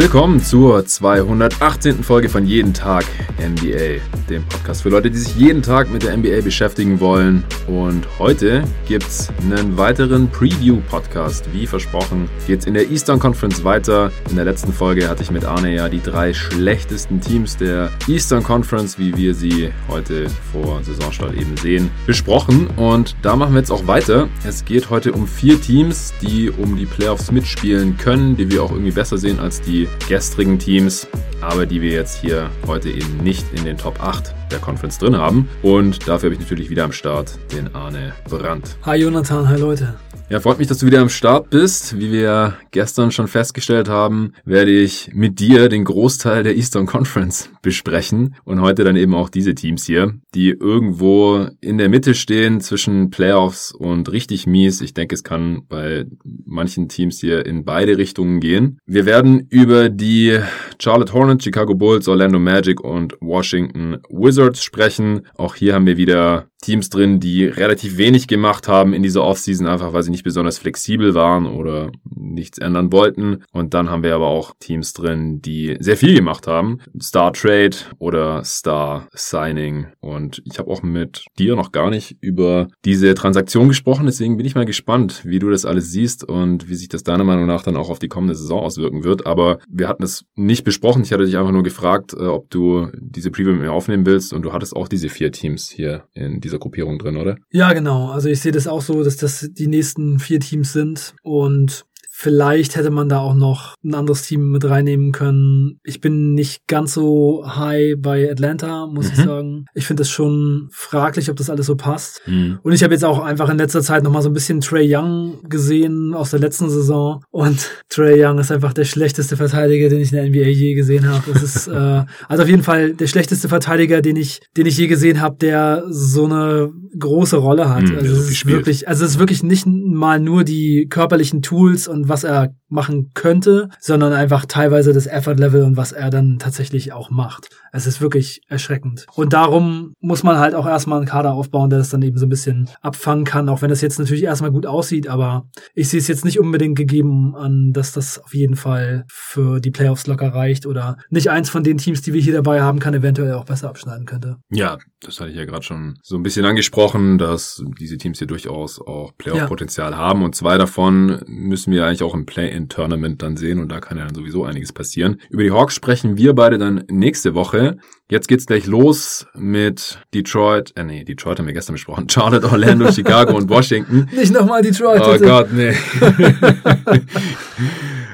Willkommen zur 218. Folge von Jeden Tag NBA, dem Podcast für Leute, die sich jeden Tag mit der NBA beschäftigen wollen. Und heute gibt's einen weiteren Preview-Podcast. Wie versprochen, geht's in der Eastern Conference weiter. In der letzten Folge hatte ich mit Arne ja die drei schlechtesten Teams der Eastern Conference, wie wir sie heute vor Saisonstart eben sehen, besprochen. Und da machen wir jetzt auch weiter. Es geht heute um vier Teams, die um die Playoffs mitspielen können, die wir auch irgendwie besser sehen als die gestrigen Teams, aber die wir jetzt hier heute eben nicht in den Top 8 der Conference drin haben. Und dafür habe ich natürlich wieder am Start den Arne Brandt. Hi Jonathan, hi Leute. Ja, freut mich, dass du wieder am Start bist. Wie wir gestern schon festgestellt haben, werde ich mit dir den Großteil der Eastern Conference besprechen und heute dann eben auch diese Teams hier, die irgendwo in der Mitte stehen zwischen Playoffs und richtig mies. Ich denke, es kann bei manchen Teams hier in beide Richtungen gehen. Wir werden über die Charlotte Hornets, Chicago Bulls, Orlando Magic und Washington Wizards sprechen. Auch hier haben wir wieder Teams drin, die relativ wenig gemacht haben in dieser Offseason, einfach weil sie nicht besonders flexibel waren oder nichts ändern wollten. Und dann haben wir aber auch Teams drin, die sehr viel gemacht haben. Star Trade oder Star Signing. Und ich habe auch mit dir noch gar nicht über diese Transaktion gesprochen. Deswegen bin ich mal gespannt, wie du das alles siehst und wie sich das deiner Meinung nach dann auch auf die kommende Saison auswirken wird. Aber wir hatten es nicht besprochen. Ich hatte dich einfach nur gefragt, äh, ob du diese Preview mit mir aufnehmen willst. Und du hattest auch diese vier Teams hier in dieser Gruppierung drin, oder? Ja, genau. Also ich sehe das auch so, dass das die nächsten vier Teams sind. Und Vielleicht hätte man da auch noch ein anderes Team mit reinnehmen können. Ich bin nicht ganz so high bei Atlanta, muss mhm. ich sagen. Ich finde es schon fraglich, ob das alles so passt. Mhm. Und ich habe jetzt auch einfach in letzter Zeit noch mal so ein bisschen Trey Young gesehen aus der letzten Saison. Und Trey Young ist einfach der schlechteste Verteidiger, den ich in der NBA je gesehen habe. Das ist äh, also auf jeden Fall der schlechteste Verteidiger, den ich, den ich je gesehen habe, der so eine große Rolle hat. Mhm, also es ist wirklich, also es ist wirklich nicht mal nur die körperlichen Tools und was er machen könnte, sondern einfach teilweise das Effort-Level und was er dann tatsächlich auch macht. Es ist wirklich erschreckend. Und darum muss man halt auch erstmal einen Kader aufbauen, der das dann eben so ein bisschen abfangen kann, auch wenn das jetzt natürlich erstmal gut aussieht, aber ich sehe es jetzt nicht unbedingt gegeben an, dass das auf jeden Fall für die Playoffs locker reicht oder nicht eins von den Teams, die wir hier dabei haben, kann eventuell auch besser abschneiden könnte. Ja, das hatte ich ja gerade schon so ein bisschen angesprochen, dass diese Teams hier durchaus auch Playoff-Potenzial ja. haben und zwei davon müssen wir eigentlich auch im Play-in-Tournament dann sehen und da kann ja dann sowieso einiges passieren. Über die Hawks sprechen wir beide dann nächste Woche. Jetzt geht's gleich los mit Detroit, äh nee, Detroit haben wir gestern besprochen, Charlotte, Orlando, Chicago und Washington. Nicht nochmal Detroit. Oh bitte. Gott, nee.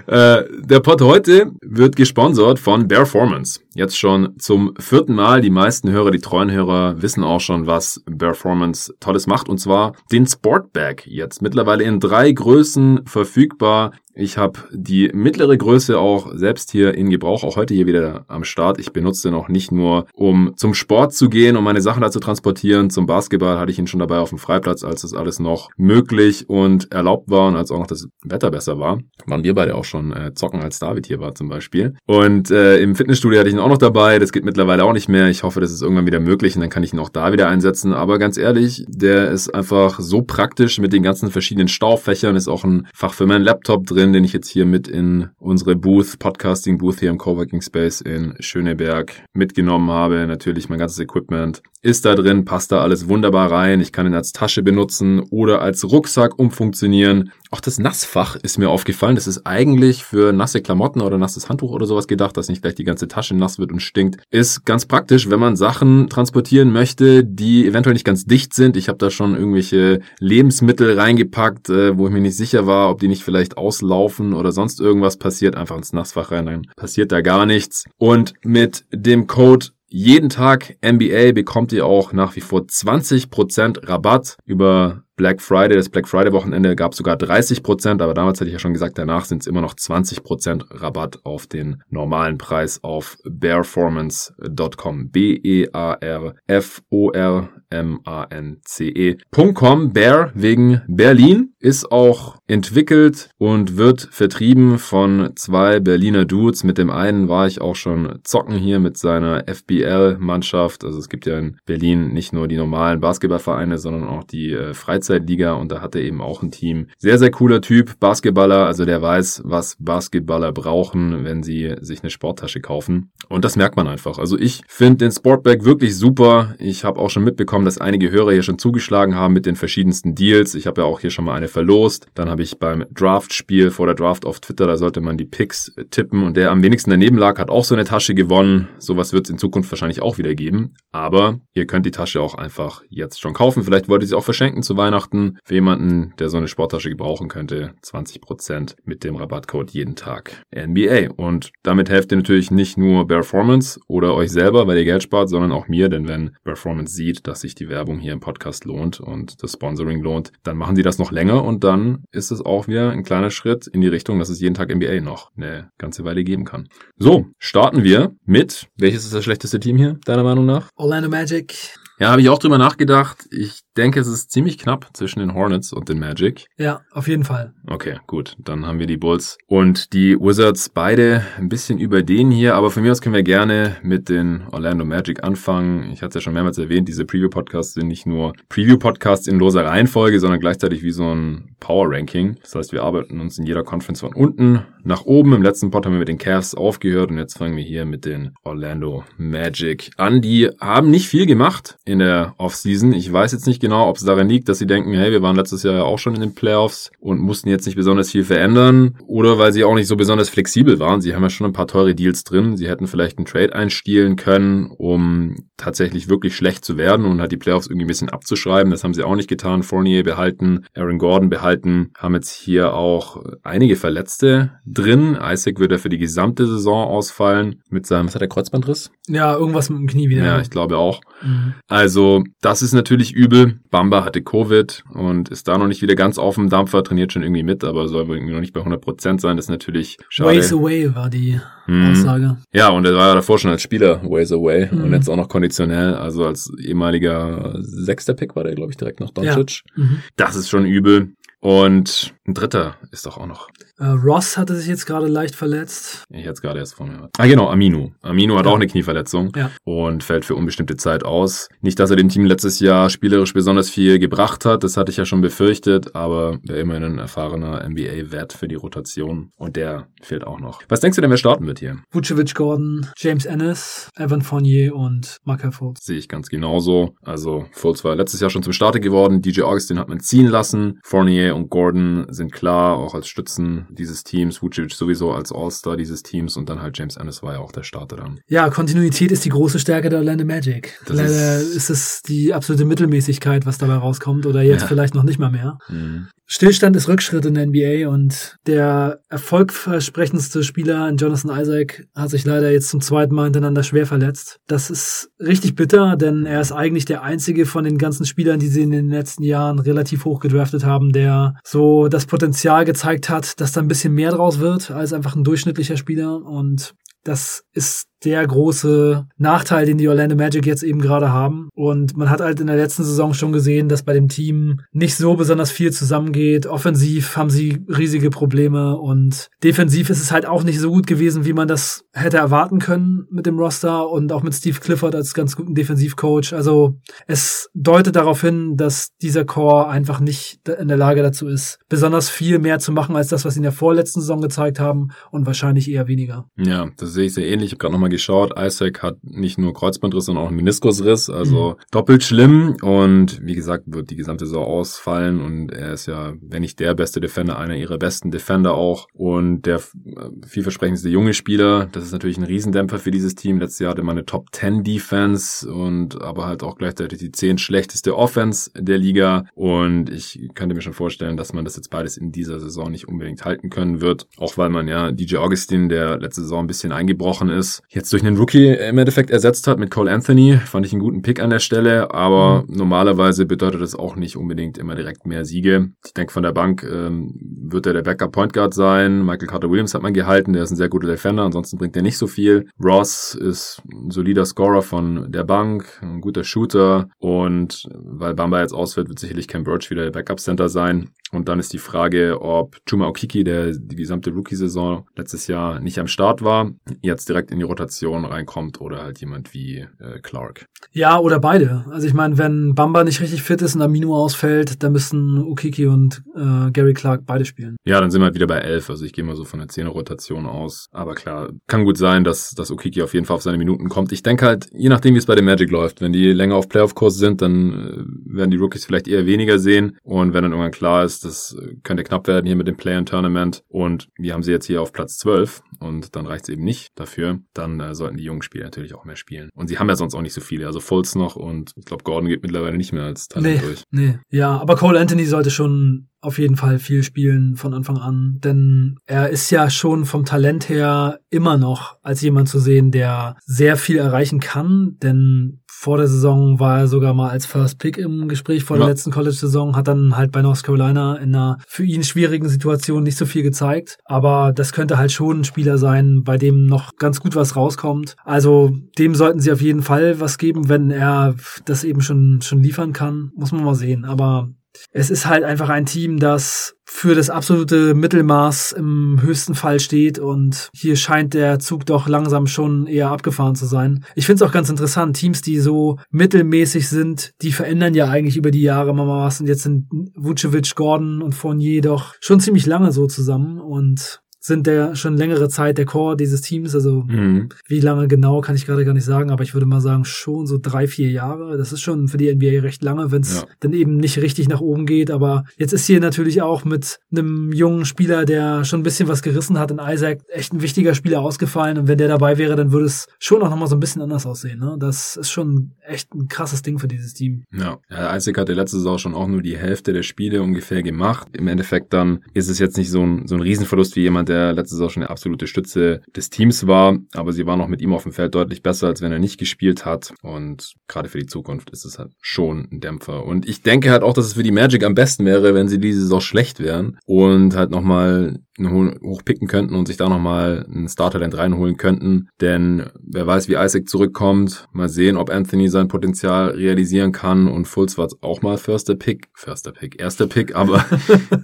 Äh, der Pod heute wird gesponsert von Bearformance. Jetzt schon zum vierten Mal. Die meisten Hörer, die treuen Hörer, wissen auch schon, was Bearformance Tolles macht. Und zwar den Sportbag. Jetzt mittlerweile in drei Größen verfügbar. Ich habe die mittlere Größe auch selbst hier in Gebrauch, auch heute hier wieder am Start. Ich benutze den auch nicht nur, um zum Sport zu gehen, um meine Sachen da zu transportieren. Zum Basketball hatte ich ihn schon dabei auf dem Freiplatz, als das alles noch möglich und erlaubt war und als auch noch das Wetter besser war. Waren wir beide auch schon äh, zocken, als David hier war zum Beispiel. Und äh, im Fitnessstudio hatte ich ihn auch noch dabei. Das geht mittlerweile auch nicht mehr. Ich hoffe, das ist irgendwann wieder möglich und dann kann ich ihn auch da wieder einsetzen. Aber ganz ehrlich, der ist einfach so praktisch mit den ganzen verschiedenen Staufächern. Ist auch ein Fach für meinen Laptop drin Film, den ich jetzt hier mit in unsere Booth, Podcasting Booth hier im Coworking Space in Schöneberg mitgenommen habe. Natürlich mein ganzes Equipment ist da drin, passt da alles wunderbar rein. Ich kann ihn als Tasche benutzen oder als Rucksack umfunktionieren. Auch das Nassfach ist mir aufgefallen. Das ist eigentlich für nasse Klamotten oder nasses Handtuch oder sowas gedacht, dass nicht gleich die ganze Tasche nass wird und stinkt. Ist ganz praktisch, wenn man Sachen transportieren möchte, die eventuell nicht ganz dicht sind. Ich habe da schon irgendwelche Lebensmittel reingepackt, äh, wo ich mir nicht sicher war, ob die nicht vielleicht auslaufen oder sonst irgendwas passiert. Einfach ins Nassfach rein, dann passiert da gar nichts. Und mit dem Code jeden Tag NBA bekommt ihr auch nach wie vor 20% Rabatt über Black Friday, das Black Friday Wochenende gab sogar 30 Prozent, aber damals hatte ich ja schon gesagt, danach sind es immer noch 20 Prozent Rabatt auf den normalen Preis auf bearformance.com. B-E-A-R-F-O-R-M-A-N-C-E.com. Bear wegen Berlin ist auch entwickelt und wird vertrieben von zwei Berliner Dudes. Mit dem einen war ich auch schon zocken hier mit seiner FBL-Mannschaft. Also es gibt ja in Berlin nicht nur die normalen Basketballvereine, sondern auch die äh, Freizeit Vollzeitliga und da hat er eben auch ein Team. Sehr, sehr cooler Typ, Basketballer, also der weiß, was Basketballer brauchen, wenn sie sich eine Sporttasche kaufen. Und das merkt man einfach. Also ich finde den Sportbag wirklich super. Ich habe auch schon mitbekommen, dass einige Hörer hier schon zugeschlagen haben mit den verschiedensten Deals. Ich habe ja auch hier schon mal eine verlost. Dann habe ich beim Draft-Spiel vor der Draft auf Twitter, da sollte man die Picks tippen und der am wenigsten daneben lag, hat auch so eine Tasche gewonnen. Sowas wird es in Zukunft wahrscheinlich auch wieder geben. Aber ihr könnt die Tasche auch einfach jetzt schon kaufen. Vielleicht wollt ihr sie auch verschenken zu Weihnachten für jemanden, der so eine Sporttasche gebrauchen könnte. 20% mit dem Rabattcode jeden Tag NBA. Und damit helft ihr natürlich nicht nur Performance oder euch selber, weil ihr Geld spart, sondern auch mir. Denn wenn Performance sieht, dass sich die Werbung hier im Podcast lohnt und das Sponsoring lohnt, dann machen sie das noch länger und dann ist es auch wieder ein kleiner Schritt in die Richtung, dass es jeden Tag NBA noch eine ganze Weile geben kann. So, starten wir mit, welches ist das schlechteste Team hier, deiner Meinung nach? Orlando Magic. Ja, habe ich auch drüber nachgedacht. Ich denke, es ist ziemlich knapp zwischen den Hornets und den Magic. Ja, auf jeden Fall. Okay, gut. Dann haben wir die Bulls und die Wizards beide ein bisschen über den hier. Aber von mir aus können wir gerne mit den Orlando Magic anfangen. Ich hatte es ja schon mehrmals erwähnt, diese Preview-Podcasts sind nicht nur Preview-Podcasts in loser Reihenfolge, sondern gleichzeitig wie so ein Power-Ranking. Das heißt, wir arbeiten uns in jeder Conference von unten nach oben. Im letzten Pod haben wir mit den Cavs aufgehört und jetzt fangen wir hier mit den Orlando Magic an. Die haben nicht viel gemacht in der Offseason. Ich weiß jetzt nicht genau, ob es daran liegt, dass sie denken, hey, wir waren letztes Jahr ja auch schon in den Playoffs und mussten jetzt nicht besonders viel verändern oder weil sie auch nicht so besonders flexibel waren. Sie haben ja schon ein paar teure Deals drin. Sie hätten vielleicht einen Trade einstielen können, um tatsächlich wirklich schlecht zu werden und halt die Playoffs irgendwie ein bisschen abzuschreiben. Das haben sie auch nicht getan. Fournier behalten, Aaron Gordon behalten, haben jetzt hier auch einige Verletzte drin. Isaac wird ja für die gesamte Saison ausfallen mit seinem, was hat der Kreuzbandriss? Ja, irgendwas mit dem Knie wieder. Ja, ich glaube auch. Mhm. Also, das ist natürlich übel. Bamba hatte Covid und ist da noch nicht wieder ganz auf dem Dampfer, trainiert schon irgendwie mit, aber soll irgendwie noch nicht bei 100% sein. Das ist natürlich schade. Ways away war die mhm. Aussage. Ja, und er war ja davor schon als Spieler ways away mhm. und jetzt auch noch konditionell, also als ehemaliger sechster Pick war der, glaube ich, direkt nach Doncic. Ja. Mhm. Das ist schon übel. Und ein dritter ist doch auch noch. Äh, Ross hatte sich jetzt gerade leicht verletzt. Ich hatte es gerade erst vor mir. Ah, genau, Aminu. Aminu hat ja. auch eine Knieverletzung ja. und fällt für unbestimmte Zeit aus. Nicht, dass er dem Team letztes Jahr spielerisch besonders viel gebracht hat, das hatte ich ja schon befürchtet, aber wäre immerhin ein erfahrener NBA-Wert für die Rotation und der fehlt auch noch. Was denkst du denn, wer starten wird hier? Vucevic, Gordon, James Ennis, Evan Fournier und Markel Fultz. Sehe ich ganz genauso. Also Fultz war letztes Jahr schon zum Starter geworden. DJ Augustin hat man ziehen lassen. Fournier und Gordon sind klar, auch als Stützen dieses Teams. Vucevic sowieso als All-Star dieses Teams und dann halt James Ennis war ja auch der Starter dann. Ja, Kontinuität ist die große Stärke der Orlando Magic. Das Leider ist, ist, es die absolute Mittelmäßigkeit, was dabei rauskommt oder jetzt ja. vielleicht noch nicht mal mehr. Mhm. Stillstand ist Rückschritt in der NBA und der erfolgversprechendste Spieler, Jonathan Isaac, hat sich leider jetzt zum zweiten Mal hintereinander schwer verletzt. Das ist richtig bitter, denn er ist eigentlich der einzige von den ganzen Spielern, die sie in den letzten Jahren relativ hoch gedraftet haben, der so das Potenzial gezeigt hat, dass da ein bisschen mehr draus wird als einfach ein durchschnittlicher Spieler und das ist der große Nachteil, den die Orlando Magic jetzt eben gerade haben. Und man hat halt in der letzten Saison schon gesehen, dass bei dem Team nicht so besonders viel zusammengeht. Offensiv haben sie riesige Probleme und defensiv ist es halt auch nicht so gut gewesen, wie man das hätte erwarten können mit dem Roster und auch mit Steve Clifford als ganz guten Defensivcoach. Also es deutet darauf hin, dass dieser Core einfach nicht in der Lage dazu ist, besonders viel mehr zu machen als das, was sie in der vorletzten Saison gezeigt haben und wahrscheinlich eher weniger. Ja, das sehe ich sehr ähnlich. Ich habe gerade nochmal geschaut. Isaac hat nicht nur Kreuzbandriss, sondern auch einen Meniskusriss, also mhm. doppelt schlimm. Und wie gesagt, wird die gesamte Saison ausfallen. Und er ist ja, wenn nicht der beste Defender, einer ihrer besten Defender auch. Und der äh, vielversprechendste junge Spieler. Das ist natürlich ein Riesendämpfer für dieses Team. Letztes Jahr hatte man eine Top 10 Defense und aber halt auch gleichzeitig die 10 schlechteste Offense der Liga. Und ich könnte mir schon vorstellen, dass man das jetzt beides in dieser Saison nicht unbedingt halten können wird. Auch weil man ja DJ Augustin, der letzte Saison ein bisschen eingebrochen ist, jetzt durch einen Rookie im Endeffekt ersetzt hat mit Cole Anthony. Fand ich einen guten Pick an der Stelle, aber mhm. normalerweise bedeutet das auch nicht unbedingt immer direkt mehr Siege. Ich denke, von der Bank ähm, wird er der Backup Point Guard sein. Michael Carter Williams hat man gehalten, der ist ein sehr guter Defender, ansonsten bringt er nicht so viel. Ross ist ein solider Scorer von der Bank, ein guter Shooter und weil Bamba jetzt ausfällt, wird sicherlich Cam Birch wieder der Backup Center sein. Und dann ist die Frage, ob Chuma Okiki, der die gesamte Rookie-Saison letztes Jahr nicht am Start war, jetzt direkt in die Rotation Rotation reinkommt oder halt jemand wie äh, Clark. Ja, oder beide. Also ich meine, wenn Bamba nicht richtig fit ist und Amino ausfällt, dann müssen Ukiki und äh, Gary Clark beide spielen. Ja, dann sind wir halt wieder bei elf. Also ich gehe mal so von der Zehner-Rotation aus. Aber klar, kann gut sein, dass, dass Ukiki auf jeden Fall auf seine Minuten kommt. Ich denke halt, je nachdem, wie es bei dem Magic läuft, wenn die länger auf Playoff-Kurs sind, dann äh, werden die Rookies vielleicht eher weniger sehen. Und wenn dann irgendwann klar ist, das könnte knapp werden hier mit dem Play-in-Tournament und wir haben sie jetzt hier auf Platz 12 und dann reicht es eben nicht dafür, dann äh, sollten die jungen Spieler natürlich auch mehr spielen. Und sie haben ja sonst auch nicht so viele. Also Fultz noch und ich glaube, Gordon geht mittlerweile nicht mehr als Talent nee, durch. Nee, ja, aber Cole Anthony sollte schon auf jeden Fall viel spielen von Anfang an, denn er ist ja schon vom Talent her immer noch als jemand zu sehen, der sehr viel erreichen kann, denn vor der Saison war er sogar mal als First Pick im Gespräch vor ja. der letzten College-Saison, hat dann halt bei North Carolina in einer für ihn schwierigen Situation nicht so viel gezeigt, aber das könnte halt schon ein Spieler sein, bei dem noch ganz gut was rauskommt. Also dem sollten sie auf jeden Fall was geben, wenn er das eben schon, schon liefern kann. Muss man mal sehen, aber es ist halt einfach ein Team, das für das absolute Mittelmaß im höchsten Fall steht und hier scheint der Zug doch langsam schon eher abgefahren zu sein. Ich finde es auch ganz interessant, Teams, die so mittelmäßig sind, die verändern ja eigentlich über die Jahre mal was und jetzt sind Vucevic, Gordon und Fournier doch schon ziemlich lange so zusammen und sind der schon längere Zeit der Core dieses Teams. Also mhm. wie lange genau kann ich gerade gar nicht sagen, aber ich würde mal sagen, schon so drei, vier Jahre. Das ist schon für die NBA recht lange, wenn es ja. dann eben nicht richtig nach oben geht. Aber jetzt ist hier natürlich auch mit einem jungen Spieler, der schon ein bisschen was gerissen hat in Isaac, echt ein wichtiger Spieler ausgefallen. Und wenn der dabei wäre, dann würde es schon auch nochmal so ein bisschen anders aussehen. Ne? Das ist schon echt ein krasses Ding für dieses Team. Ja, ja Isaac hatte letzte Saison schon auch nur die Hälfte der Spiele ungefähr gemacht. Im Endeffekt dann ist es jetzt nicht so ein, so ein Riesenverlust wie jemand, der der letzte Saison schon eine absolute Stütze des Teams war, aber sie war noch mit ihm auf dem Feld deutlich besser, als wenn er nicht gespielt hat. Und gerade für die Zukunft ist es halt schon ein Dämpfer. Und ich denke halt auch, dass es für die Magic am besten wäre, wenn sie diese Saison schlecht wären und halt nochmal hochpicken könnten und sich da nochmal ein Starterland reinholen könnten. Denn wer weiß, wie Isaac zurückkommt. Mal sehen, ob Anthony sein Potenzial realisieren kann. Und Fultz war auch mal Firster Pick. Firster Pick, erster Pick, aber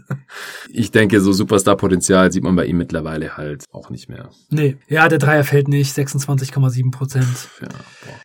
ich denke, so Superstar-Potenzial sieht man bei ihm mittlerweile halt auch nicht mehr. Nee, ja, der Dreier fällt nicht, 26,7 Prozent. Ja,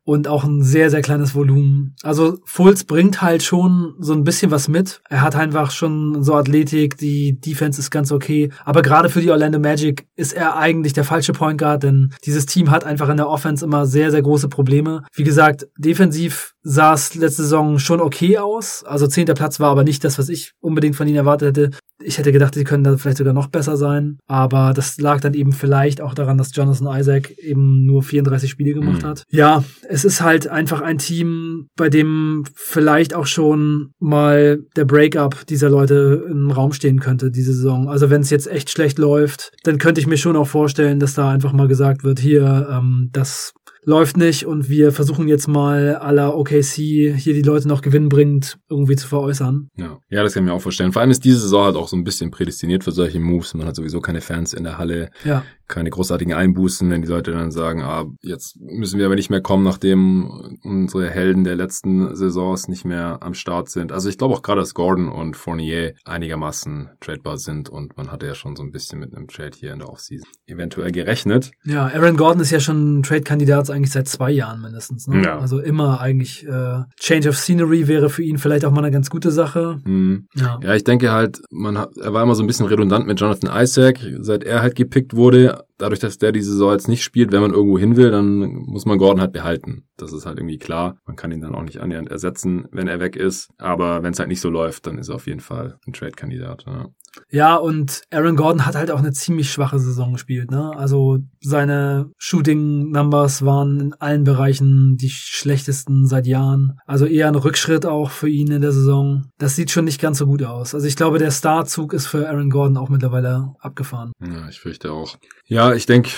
und auch ein sehr, sehr kleines Volumen. Also Fultz bringt halt schon so ein bisschen was mit. Er hat einfach schon so Athletik, die Defense ist ganz okay. Aber gerade für die Orlando Magic ist er eigentlich der falsche Point Guard, denn dieses Team hat einfach in der Offense immer sehr, sehr große Probleme. Wie gesagt, defensiv sah es letzte Saison schon okay aus. Also zehnter Platz war aber nicht das, was ich unbedingt von ihnen erwartet hätte. Ich hätte gedacht, sie können da vielleicht sogar noch besser sein. Aber das lag dann eben vielleicht auch daran, dass Jonathan Isaac eben nur 34 Spiele gemacht mhm. hat. Ja, es ist halt einfach ein Team, bei dem vielleicht auch schon mal der Breakup dieser Leute im Raum stehen könnte, diese Saison. Also wenn es jetzt echt schlecht läuft, dann könnte ich mir schon auch vorstellen, dass da einfach mal gesagt wird, hier, ähm, das läuft nicht und wir versuchen jetzt mal aller OKC hier die Leute noch gewinnbringend irgendwie zu veräußern. Ja. ja, das kann ich mir auch vorstellen. Vor allem ist diese Saison halt auch so ein bisschen prädestiniert für solche Moves. Man hat sowieso keine Fans in der Halle. Ja keine großartigen Einbußen, wenn die Leute dann sagen, ah, jetzt müssen wir aber nicht mehr kommen, nachdem unsere Helden der letzten Saisons nicht mehr am Start sind. Also ich glaube auch gerade, dass Gordon und Fournier einigermaßen tradebar sind und man hatte ja schon so ein bisschen mit einem Trade hier in der Offseason eventuell gerechnet. Ja, Aaron Gordon ist ja schon Trade-Kandidat eigentlich seit zwei Jahren mindestens. Ne? Ja. Also immer eigentlich äh, Change of Scenery wäre für ihn vielleicht auch mal eine ganz gute Sache. Mhm. Ja. ja, ich denke halt, man hat, er war immer so ein bisschen redundant mit Jonathan Isaac, seit er halt gepickt wurde dadurch, dass der diese Saison jetzt nicht spielt, wenn man irgendwo hin will, dann muss man Gordon halt behalten. Das ist halt irgendwie klar. Man kann ihn dann auch nicht annähernd ersetzen, wenn er weg ist. Aber wenn es halt nicht so läuft, dann ist er auf jeden Fall ein Trade-Kandidat. Ja. Ja, und Aaron Gordon hat halt auch eine ziemlich schwache Saison gespielt. Ne? Also seine Shooting-Numbers waren in allen Bereichen die schlechtesten seit Jahren. Also eher ein Rückschritt auch für ihn in der Saison. Das sieht schon nicht ganz so gut aus. Also ich glaube, der Starzug ist für Aaron Gordon auch mittlerweile abgefahren. Ja, ich fürchte auch. Ja, ich denke,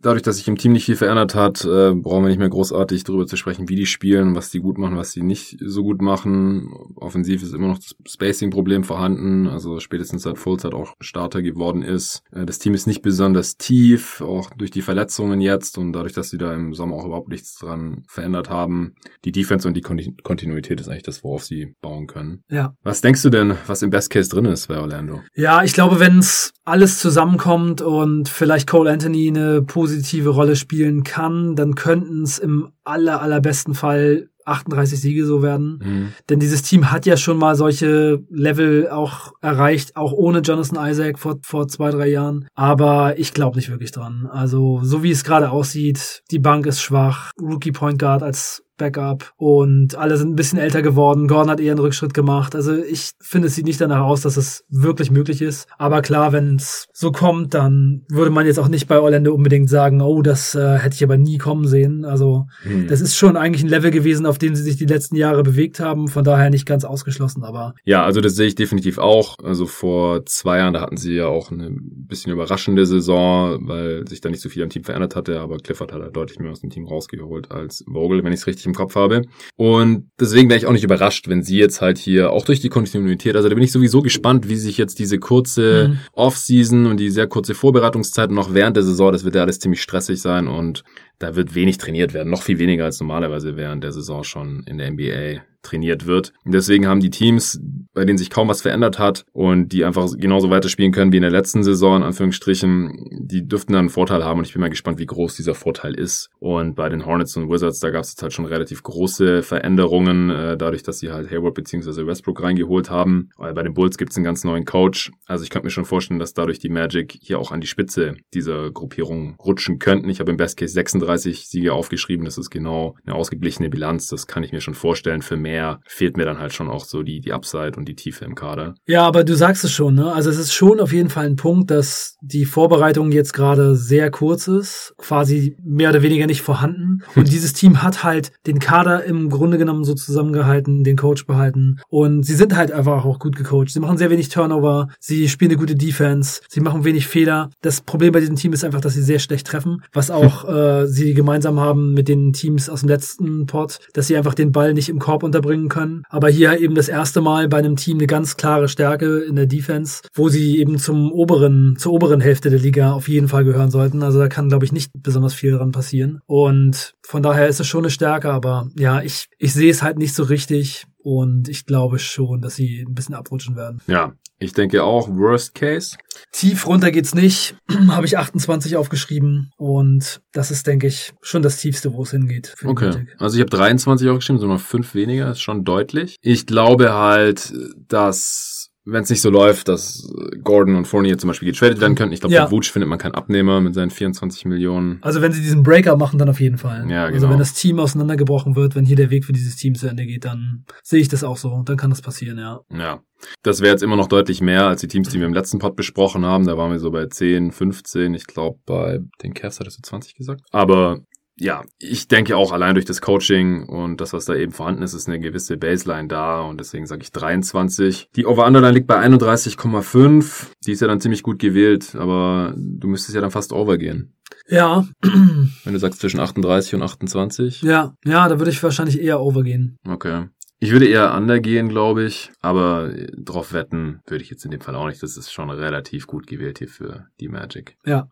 dadurch, dass sich im Team nicht viel verändert hat, äh, brauchen wir nicht mehr großartig darüber zu sprechen, wie die spielen, was die gut machen, was sie nicht so gut machen. Offensiv ist immer noch das Spacing-Problem vorhanden. Also spätestens seit Fultz halt auch Starter geworden ist. Äh, das Team ist nicht besonders tief, auch durch die Verletzungen jetzt und dadurch, dass sie da im Sommer auch überhaupt nichts dran verändert haben. Die Defense und die Kontinuität ist eigentlich das, worauf sie bauen können. Ja. Was denkst du denn, was im Best Case drin ist bei Orlando? Ja, ich glaube, wenn es alles zusammenkommt und vielleicht Cole Anthony eine positive Rolle spielen kann, dann könnten es im aller, allerbesten Fall 38 Siege so werden. Mhm. Denn dieses Team hat ja schon mal solche Level auch erreicht, auch ohne Jonathan Isaac vor, vor zwei, drei Jahren. Aber ich glaube nicht wirklich dran. Also, so wie es gerade aussieht, die Bank ist schwach. Rookie Point Guard als Backup und alle sind ein bisschen älter geworden. Gordon hat eher einen Rückschritt gemacht. Also ich finde, es sieht nicht danach aus, dass es wirklich möglich ist. Aber klar, wenn es so kommt, dann würde man jetzt auch nicht bei Orlando unbedingt sagen, oh, das äh, hätte ich aber nie kommen sehen. Also hm. das ist schon eigentlich ein Level gewesen, auf dem sie sich die letzten Jahre bewegt haben. Von daher nicht ganz ausgeschlossen, aber. Ja, also das sehe ich definitiv auch. Also vor zwei Jahren, da hatten sie ja auch eine bisschen überraschende Saison, weil sich da nicht so viel am Team verändert hatte. Aber Clifford hat da deutlich mehr aus dem Team rausgeholt als Vogel, wenn ich es richtig im Kopf habe. Und deswegen wäre ich auch nicht überrascht, wenn sie jetzt halt hier auch durch die Kontinuität, also da bin ich sowieso gespannt, wie sich jetzt diese kurze mhm. Offseason und die sehr kurze Vorbereitungszeit noch während der Saison, das wird ja alles ziemlich stressig sein und da wird wenig trainiert werden, noch viel weniger als normalerweise während der Saison schon in der NBA trainiert wird. deswegen haben die Teams, bei denen sich kaum was verändert hat und die einfach genauso weiterspielen können wie in der letzten Saison, in Anführungsstrichen, die dürften dann einen Vorteil haben und ich bin mal gespannt, wie groß dieser Vorteil ist. Und bei den Hornets und Wizards, da gab es jetzt halt schon relativ große Veränderungen, äh, dadurch, dass sie halt Hayward bzw. Westbrook reingeholt haben. Aber bei den Bulls gibt es einen ganz neuen Coach. Also ich könnte mir schon vorstellen, dass dadurch die Magic hier auch an die Spitze dieser Gruppierung rutschen könnten. Ich habe im Best Case 36 Siege aufgeschrieben. Das ist genau eine ausgeglichene Bilanz. Das kann ich mir schon vorstellen für mehr mehr fehlt mir dann halt schon auch so die, die Upside und die Tiefe im Kader. Ja, aber du sagst es schon, ne? Also es ist schon auf jeden Fall ein Punkt, dass die Vorbereitung jetzt gerade sehr kurz ist, quasi mehr oder weniger nicht vorhanden. Und dieses Team hat halt den Kader im Grunde genommen so zusammengehalten, den Coach behalten. Und sie sind halt einfach auch gut gecoacht. Sie machen sehr wenig Turnover, sie spielen eine gute Defense, sie machen wenig Fehler. Das Problem bei diesem Team ist einfach, dass sie sehr schlecht treffen, was auch äh, sie gemeinsam haben mit den Teams aus dem letzten Pot, dass sie einfach den Ball nicht im Korb unterbringen bringen können. Aber hier eben das erste Mal bei einem Team eine ganz klare Stärke in der Defense, wo sie eben zum oberen, zur oberen Hälfte der Liga auf jeden Fall gehören sollten. Also da kann, glaube ich, nicht besonders viel dran passieren. Und von daher ist es schon eine Stärke, aber ja, ich, ich sehe es halt nicht so richtig. Und ich glaube schon, dass sie ein bisschen abrutschen werden. Ja, ich denke auch Worst Case. Tief runter geht's nicht. Habe ich 28 aufgeschrieben. Und das ist, denke ich, schon das Tiefste, wo es hingeht. okay. Also ich habe 23 aufgeschrieben, so noch fünf weniger, ist schon deutlich. Ich glaube halt, dass wenn es nicht so läuft, dass Gordon und Fournier zum Beispiel getradet werden könnten. Ich glaube, ja. bei Vooch findet man keinen Abnehmer mit seinen 24 Millionen. Also wenn sie diesen Breaker machen, dann auf jeden Fall. Ja, genau. Also wenn das Team auseinandergebrochen wird, wenn hier der Weg für dieses Team zu Ende geht, dann sehe ich das auch so. Dann kann das passieren, ja. Ja. Das wäre jetzt immer noch deutlich mehr als die Teams, die wir im letzten Pod besprochen haben. Da waren wir so bei 10, 15. Ich glaube, bei den Cavs hattest du 20 gesagt. Aber ja, ich denke auch allein durch das Coaching und das, was da eben vorhanden ist, ist eine gewisse Baseline da und deswegen sage ich 23. Die Over-Underline liegt bei 31,5. Die ist ja dann ziemlich gut gewählt, aber du müsstest ja dann fast over gehen. Ja. Wenn du sagst zwischen 38 und 28. Ja, ja, da würde ich wahrscheinlich eher over gehen. Okay. Ich würde eher undergehen, glaube ich, aber drauf wetten würde ich jetzt in dem Fall auch nicht. Das ist schon relativ gut gewählt hier für die Magic. Ja.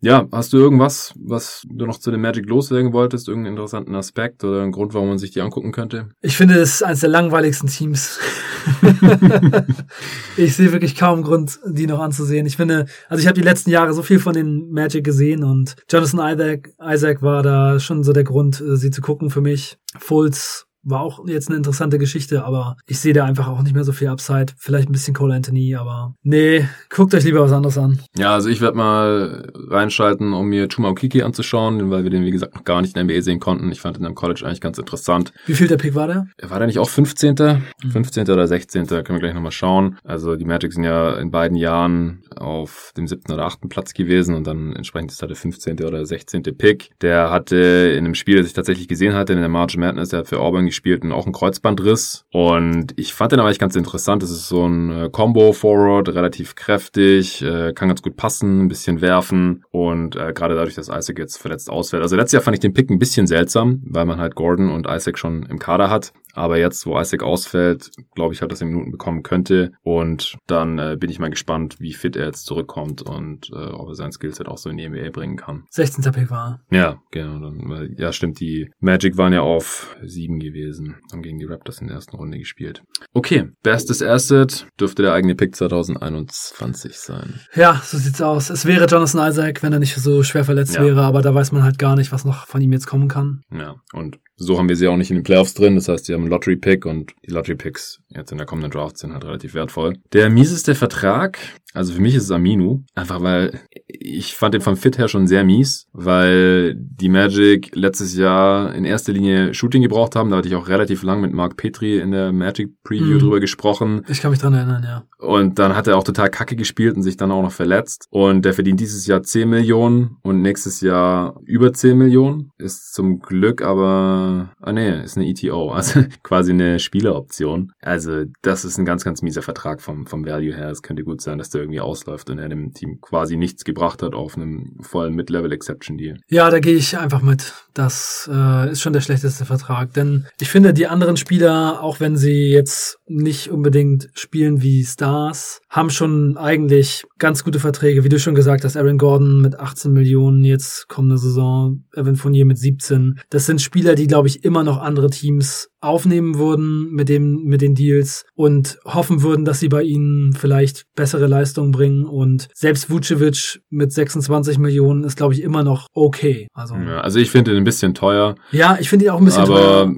Ja, hast du irgendwas, was du noch zu den Magic loswerden wolltest? Irgendeinen interessanten Aspekt oder einen Grund, warum man sich die angucken könnte? Ich finde, es ist eines der langweiligsten Teams. ich sehe wirklich kaum Grund, die noch anzusehen. Ich finde, also ich habe die letzten Jahre so viel von den Magic gesehen und Jonathan Isaac, Isaac war da schon so der Grund, äh, sie zu gucken für mich. Fultz war auch jetzt eine interessante Geschichte, aber ich sehe da einfach auch nicht mehr so viel Upside. Vielleicht ein bisschen Cole Anthony, aber nee, guckt euch lieber was anderes an. Ja, also ich werde mal reinschalten, um mir Chuma Okiki anzuschauen, weil wir den, wie gesagt, noch gar nicht in der NBA sehen konnten. Ich fand ihn am College eigentlich ganz interessant. Wie viel der Pick war der? War der nicht auch 15.? Mhm. 15. oder 16. Können wir gleich nochmal schauen. Also die Magic sind ja in beiden Jahren auf dem siebten oder achten Platz gewesen und dann entsprechend ist da der 15. oder 16. Pick. Der hatte in einem Spiel, das ich tatsächlich gesehen hatte, in der March Madness, der hat für Auburn gespielt und auch einen Kreuzbandriss. Und ich fand den aber eigentlich ganz interessant. Das ist so ein äh, Combo-Forward, relativ kräftig, äh, kann ganz gut passen, ein bisschen werfen und äh, gerade dadurch, dass Isaac jetzt verletzt ausfällt. Also letztes Jahr fand ich den Pick ein bisschen seltsam, weil man halt Gordon und Isaac schon im Kader hat. Aber jetzt, wo Isaac ausfällt, glaube ich halt, dass er Minuten bekommen könnte. Und dann äh, bin ich mal gespannt, wie fit er jetzt zurückkommt und äh, ob er sein Skillset auch so in die NBA bringen kann. 16. Pick war. Ja, genau. Dann, ja, stimmt. Die Magic waren ja auf sieben gewesen. Haben gegen die Raptors in der ersten Runde gespielt. Okay, bestes Asset dürfte der eigene Pick 2021 sein. Ja, so sieht's aus. Es wäre Jonathan Isaac, wenn er nicht so schwer verletzt ja. wäre, aber da weiß man halt gar nicht, was noch von ihm jetzt kommen kann. Ja, und so haben wir sie auch nicht in den Playoffs drin. Das heißt, die haben einen Lottery-Pick und die Lottery-Picks jetzt in der kommenden Draft sind halt relativ wertvoll. Der mieseste Vertrag, also für mich ist es Aminu, einfach weil ich fand den vom Fit her schon sehr mies, weil die Magic letztes Jahr in erster Linie Shooting gebraucht haben. Da hatte ich auch relativ lang mit Mark Petri in der Magic Preview mhm. drüber gesprochen. Ich kann mich dran erinnern, ja. Und dann hat er auch total kacke gespielt und sich dann auch noch verletzt. Und der verdient dieses Jahr 10 Millionen und nächstes Jahr über 10 Millionen. Ist zum Glück aber, ah nee, ist eine ETO, also quasi eine Spieleroption. Also das ist ein ganz, ganz mieser Vertrag vom, vom Value her. Es könnte gut sein, dass der irgendwie ausläuft und er dem Team quasi nichts gebracht hat auf einem vollen Mid-Level-Exception-Deal. Ja, da gehe ich einfach mit. Das äh, ist schon der schlechteste Vertrag. Denn ich finde, die anderen Spieler, auch wenn sie jetzt nicht unbedingt spielen wie Stars, haben schon eigentlich ganz gute Verträge. Wie du schon gesagt hast, Aaron Gordon mit 18 Millionen jetzt kommende Saison, Evan Fournier mit 17. Das sind Spieler, die, glaube ich, immer noch andere Teams aufnehmen würden mit dem, mit den Deals und hoffen würden, dass sie bei ihnen vielleicht bessere Leistungen bringen und selbst Vucevic mit 26 Millionen ist, glaube ich, immer noch okay. Also, ja, also ich finde ihn ein bisschen teuer. Ja, ich finde ihn auch ein bisschen aber teuer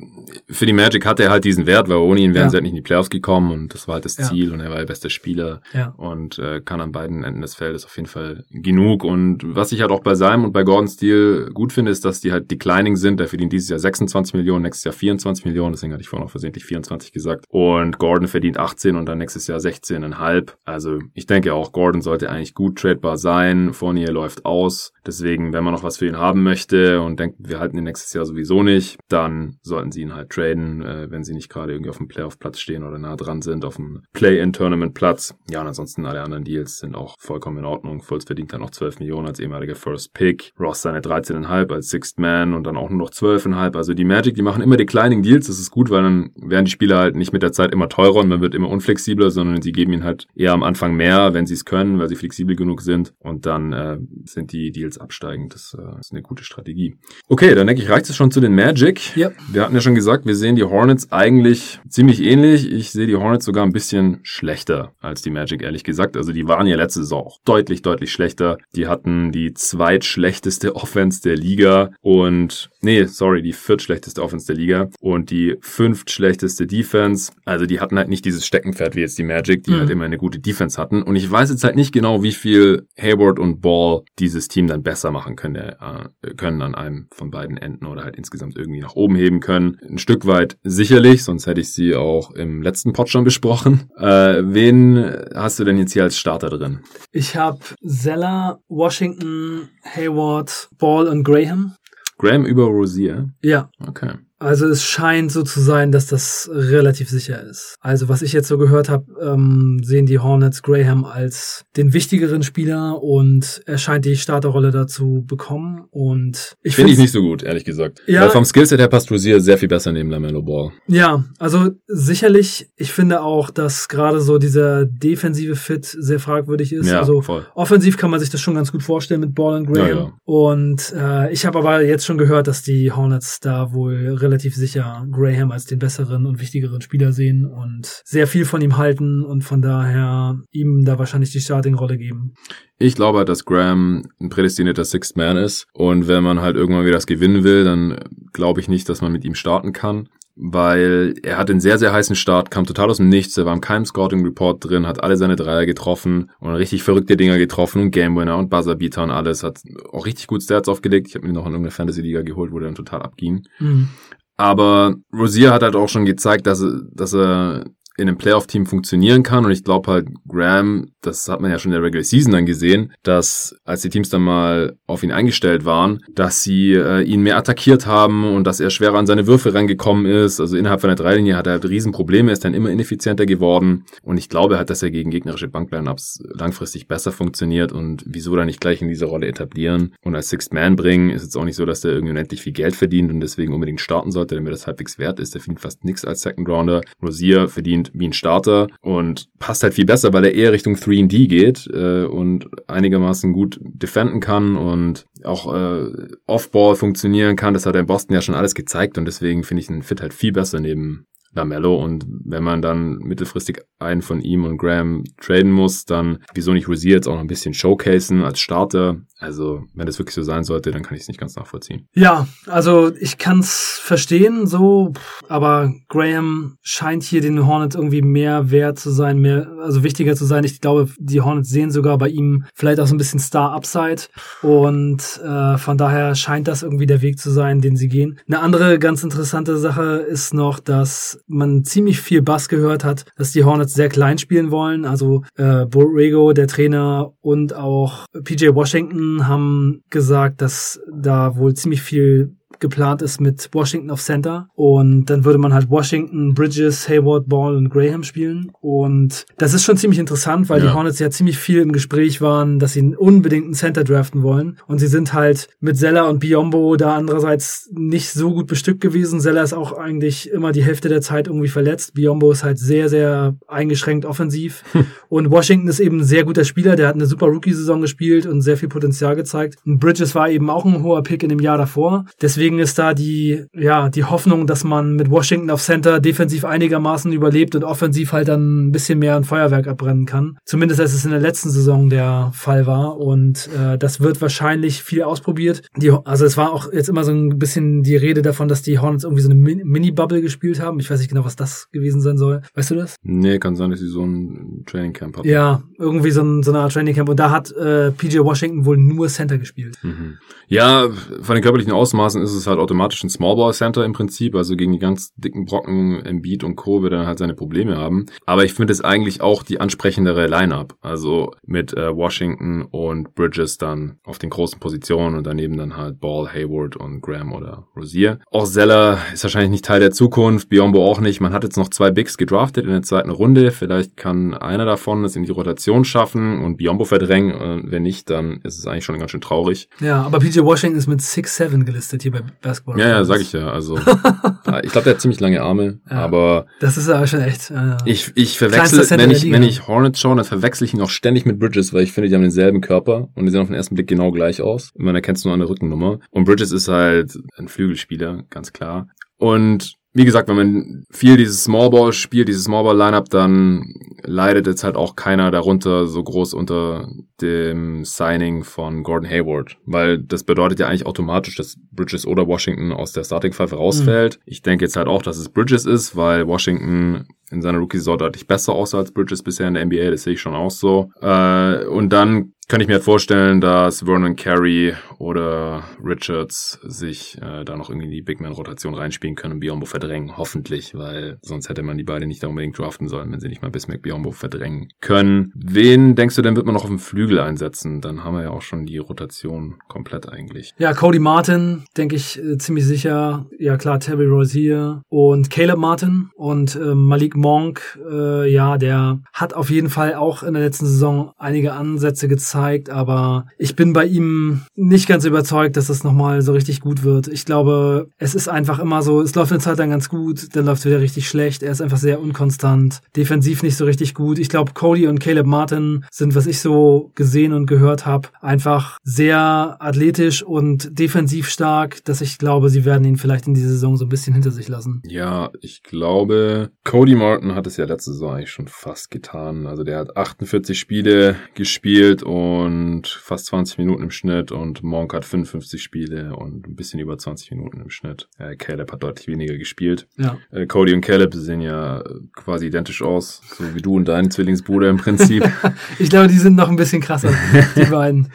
für die Magic hat er halt diesen Wert, weil ohne ihn wären ja. sie halt nicht in die Playoffs gekommen und das war halt das Ziel ja. und er war der beste Spieler ja. und äh, kann an beiden Enden des Feldes auf jeden Fall genug und was ich halt auch bei seinem und bei Gordons Stil gut finde, ist, dass die halt declining sind, der verdient dieses Jahr 26 Millionen, nächstes Jahr 24 Millionen, deswegen hatte ich vorhin auch versehentlich 24 gesagt und Gordon verdient 18 und dann nächstes Jahr 16,5, also ich denke auch, Gordon sollte eigentlich gut tradebar sein, Fournier läuft aus, deswegen, wenn man noch was für ihn haben möchte und denkt, wir halten ihn nächstes Jahr sowieso nicht, dann sollten sie ihn halt traden, äh, wenn sie nicht gerade irgendwie auf dem Playoff-Platz stehen oder nah dran sind, auf dem Play-in-Tournament-Platz. Ja, und ansonsten alle anderen Deals sind auch vollkommen in Ordnung. Fultz verdient dann noch 12 Millionen als ehemaliger First Pick. Ross seine 13,5 als Sixth Man und dann auch nur noch 12,5. Also die Magic, die machen immer Declining Deals. Das ist gut, weil dann werden die Spieler halt nicht mit der Zeit immer teurer und man wird immer unflexibler, sondern sie geben ihnen halt eher am Anfang mehr, wenn sie es können, weil sie flexibel genug sind. Und dann äh, sind die Deals absteigend. Das äh, ist eine gute Strategie. Okay, dann denke ich, reicht es schon zu den Magic. Ja. Wir hatten ja schon gesagt, gesagt, wir sehen die Hornets eigentlich ziemlich ähnlich. Ich sehe die Hornets sogar ein bisschen schlechter als die Magic, ehrlich gesagt. Also die waren ja letzte Saison auch deutlich, deutlich schlechter. Die hatten die zweitschlechteste Offense der Liga und, nee, sorry, die viertschlechteste Offense der Liga und die fünftschlechteste Defense. Also die hatten halt nicht dieses Steckenpferd wie jetzt die Magic, die mhm. halt immer eine gute Defense hatten. Und ich weiß jetzt halt nicht genau, wie viel Hayward und Ball dieses Team dann besser machen können, äh, können an einem von beiden Enden oder halt insgesamt irgendwie nach oben heben können. Ein Stück weit sicherlich, sonst hätte ich sie auch im letzten Pod schon besprochen. Äh, wen hast du denn jetzt hier als Starter drin? Ich habe Zeller, Washington, Hayward, Ball und Graham. Graham über Rosier? Ja. Okay. Also es scheint so zu sein, dass das relativ sicher ist. Also was ich jetzt so gehört habe, ähm, sehen die Hornets Graham als den wichtigeren Spieler und er scheint die Starterrolle dazu bekommen. Und ich finde ich nicht so gut, ehrlich gesagt. Ja, Weil vom Skillset her passt Rosier sehr viel besser neben Lamello Ball. Ja, also sicherlich. Ich finde auch, dass gerade so dieser defensive Fit sehr fragwürdig ist. Ja, also voll. offensiv kann man sich das schon ganz gut vorstellen mit Ball und Graham. Ja, ja. Und äh, ich habe aber jetzt schon gehört, dass die Hornets da wohl relativ sicher Graham als den besseren und wichtigeren Spieler sehen und sehr viel von ihm halten und von daher ihm da wahrscheinlich die Starting-Rolle geben. Ich glaube halt, dass Graham ein prädestinierter Sixth Man ist und wenn man halt irgendwann wieder das gewinnen will, dann glaube ich nicht, dass man mit ihm starten kann weil er hat einen sehr, sehr heißen Start, kam total aus dem Nichts, er war in keinem Scouting Report drin, hat alle seine Dreier getroffen und richtig verrückte Dinger getroffen und Game Winner und Buzzerbeater und alles, hat auch richtig gut Stats aufgelegt. Ich habe mir noch in irgendeiner Fantasy-Liga geholt, wo der dann total abging. Mhm. Aber Rosier hat halt auch schon gezeigt, dass er, dass er in einem Playoff-Team funktionieren kann. Und ich glaube halt, Graham, das hat man ja schon in der Regular Season dann gesehen, dass als die Teams dann mal auf ihn eingestellt waren, dass sie äh, ihn mehr attackiert haben und dass er schwerer an seine Würfe rangekommen ist. Also innerhalb von der Dreilinie hat er halt Riesenprobleme, ist dann immer ineffizienter geworden. Und ich glaube halt, dass er gegen gegnerische Bankline-Ups langfristig besser funktioniert und wieso dann nicht gleich in diese Rolle etablieren und als Sixth Man bringen. Ist jetzt auch nicht so, dass der irgendwie unendlich viel Geld verdient und deswegen unbedingt starten sollte, damit das halbwegs wert ist. Der verdient fast nichts als Second Rounder. Rosier verdient wie ein Starter und passt halt viel besser, weil er eher Richtung 3D geht äh, und einigermaßen gut defenden kann und auch äh, Off-Ball funktionieren kann. Das hat er in Boston ja schon alles gezeigt und deswegen finde ich den Fit halt viel besser neben Lamello und wenn man dann mittelfristig einen von ihm und Graham traden muss, dann wieso nicht Rosier jetzt auch noch ein bisschen showcasen als Starter. Also wenn das wirklich so sein sollte, dann kann ich es nicht ganz nachvollziehen. Ja, also ich kann es verstehen so, aber Graham scheint hier den Hornets irgendwie mehr wert zu sein, mehr also wichtiger zu sein. Ich glaube, die Hornets sehen sogar bei ihm vielleicht auch so ein bisschen Star Upside und äh, von daher scheint das irgendwie der Weg zu sein, den sie gehen. Eine andere ganz interessante Sache ist noch, dass man ziemlich viel Bass gehört hat, dass die Hornets sehr klein spielen wollen. Also äh, Borrego, der Trainer und auch PJ Washington haben gesagt, dass da wohl ziemlich viel geplant ist mit Washington auf Center. Und dann würde man halt Washington, Bridges, Hayward, Ball und Graham spielen. Und das ist schon ziemlich interessant, weil ja. die Hornets ja ziemlich viel im Gespräch waren, dass sie unbedingt einen Center draften wollen. Und sie sind halt mit Zeller und Biombo da andererseits nicht so gut bestückt gewesen. Zeller ist auch eigentlich immer die Hälfte der Zeit irgendwie verletzt. Biombo ist halt sehr, sehr eingeschränkt offensiv. Hm. Und Washington ist eben ein sehr guter Spieler. Der hat eine super Rookie-Saison gespielt und sehr viel Potenzial gezeigt. Und Bridges war eben auch ein hoher Pick in dem Jahr davor. Deswegen Deswegen ist da die, ja, die Hoffnung, dass man mit Washington auf Center defensiv einigermaßen überlebt und offensiv halt dann ein bisschen mehr ein Feuerwerk abbrennen kann. Zumindest als es in der letzten Saison der Fall war. Und äh, das wird wahrscheinlich viel ausprobiert. Die, also es war auch jetzt immer so ein bisschen die Rede davon, dass die Hornets irgendwie so eine Mini-Bubble gespielt haben. Ich weiß nicht genau, was das gewesen sein soll. Weißt du das? Nee, kann sein, dass sie so ein Training Camp hatten. Ja, irgendwie so, ein, so eine Art Training Camp. Und da hat äh, PJ Washington wohl nur Center gespielt. Mhm. Ja, von den körperlichen Ausmaßen ist es halt automatisch ein Smallball Center im Prinzip, also gegen die ganz dicken Brocken Embiid und Co. wird er halt seine Probleme haben. Aber ich finde es eigentlich auch die ansprechendere Lineup, also mit äh, Washington und Bridges dann auf den großen Positionen und daneben dann halt Ball, Hayward und Graham oder Rosier. Auch Zeller ist wahrscheinlich nicht Teil der Zukunft, Biombo auch nicht. Man hat jetzt noch zwei Bigs gedraftet in der zweiten Runde. Vielleicht kann einer davon es in die Rotation schaffen und Biombo verdrängen. Und wenn nicht, dann ist es eigentlich schon ganz schön traurig. Ja, aber PJ Washington ist mit 6'7 gelistet hier bei Basketball. Ja, ja, sag ich ja. Also, ich glaube, der hat ziemlich lange Arme, ja, aber. Das ist aber schon echt. Äh, ich, ich verwechsel, wenn ich, wenn ich Hornets schaue, dann verwechsel ich ihn auch ständig mit Bridges, weil ich finde, die haben denselben Körper und die sehen auf den ersten Blick genau gleich aus. Man erkennt es nur an der Rückennummer. Und Bridges ist halt ein Flügelspieler, ganz klar. Und wie gesagt, wenn man viel dieses Smallball spielt, dieses Smallball-Lineup, dann leidet jetzt halt auch keiner darunter so groß unter dem Signing von Gordon Hayward, weil das bedeutet ja eigentlich automatisch, dass Bridges oder Washington aus der Starting Five rausfällt. Mhm. Ich denke jetzt halt auch, dass es Bridges ist, weil Washington in seiner Rookie-Saison deutlich besser aussah als Bridges bisher in der NBA, das sehe ich schon auch so. Äh, und dann kann ich mir halt vorstellen, dass Vernon Carey oder Richards sich äh, da noch irgendwie in die Big Man-Rotation reinspielen können und Biombo verdrängen, hoffentlich, weil sonst hätte man die beiden nicht da unbedingt draften sollen, wenn sie nicht mal Bismack Biombo verdrängen können. Wen denkst du denn, wird man noch auf dem Flügel einsetzen? Dann haben wir ja auch schon die Rotation komplett eigentlich. Ja, Cody Martin, denke ich äh, ziemlich sicher. Ja klar, Terry Rozier und Caleb Martin und äh, Malik Monk, äh, ja, der hat auf jeden Fall auch in der letzten Saison einige Ansätze gezeigt aber ich bin bei ihm nicht ganz überzeugt, dass das nochmal so richtig gut wird. Ich glaube, es ist einfach immer so, es läuft eine Zeit lang ganz gut, dann läuft es wieder richtig schlecht. Er ist einfach sehr unkonstant, defensiv nicht so richtig gut. Ich glaube, Cody und Caleb Martin sind, was ich so gesehen und gehört habe, einfach sehr athletisch und defensiv stark, dass ich glaube, sie werden ihn vielleicht in dieser Saison so ein bisschen hinter sich lassen. Ja, ich glaube, Cody Martin hat es ja letzte Saison eigentlich schon fast getan. Also der hat 48 Spiele gespielt und fast 20 Minuten im Schnitt und Monk hat 55 Spiele und ein bisschen über 20 Minuten im Schnitt. Äh, Caleb hat deutlich weniger gespielt. Ja. Äh, Cody und Caleb sehen ja quasi identisch aus, so wie du und dein Zwillingsbruder im Prinzip. ich glaube, die sind noch ein bisschen krasser, die beiden.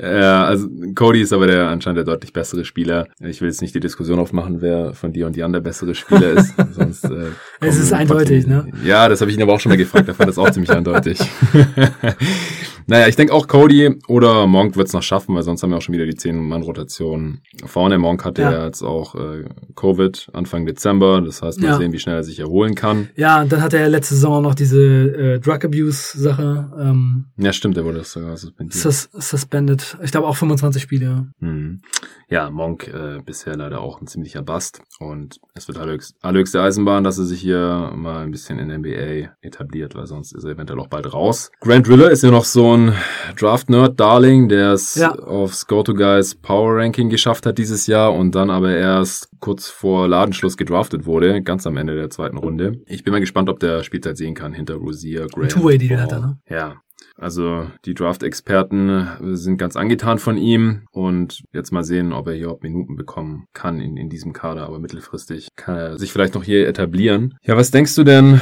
Ja, also Cody ist aber der anscheinend der deutlich bessere Spieler. Ich will jetzt nicht die Diskussion aufmachen, wer von dir und Jan der bessere Spieler ist. Sonst, äh, es ist eindeutig, ne? Ja, das habe ich ihn aber auch schon mal gefragt. Er fand das auch ziemlich eindeutig. naja, ich denke auch Cody oder Monk wird es noch schaffen, weil sonst haben wir auch schon wieder die 10-Mann-Rotation vorne. Monk hatte ja. ja, jetzt auch äh, Covid Anfang Dezember. Das heißt, mal ja. sehen, wie schnell er sich erholen kann. Ja, und dann hatte er letzte Saison noch diese äh, Drug Abuse-Sache. Ähm, ja, stimmt, der wurde sogar suspendiert. Sus suspended. Ich glaube auch 25 Spiele. Hm. Ja, Monk äh, bisher leider auch ein ziemlichster Bast. Und es wird allerhöchste Eisenbahn, dass er sich hier mal ein bisschen in der NBA etabliert, weil sonst ist er eventuell auch bald raus. Grant Riller ist ja noch so ein Draft-Nerd-Darling, der es ja. aufs Go-To-Guys Power Ranking geschafft hat dieses Jahr und dann aber erst kurz vor Ladenschluss gedraftet wurde, ganz am Ende der zweiten Runde. Ich bin mal gespannt, ob der Spielzeit sehen kann hinter Rosier, Grant. Two-Way-Deal hat er, ne? Ja, also die Draft-Experten sind ganz angetan von ihm und jetzt mal sehen, ob er hier auch Minuten bekommen kann in, in diesem Kader. Aber mittelfristig kann er sich vielleicht noch hier etablieren. Ja, was denkst du denn?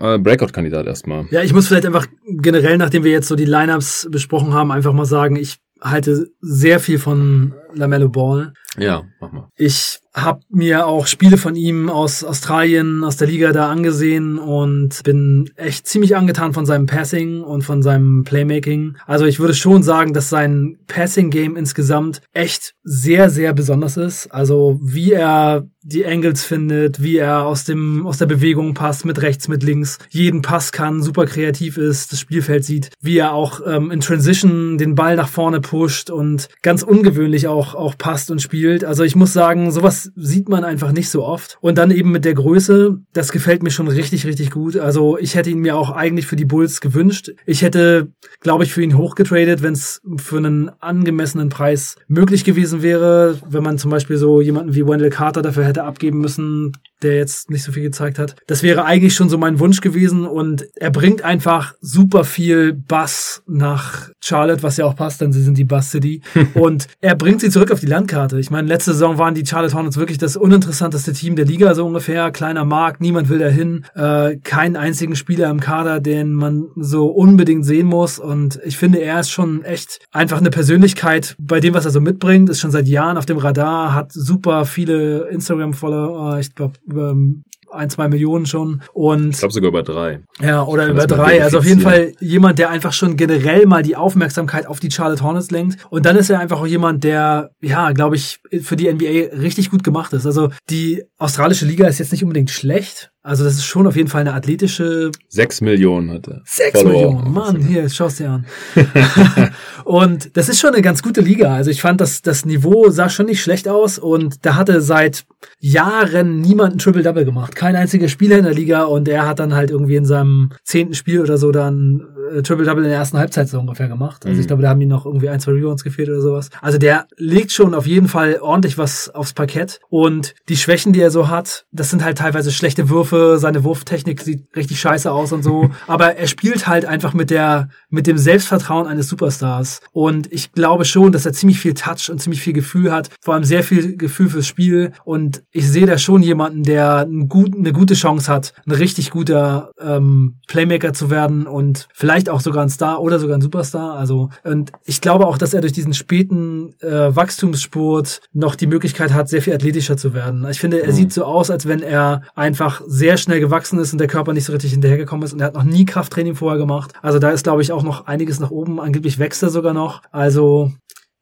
Äh, Breakout-Kandidat erstmal. Ja, ich muss vielleicht einfach generell, nachdem wir jetzt so die Lineups besprochen haben, einfach mal sagen, ich halte sehr viel von Lamello Ball. Ja, mach mal. Ich habe mir auch Spiele von ihm aus Australien, aus der Liga da angesehen und bin echt ziemlich angetan von seinem Passing und von seinem Playmaking. Also ich würde schon sagen, dass sein Passing-Game insgesamt echt sehr, sehr besonders ist. Also wie er die Angles findet, wie er aus dem aus der Bewegung passt, mit rechts, mit links, jeden Pass kann, super kreativ ist, das Spielfeld sieht, wie er auch ähm, in Transition den Ball nach vorne pusht und ganz ungewöhnlich auch auch passt und spielt. Also ich muss sagen, sowas sieht man einfach nicht so oft. Und dann eben mit der Größe, das gefällt mir schon richtig, richtig gut. Also ich hätte ihn mir auch eigentlich für die Bulls gewünscht. Ich hätte, glaube ich, für ihn hochgetradet, wenn es für einen angemessenen Preis möglich gewesen wäre. Wenn man zum Beispiel so jemanden wie Wendell Carter dafür hätte abgeben müssen, der jetzt nicht so viel gezeigt hat. Das wäre eigentlich schon so mein Wunsch gewesen und er bringt einfach super viel Bass nach Charlotte, was ja auch passt, denn sie sind die Bass City und er bringt sie zurück auf die Landkarte. Ich meine, letzte Saison waren die Charlotte Hornets wirklich das uninteressanteste Team der Liga so ungefähr, kleiner Markt, niemand will dahin, äh, keinen einzigen Spieler im Kader, den man so unbedingt sehen muss. Und ich finde, er ist schon echt einfach eine Persönlichkeit bei dem, was er so mitbringt, ist schon seit Jahren auf dem Radar, hat super viele Instagram-Follower, ich glaube über ein, zwei Millionen schon. Und ich glaube sogar über drei. Ja, oder über drei. Also auf jeden Fall jemand, der einfach schon generell mal die Aufmerksamkeit auf die Charlotte Hornets lenkt. Und dann ist er einfach auch jemand, der, ja, glaube ich, für die NBA richtig gut gemacht ist. Also die australische Liga ist jetzt nicht unbedingt schlecht. Also das ist schon auf jeden Fall eine athletische. Sechs Millionen hat er. Sechs Follower. Millionen, Mann, hier, schaust dir an. und das ist schon eine ganz gute Liga. Also ich fand, das, das Niveau sah schon nicht schlecht aus und da hatte seit Jahren niemand ein Triple-Double gemacht. Kein einziger Spieler in der Liga und er hat dann halt irgendwie in seinem zehnten Spiel oder so dann äh, Triple-Double in der ersten Halbzeit so ungefähr gemacht. Also mhm. ich glaube, da haben ihm noch irgendwie ein, zwei Rebounds gefehlt oder sowas. Also der legt schon auf jeden Fall ordentlich was aufs Parkett und die Schwächen, die er so hat, das sind halt teilweise schlechte Würfe Würfe, seine Wurftechnik sieht richtig scheiße aus und so. Aber er spielt halt einfach mit der, mit dem Selbstvertrauen eines Superstars. Und ich glaube schon, dass er ziemlich viel Touch und ziemlich viel Gefühl hat. Vor allem sehr viel Gefühl fürs Spiel. Und ich sehe da schon jemanden, der einen guten, eine gute Chance hat, ein richtig guter ähm, Playmaker zu werden und vielleicht auch sogar ein Star oder sogar ein Superstar. Also, und ich glaube auch, dass er durch diesen späten äh, Wachstumsspurt noch die Möglichkeit hat, sehr viel athletischer zu werden. Ich finde, er mhm. sieht so aus, als wenn er einfach sehr schnell gewachsen ist und der Körper nicht so richtig hinterhergekommen ist und er hat noch nie Krafttraining vorher gemacht. Also da ist, glaube ich, auch noch einiges nach oben. Angeblich wächst er sogar noch. Also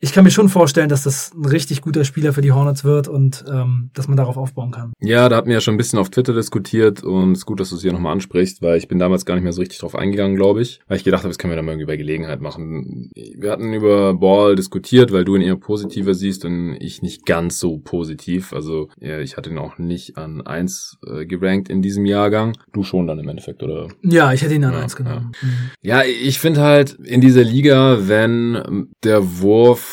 ich kann mir schon vorstellen, dass das ein richtig guter Spieler für die Hornets wird und ähm, dass man darauf aufbauen kann. Ja, da hatten wir ja schon ein bisschen auf Twitter diskutiert und es ist gut, dass du es hier nochmal ansprichst, weil ich bin damals gar nicht mehr so richtig drauf eingegangen, glaube ich, weil ich gedacht habe, das können wir dann mal irgendwie bei Gelegenheit machen. Wir hatten über Ball diskutiert, weil du ihn eher positiver siehst und ich nicht ganz so positiv. Also ja, ich hatte ihn auch nicht an eins äh, gerankt in diesem Jahrgang. Du schon dann im Endeffekt, oder? Ja, ich hätte ihn an ja, eins genommen. Ja, mhm. ja ich finde halt in dieser Liga, wenn der Wurf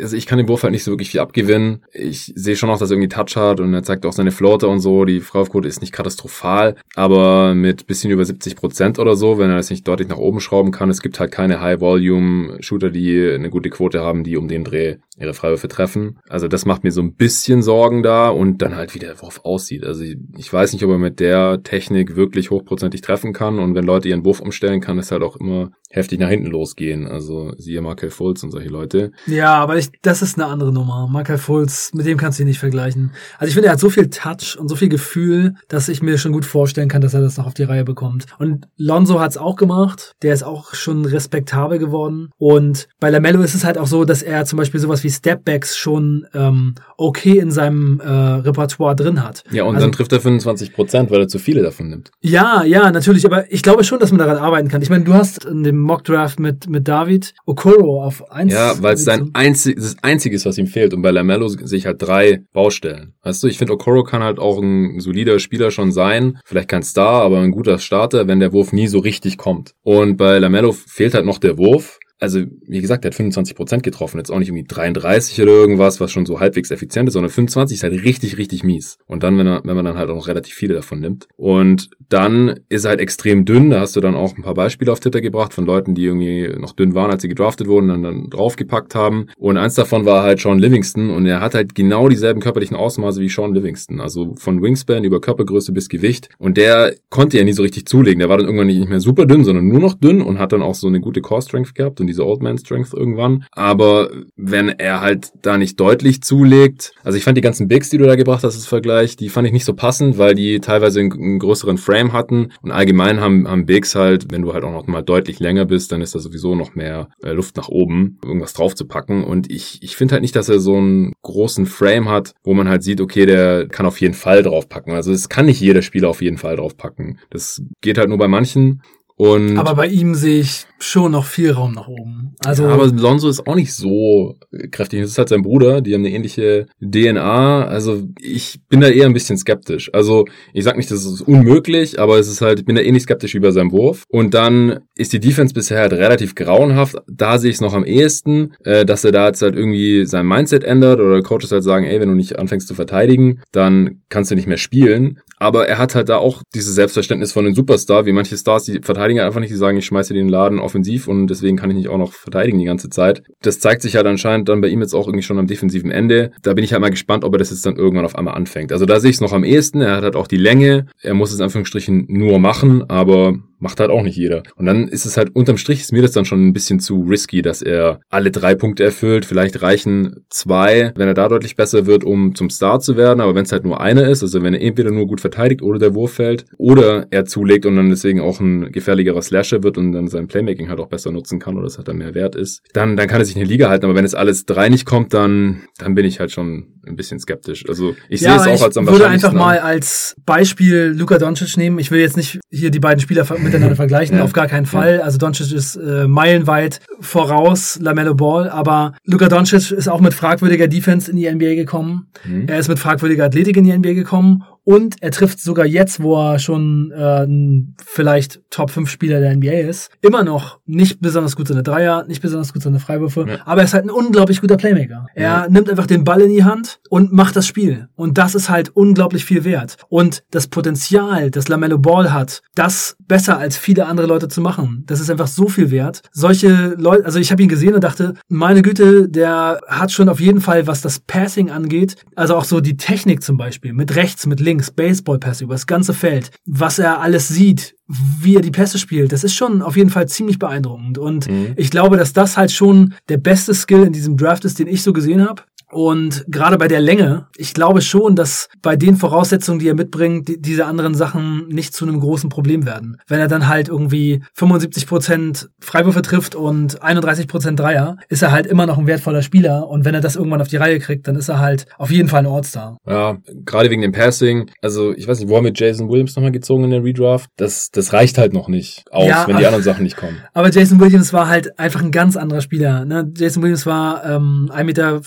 Also ich kann dem Wurf halt nicht so wirklich viel abgewinnen. Ich sehe schon noch, dass er irgendwie Touch hat und er zeigt auch seine Floater und so. Die Freiwurfquote ist nicht katastrophal, aber mit bisschen über 70 Prozent oder so, wenn er das nicht deutlich nach oben schrauben kann. Es gibt halt keine High-Volume-Shooter, die eine gute Quote haben, die um den Dreh ihre Freiwürfe treffen. Also das macht mir so ein bisschen Sorgen da und dann halt wie der Wurf aussieht. Also ich weiß nicht, ob er mit der Technik wirklich hochprozentig treffen kann und wenn Leute ihren Wurf umstellen, kann es halt auch immer heftig nach hinten losgehen. Also siehe Markel Fultz und solche Leute. Ja, aber ich, das ist eine andere Nummer. Markel Fultz, mit dem kannst du ihn nicht vergleichen. Also ich finde, er hat so viel Touch und so viel Gefühl, dass ich mir schon gut vorstellen kann, dass er das noch auf die Reihe bekommt. Und Lonzo hat es auch gemacht. Der ist auch schon respektabel geworden. Und bei Lamello ist es halt auch so, dass er zum Beispiel sowas wie Stepbacks schon ähm, okay in seinem äh, Repertoire drin hat. Ja, und also, dann trifft er 25 Prozent, weil er zu viele davon nimmt. Ja, ja, natürlich. Aber ich glaube schon, dass man daran arbeiten kann. Ich meine, du hast in dem Mockdraft mit, mit David Okoro auf eins. Ja, weil es sein einzig, das Einzige was ihm fehlt. Und bei Lamello sehe ich halt drei Baustellen. Weißt du, ich finde, Okoro kann halt auch ein solider Spieler schon sein. Vielleicht kein Star, aber ein guter Starter, wenn der Wurf nie so richtig kommt. Und bei Lamello fehlt halt noch der Wurf also wie gesagt, der hat 25 Prozent getroffen, jetzt auch nicht irgendwie 33 oder irgendwas, was schon so halbwegs effizient ist, sondern 25 ist halt richtig, richtig mies. Und dann, wenn, er, wenn man dann halt auch noch relativ viele davon nimmt. Und dann ist er halt extrem dünn, da hast du dann auch ein paar Beispiele auf Twitter gebracht von Leuten, die irgendwie noch dünn waren, als sie gedraftet wurden, dann, dann draufgepackt haben. Und eins davon war halt Sean Livingston und er hat halt genau dieselben körperlichen Ausmaße wie Sean Livingston, also von Wingspan über Körpergröße bis Gewicht. Und der konnte ja nie so richtig zulegen, der war dann irgendwann nicht mehr super dünn, sondern nur noch dünn und hat dann auch so eine gute Core Strength gehabt und diese Old Man Strength irgendwann. Aber wenn er halt da nicht deutlich zulegt, also ich fand die ganzen Bigs, die du da gebracht hast, das Vergleich, die fand ich nicht so passend, weil die teilweise einen, einen größeren Frame hatten und allgemein haben, haben Bigs halt, wenn du halt auch noch mal deutlich länger bist, dann ist da sowieso noch mehr äh, Luft nach oben, irgendwas drauf zu packen. Und ich, ich finde halt nicht, dass er so einen großen Frame hat, wo man halt sieht, okay, der kann auf jeden Fall draufpacken. Also es kann nicht jeder Spieler auf jeden Fall draufpacken. Das geht halt nur bei manchen. Und aber bei ihm sehe ich schon noch viel Raum nach oben. Also ja, aber Lonzo ist auch nicht so kräftig. Das ist halt sein Bruder, die haben eine ähnliche DNA. Also ich bin da eher ein bisschen skeptisch. Also ich sag nicht, das ist unmöglich, aber es ist halt, ich bin da ähnlich skeptisch wie bei seinem Wurf. Und dann ist die Defense bisher halt relativ grauenhaft. Da sehe ich es noch am ehesten, äh, dass er da jetzt halt irgendwie sein Mindset ändert oder Coaches halt sagen, ey, wenn du nicht anfängst zu verteidigen, dann kannst du nicht mehr spielen. Aber er hat halt da auch dieses Selbstverständnis von einem Superstar, wie manche Stars, die verteidigen einfach nicht, die sagen, ich schmeiße den Laden offensiv und deswegen kann ich nicht auch noch verteidigen die ganze Zeit. Das zeigt sich halt anscheinend dann bei ihm jetzt auch irgendwie schon am defensiven Ende. Da bin ich halt mal gespannt, ob er das jetzt dann irgendwann auf einmal anfängt. Also da sehe ich es noch am ehesten. Er hat halt auch die Länge. Er muss es in Anführungsstrichen nur machen, aber macht halt auch nicht jeder. Und dann ist es halt unterm Strich ist mir das dann schon ein bisschen zu risky, dass er alle drei Punkte erfüllt. Vielleicht reichen zwei, wenn er da deutlich besser wird, um zum Star zu werden. Aber wenn es halt nur einer ist, also wenn er entweder nur gut verteidigt oder der Wurf fällt oder er zulegt und dann deswegen auch ein gefährlicherer Slasher wird und dann sein Playmaking halt auch besser nutzen kann oder es halt dann mehr wert ist, dann, dann kann er sich in der Liga halten. Aber wenn es alles drei nicht kommt, dann, dann bin ich halt schon ein bisschen skeptisch. Also ich ja, sehe es auch als am Ich würde einfach mal als Beispiel Luka Doncic nehmen. Ich will jetzt nicht hier die beiden Spieler miteinander vergleichen, ja. auf gar keinen Fall. Ja. Also Doncic ist äh, meilenweit voraus, Lamello Ball, aber Luka Doncic ist auch mit fragwürdiger Defense in die NBA gekommen. Mhm. Er ist mit fragwürdiger Athletik in die NBA gekommen und er trifft sogar jetzt, wo er schon äh, vielleicht Top 5 Spieler der NBA ist, immer noch nicht besonders gut seine Dreier, nicht besonders gut seine Freiwürfe, ja. aber er ist halt ein unglaublich guter Playmaker. Er ja. nimmt einfach den Ball in die Hand und macht das Spiel. Und das ist halt unglaublich viel wert. Und das Potenzial, das Lamello Ball hat, das besser als viele andere Leute zu machen, das ist einfach so viel wert. Solche Leute, also ich habe ihn gesehen und dachte, meine Güte, der hat schon auf jeden Fall, was das Passing angeht, also auch so die Technik zum Beispiel, mit rechts, mit links, links, Baseballpässe über das ganze Feld, was er alles sieht, wie er die Pässe spielt, das ist schon auf jeden Fall ziemlich beeindruckend. Und mhm. ich glaube, dass das halt schon der beste Skill in diesem Draft ist, den ich so gesehen habe. Und gerade bei der Länge, ich glaube schon, dass bei den Voraussetzungen, die er mitbringt, die, diese anderen Sachen nicht zu einem großen Problem werden. Wenn er dann halt irgendwie 75 Prozent Freiwürfe trifft und 31 Prozent Dreier, ist er halt immer noch ein wertvoller Spieler. Und wenn er das irgendwann auf die Reihe kriegt, dann ist er halt auf jeden Fall ein Ortstar. Ja, gerade wegen dem Passing. Also ich weiß nicht, wo er mit Jason Williams nochmal gezogen in der Redraft. Das, das reicht halt noch nicht aus, ja, wenn die anderen Sachen nicht kommen. Aber Jason Williams war halt einfach ein ganz anderer Spieler. Ne? Jason Williams war ähm, 1,85 Meter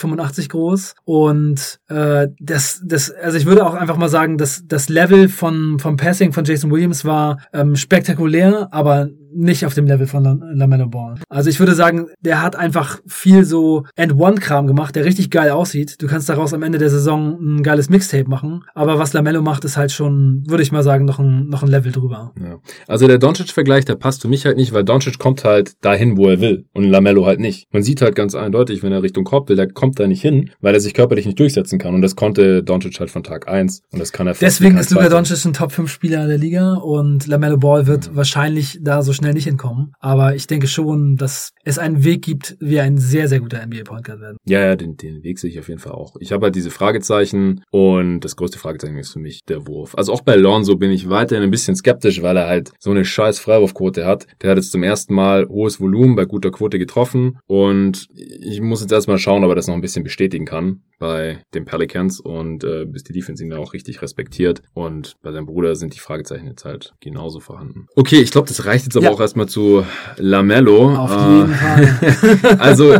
groß. Und äh, das, das, also ich würde auch einfach mal sagen, dass das Level von vom Passing von Jason Williams war ähm, spektakulär, aber nicht auf dem Level von LaMelo Ball. Also ich würde sagen, der hat einfach viel so And-One-Kram gemacht, der richtig geil aussieht. Du kannst daraus am Ende der Saison ein geiles Mixtape machen. Aber was LaMelo macht, ist halt schon, würde ich mal sagen, noch ein, noch ein Level drüber. Ja. Also der Doncic-Vergleich, der passt für mich halt nicht, weil Doncic kommt halt dahin, wo er will und LaMelo halt nicht. Man sieht halt ganz eindeutig, wenn er Richtung Korb will, der kommt da nicht hin, weil er sich körperlich nicht durchsetzen kann. Und das konnte Doncic halt von Tag eins und das kann er Deswegen ist Luka Doncic ein Top 5 Spieler der Liga und LaMelo Ball wird mhm. wahrscheinlich da so schnell nicht hinkommen. Aber ich denke schon, dass es einen Weg gibt, wie ein sehr, sehr guter NBA-Point Guard werden. Ja, ja, den, den Weg sehe ich auf jeden Fall auch. Ich habe halt diese Fragezeichen und das größte Fragezeichen ist für mich der Wurf. Also auch bei Lonzo bin ich weiterhin ein bisschen skeptisch, weil er halt so eine scheiß Freiwurfquote hat. Der hat jetzt zum ersten Mal hohes Volumen bei guter Quote getroffen und ich muss jetzt erstmal schauen, ob er das noch ein bisschen bestätigen kann bei den Pelicans und äh, bis die Defense ihn da auch richtig respektiert und bei seinem Bruder sind die Fragezeichen jetzt halt genauso vorhanden. Okay, ich glaube, das reicht jetzt aber ja. Auch erstmal zu Lamello. Auf jeden äh, Fall. also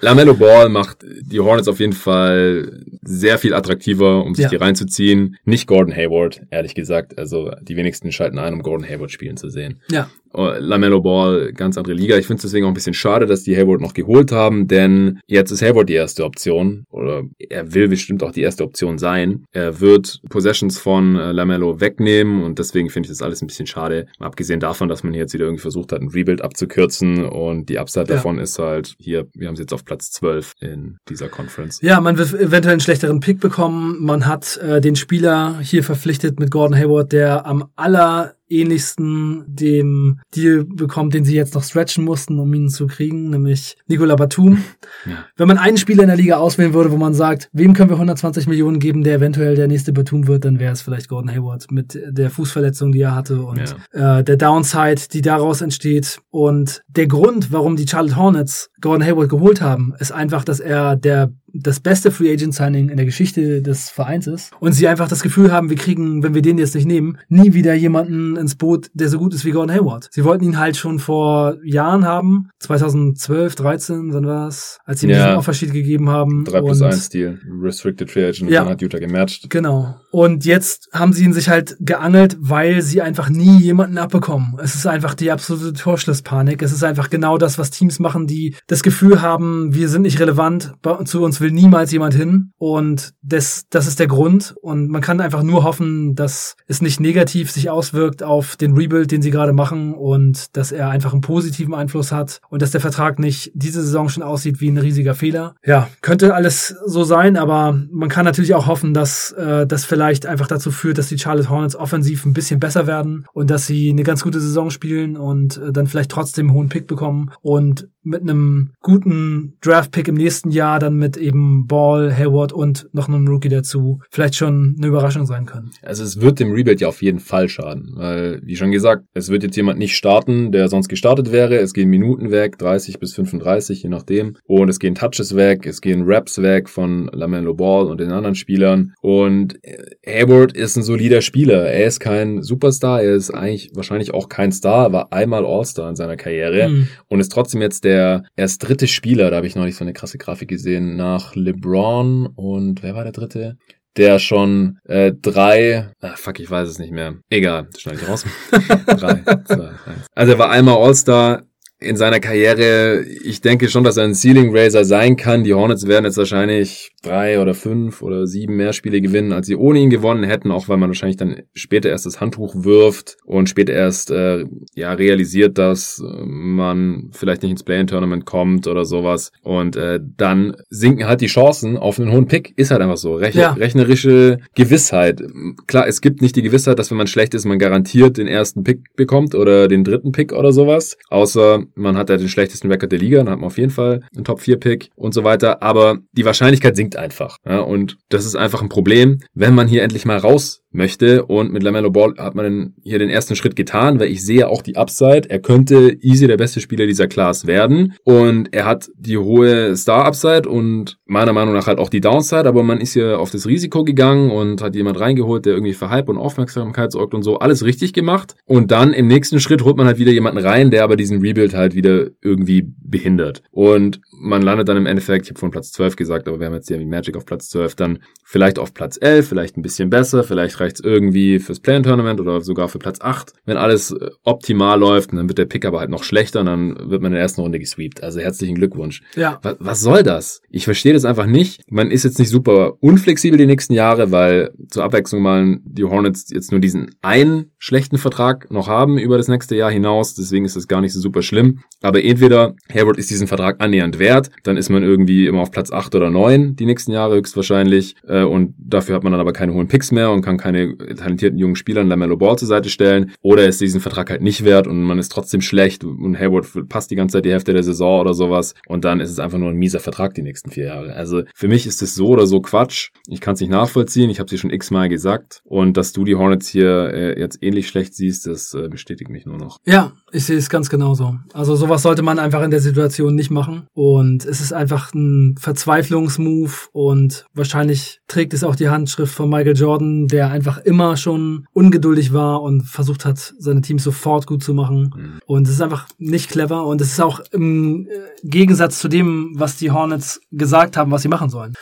Lamello Ball macht die Hornets auf jeden Fall sehr viel attraktiver, um sich ja. die reinzuziehen. Nicht Gordon Hayward, ehrlich gesagt. Also die wenigsten schalten ein, um Gordon Hayward spielen zu sehen. Ja. Lamello Ball, ganz andere Liga. Ich finde es deswegen auch ein bisschen schade, dass die Hayward noch geholt haben, denn jetzt ist Hayward die erste Option oder er will bestimmt auch die erste Option sein. Er wird Possessions von äh, Lamello wegnehmen und deswegen finde ich das alles ein bisschen schade. Abgesehen davon, dass man jetzt wieder irgendwie versucht hat, ein Rebuild abzukürzen und die Upside ja. davon ist halt hier, wir haben es jetzt auf Platz 12 in dieser Conference. Ja, man wird eventuell einen schlechteren Pick bekommen. Man hat äh, den Spieler hier verpflichtet mit Gordon Hayward, der am aller ähnlichsten dem Deal bekommt, den sie jetzt noch stretchen mussten, um ihn zu kriegen, nämlich Nicola Batum. Ja. Wenn man einen Spieler in der Liga auswählen würde, wo man sagt, wem können wir 120 Millionen geben, der eventuell der nächste Batum wird, dann wäre es vielleicht Gordon Hayward mit der Fußverletzung, die er hatte und ja. äh, der Downside, die daraus entsteht. Und der Grund, warum die Charlotte Hornets Gordon Hayward geholt haben, ist einfach, dass er der das beste Free Agent Signing in der Geschichte des Vereins ist und sie einfach das Gefühl haben, wir kriegen, wenn wir den jetzt nicht nehmen, nie wieder jemanden ins Boot, der so gut ist wie Gordon Hayward. Sie wollten ihn halt schon vor Jahren haben, 2012, 13, wann war es, als sie ihm ja. diesen Offersheet gegeben haben. 3 plus 1 Deal, Restricted Free Agent, ja. dann hat Utah gematcht. Genau. Und jetzt haben sie ihn sich halt geangelt, weil sie einfach nie jemanden abbekommen. Es ist einfach die absolute Torschlusspanik. Es ist einfach genau das, was Teams machen, die das Gefühl haben, wir sind nicht relevant, zu uns will niemals jemand hin. Und das, das ist der Grund. Und man kann einfach nur hoffen, dass es nicht negativ sich auswirkt auf den Rebuild, den sie gerade machen und dass er einfach einen positiven Einfluss hat und dass der Vertrag nicht diese Saison schon aussieht wie ein riesiger Fehler. Ja, könnte alles so sein, aber man kann natürlich auch hoffen, dass äh, das vielleicht einfach dazu führt, dass die Charlotte Hornets offensiv ein bisschen besser werden und dass sie eine ganz gute Saison spielen und äh, dann vielleicht trotzdem einen hohen Pick bekommen und mit einem guten Draft-Pick im nächsten Jahr dann mit eben Ball, Hayward und noch einem Rookie dazu vielleicht schon eine Überraschung sein können. Also es wird dem Rebuild ja auf jeden Fall schaden, weil, wie schon gesagt, es wird jetzt jemand nicht starten, der sonst gestartet wäre. Es gehen Minuten weg, 30 bis 35, je nachdem. Und es gehen Touches weg, es gehen Raps weg von LaMelo Ball und den anderen Spielern. Und Hayward ist ein solider Spieler. Er ist kein Superstar, er ist eigentlich wahrscheinlich auch kein Star, war einmal All-Star in seiner Karriere mhm. und ist trotzdem jetzt der der erst dritte Spieler, da habe ich nicht so eine krasse Grafik gesehen, nach LeBron und wer war der dritte? der schon äh, drei, ah, fuck, ich weiß es nicht mehr. Egal, schneide ich raus. drei, zwei, eins. Also er war einmal All-Star, in seiner Karriere, ich denke schon, dass er ein Ceiling Raiser sein kann. Die Hornets werden jetzt wahrscheinlich drei oder fünf oder sieben mehr Spiele gewinnen, als sie ohne ihn gewonnen hätten, auch weil man wahrscheinlich dann später erst das Handtuch wirft und später erst äh, ja realisiert, dass man vielleicht nicht ins Play-in-Tournament kommt oder sowas. Und äh, dann sinken halt die Chancen auf einen hohen Pick. Ist halt einfach so. Rech ja. Rechnerische Gewissheit. Klar, es gibt nicht die Gewissheit, dass wenn man schlecht ist, man garantiert den ersten Pick bekommt oder den dritten Pick oder sowas. Außer man hat ja den schlechtesten Record der Liga, dann hat man auf jeden Fall einen Top-4-Pick und so weiter. Aber die Wahrscheinlichkeit sinkt einfach. Ja, und das ist einfach ein Problem, wenn man hier endlich mal raus möchte. Und mit LaMelo Ball hat man hier den ersten Schritt getan, weil ich sehe auch die Upside. Er könnte easy der beste Spieler dieser Class werden. Und er hat die hohe Star-Upside und meiner Meinung nach halt auch die Downside. Aber man ist hier auf das Risiko gegangen und hat jemand reingeholt, der irgendwie für Hype und Aufmerksamkeit sorgt und so. Alles richtig gemacht. Und dann im nächsten Schritt holt man halt wieder jemanden rein, der aber diesen Rebuild halt wieder irgendwie behindert. Und man landet dann im Endeffekt, ich habe von Platz 12 gesagt, aber wir haben jetzt hier Magic auf Platz 12, dann vielleicht auf Platz 11, vielleicht ein bisschen besser, vielleicht reicht's irgendwie fürs Play-In-Tournament oder sogar für Platz 8. Wenn alles äh, optimal läuft, dann wird der Pick aber halt noch schlechter und dann wird man in der ersten Runde gesweept. Also herzlichen Glückwunsch. Ja. Was, was soll das? Ich verstehe das einfach nicht. Man ist jetzt nicht super unflexibel die nächsten Jahre, weil zur Abwechslung mal die Hornets jetzt nur diesen einen schlechten Vertrag noch haben über das nächste Jahr hinaus. Deswegen ist das gar nicht so super schlimm. Aber entweder Hayward ist diesen Vertrag annähernd wert, dann ist man irgendwie immer auf Platz 8 oder 9 die nächsten Jahre höchstwahrscheinlich. Äh, und dafür hat man dann aber keine hohen Picks mehr und kann keine talentierten jungen Spieler in Lamello Ball zur Seite stellen. Oder ist diesen Vertrag halt nicht wert und man ist trotzdem schlecht und Hayward passt die ganze Zeit die Hälfte der Saison oder sowas. Und dann ist es einfach nur ein mieser Vertrag die nächsten vier Jahre. Also für mich ist es so oder so Quatsch. Ich kann es nicht nachvollziehen. Ich habe sie schon x-mal gesagt. Und dass du die Hornets hier äh, jetzt ähnlich schlecht siehst, das äh, bestätigt mich nur noch. Ja, ich sehe es ganz genauso. Also sowas sollte man einfach in der Situation nicht machen. Und es ist einfach ein Verzweiflungsmove und wahrscheinlich trägt es auch die Handschrift von Michael Jordan, der einfach immer schon ungeduldig war und versucht hat, seine Teams sofort gut zu machen. Mhm. Und es ist einfach nicht clever und es ist auch im äh, Gegensatz zu dem, was die Hornets gesagt haben, was sie machen sollen.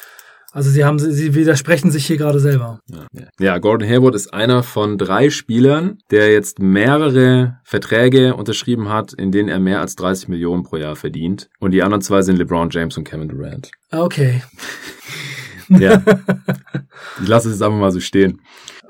Also sie haben, sie widersprechen sich hier gerade selber. Ja, ja, Gordon Hayward ist einer von drei Spielern, der jetzt mehrere Verträge unterschrieben hat, in denen er mehr als 30 Millionen pro Jahr verdient. Und die anderen zwei sind LeBron James und Kevin Durant. Okay. ja. Ich lasse es jetzt einfach mal so stehen.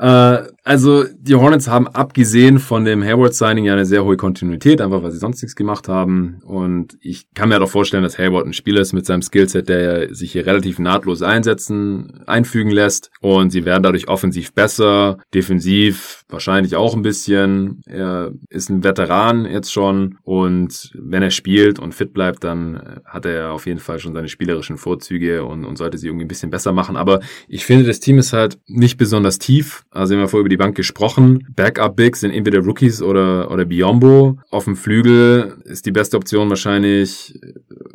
Äh, also die Hornets haben abgesehen von dem Hayward-Signing ja eine sehr hohe Kontinuität, einfach weil sie sonst nichts gemacht haben. Und ich kann mir doch vorstellen, dass Hayward ein Spieler ist mit seinem Skillset, der sich hier relativ nahtlos einsetzen, einfügen lässt. Und sie werden dadurch offensiv besser, defensiv wahrscheinlich auch ein bisschen. Er ist ein Veteran jetzt schon. Und wenn er spielt und fit bleibt, dann hat er auf jeden Fall schon seine spielerischen Vorzüge und, und sollte sie irgendwie ein bisschen besser machen. Aber ich finde, das Team ist halt nicht besonders tief. Also wir haben vorher über die Bank gesprochen. Backup-Bigs sind entweder Rookies oder, oder Biombo. Auf dem Flügel ist die beste Option wahrscheinlich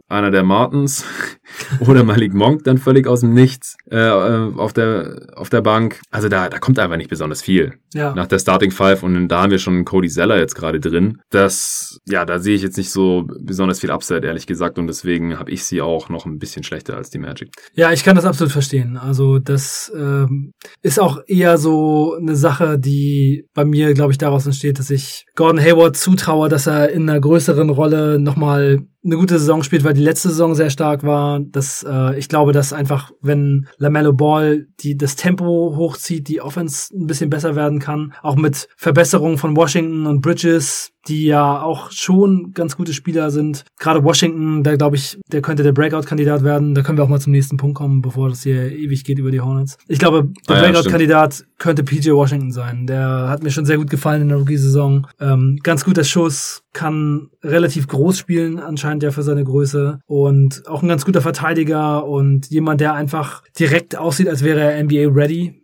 einer der Martins oder Malik Monk dann völlig aus dem Nichts äh, äh, auf der auf der Bank. Also da da kommt einfach nicht besonders viel ja. nach der Starting Five und da haben wir schon Cody Zeller jetzt gerade drin. Das ja da sehe ich jetzt nicht so besonders viel Upside ehrlich gesagt und deswegen habe ich sie auch noch ein bisschen schlechter als die Magic. Ja, ich kann das absolut verstehen. Also das ähm, ist auch eher so eine Sache, die bei mir glaube ich daraus entsteht, dass ich Gordon Hayward zutraue, dass er in einer größeren Rolle nochmal eine gute Saison spielt, weil die letzte Saison sehr stark war. Das, äh, ich glaube, dass einfach, wenn Lamello Ball die das Tempo hochzieht, die Offense ein bisschen besser werden kann, auch mit Verbesserungen von Washington und Bridges, die ja auch schon ganz gute Spieler sind. Gerade Washington, da glaube ich, der könnte der Breakout-Kandidat werden. Da können wir auch mal zum nächsten Punkt kommen, bevor das hier ewig geht über die Hornets. Ich glaube, der ah, ja, Breakout-Kandidat könnte PJ Washington sein. Der hat mir schon sehr gut gefallen in der Rookie-Saison. Ähm, ganz guter Schuss, kann relativ groß spielen, anscheinend ja für seine Größe. Und auch ein ganz guter Verteidiger und jemand, der einfach direkt aussieht, als wäre er NBA ready.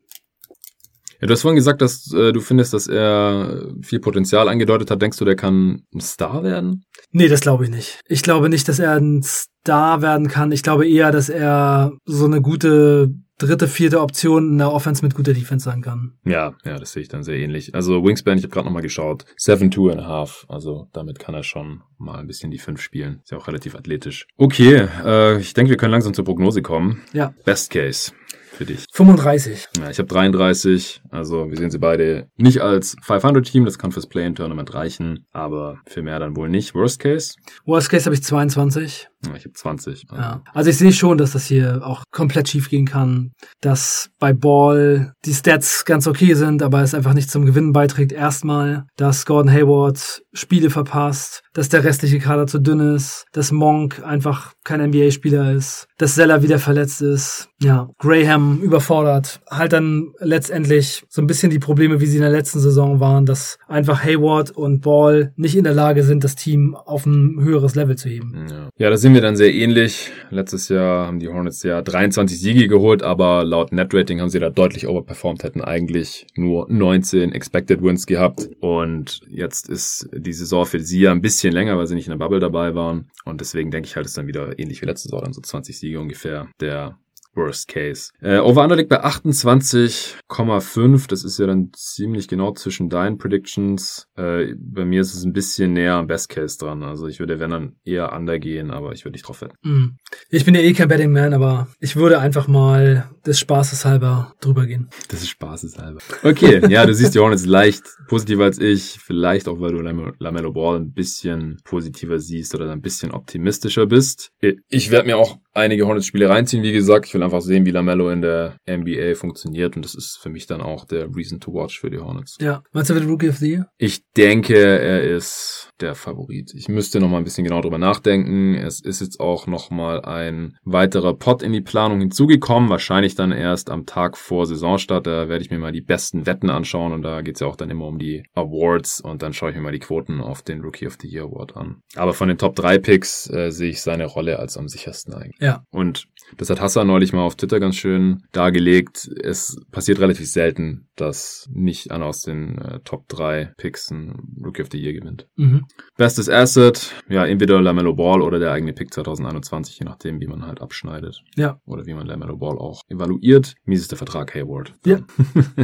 Ja, du hast vorhin gesagt, dass äh, du findest, dass er viel Potenzial angedeutet hat. Denkst du, der kann ein Star werden? Nee, das glaube ich nicht. Ich glaube nicht, dass er ein Star werden kann. Ich glaube eher, dass er so eine gute dritte, vierte Option in der Offense mit guter Defense sein kann. Ja, ja, das sehe ich dann sehr ähnlich. Also Wingspan, ich habe gerade nochmal geschaut, seven two and a half. Also damit kann er schon mal ein bisschen die fünf spielen. Ist ja auch relativ athletisch. Okay, äh, ich denke, wir können langsam zur Prognose kommen. Ja. Best Case für dich? 35. Ja, ich habe 33. Also wir sehen sie beide nicht als 500-Team. Das kann fürs Play-in-Tournament reichen, aber für mehr dann wohl nicht. Worst Case? Worst Case habe ich 22. Ja, ich habe 20. Also. Ja. also ich sehe schon, dass das hier auch komplett schief gehen kann. Dass bei Ball die Stats ganz okay sind, aber es einfach nicht zum Gewinnen beiträgt. Erstmal, dass Gordon Hayward Spiele verpasst, dass der restliche Kader zu dünn ist, dass Monk einfach kein NBA-Spieler ist, dass Zeller wieder verletzt ist, ja, Graham überfordert. Halt dann letztendlich so ein bisschen die Probleme, wie sie in der letzten Saison waren, dass einfach Hayward und Ball nicht in der Lage sind, das Team auf ein höheres Level zu heben. Ja, ja da sind wir dann sehr ähnlich. Letztes Jahr haben die Hornets ja 23 Siege geholt, aber laut Netrating haben sie da deutlich overperformed, hätten eigentlich nur 19 Expected Wins gehabt und jetzt ist die Saison für sie ja ein bisschen länger, weil sie nicht in der Bubble dabei waren. Und deswegen denke ich halt, ist dann wieder ähnlich wie letzte Saison, dann so 20 Siege ungefähr. Der Worst Case. Äh, Over-Under liegt bei 28,5. Das ist ja dann ziemlich genau zwischen deinen Predictions. Äh, bei mir ist es ein bisschen näher am Best Case dran. Also ich würde, wenn dann eher Under gehen, aber ich würde nicht drauf wetten. Mm. Ich bin ja eh kein Betting Man, aber ich würde einfach mal des Spaßes halber drüber gehen. Das ist Spaßes halber. Okay, ja, du siehst die Hornets leicht positiver als ich. Vielleicht auch, weil du Lamello Ball ein bisschen positiver siehst oder ein bisschen optimistischer bist. Ich werde mir auch einige Hornets-Spiele reinziehen. Wie gesagt, ich will einfach sehen, wie Lamello in der NBA funktioniert und das ist für mich dann auch der Reason to watch für die Hornets. Ja. Meinst du, wird Rookie of the Year? Ich denke, er ist der Favorit. Ich müsste noch mal ein bisschen genau drüber nachdenken. Es ist jetzt auch noch mal ein weiterer Pot in die Planung hinzugekommen. Wahrscheinlich dann erst am Tag vor Saisonstart. Da werde ich mir mal die besten Wetten anschauen und da geht's ja auch dann immer um die Awards und dann schaue ich mir mal die Quoten auf den Rookie of the Year Award an. Aber von den Top 3 Picks äh, sehe ich seine Rolle als am sichersten eigentlich. Ja. Und das hat Hassan neulich mal auf Twitter ganz schön dargelegt. Es passiert relativ selten, dass nicht einer aus den äh, Top 3 Picks ein Rookie of the Year gewinnt. Mhm. Bestes Asset, ja, entweder Lamello Ball oder der eigene Pick 2021, je nachdem, wie man halt abschneidet. Ja. Oder wie man Lamello Ball auch evaluiert. Mies ist der Vertrag Hayward. Ja.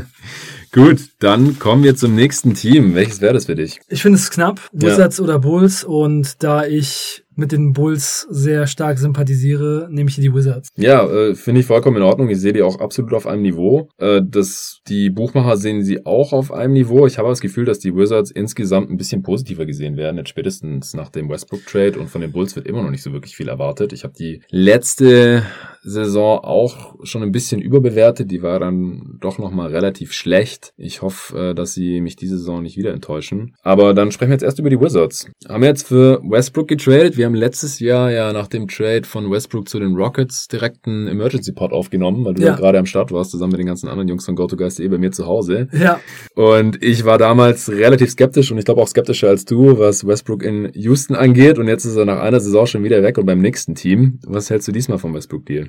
Gut, dann kommen wir zum nächsten Team. Welches wäre das für dich? Ich finde es knapp. Wizards ja. oder Bulls und da ich mit den Bulls sehr stark sympathisiere, nehme ich die Wizards. Ja, äh, finde ich vollkommen in Ordnung. Ich sehe die auch absolut auf einem Niveau. Äh, das, die Buchmacher sehen sie auch auf einem Niveau. Ich habe das Gefühl, dass die Wizards insgesamt ein bisschen positiver gesehen werden, jetzt spätestens nach dem Westbrook-Trade und von den Bulls wird immer noch nicht so wirklich viel erwartet. Ich habe die letzte Saison auch schon ein bisschen überbewertet. Die war dann doch nochmal relativ schlecht. Ich hoffe, äh, dass sie mich diese Saison nicht wieder enttäuschen. Aber dann sprechen wir jetzt erst über die Wizards. Haben wir jetzt für Westbrook getradet. Wir haben letztes Jahr ja nach dem Trade von Westbrook zu den Rockets direkt einen Emergency Pod aufgenommen, weil du ja, gerade am Start warst, zusammen mit den ganzen anderen Jungs von GoToGuys.de bei mir zu Hause. Ja. Und ich war damals relativ skeptisch und ich glaube auch skeptischer als du, was Westbrook in Houston angeht. Und jetzt ist er nach einer Saison schon wieder weg und beim nächsten Team. Was hältst du diesmal vom Westbrook-Deal?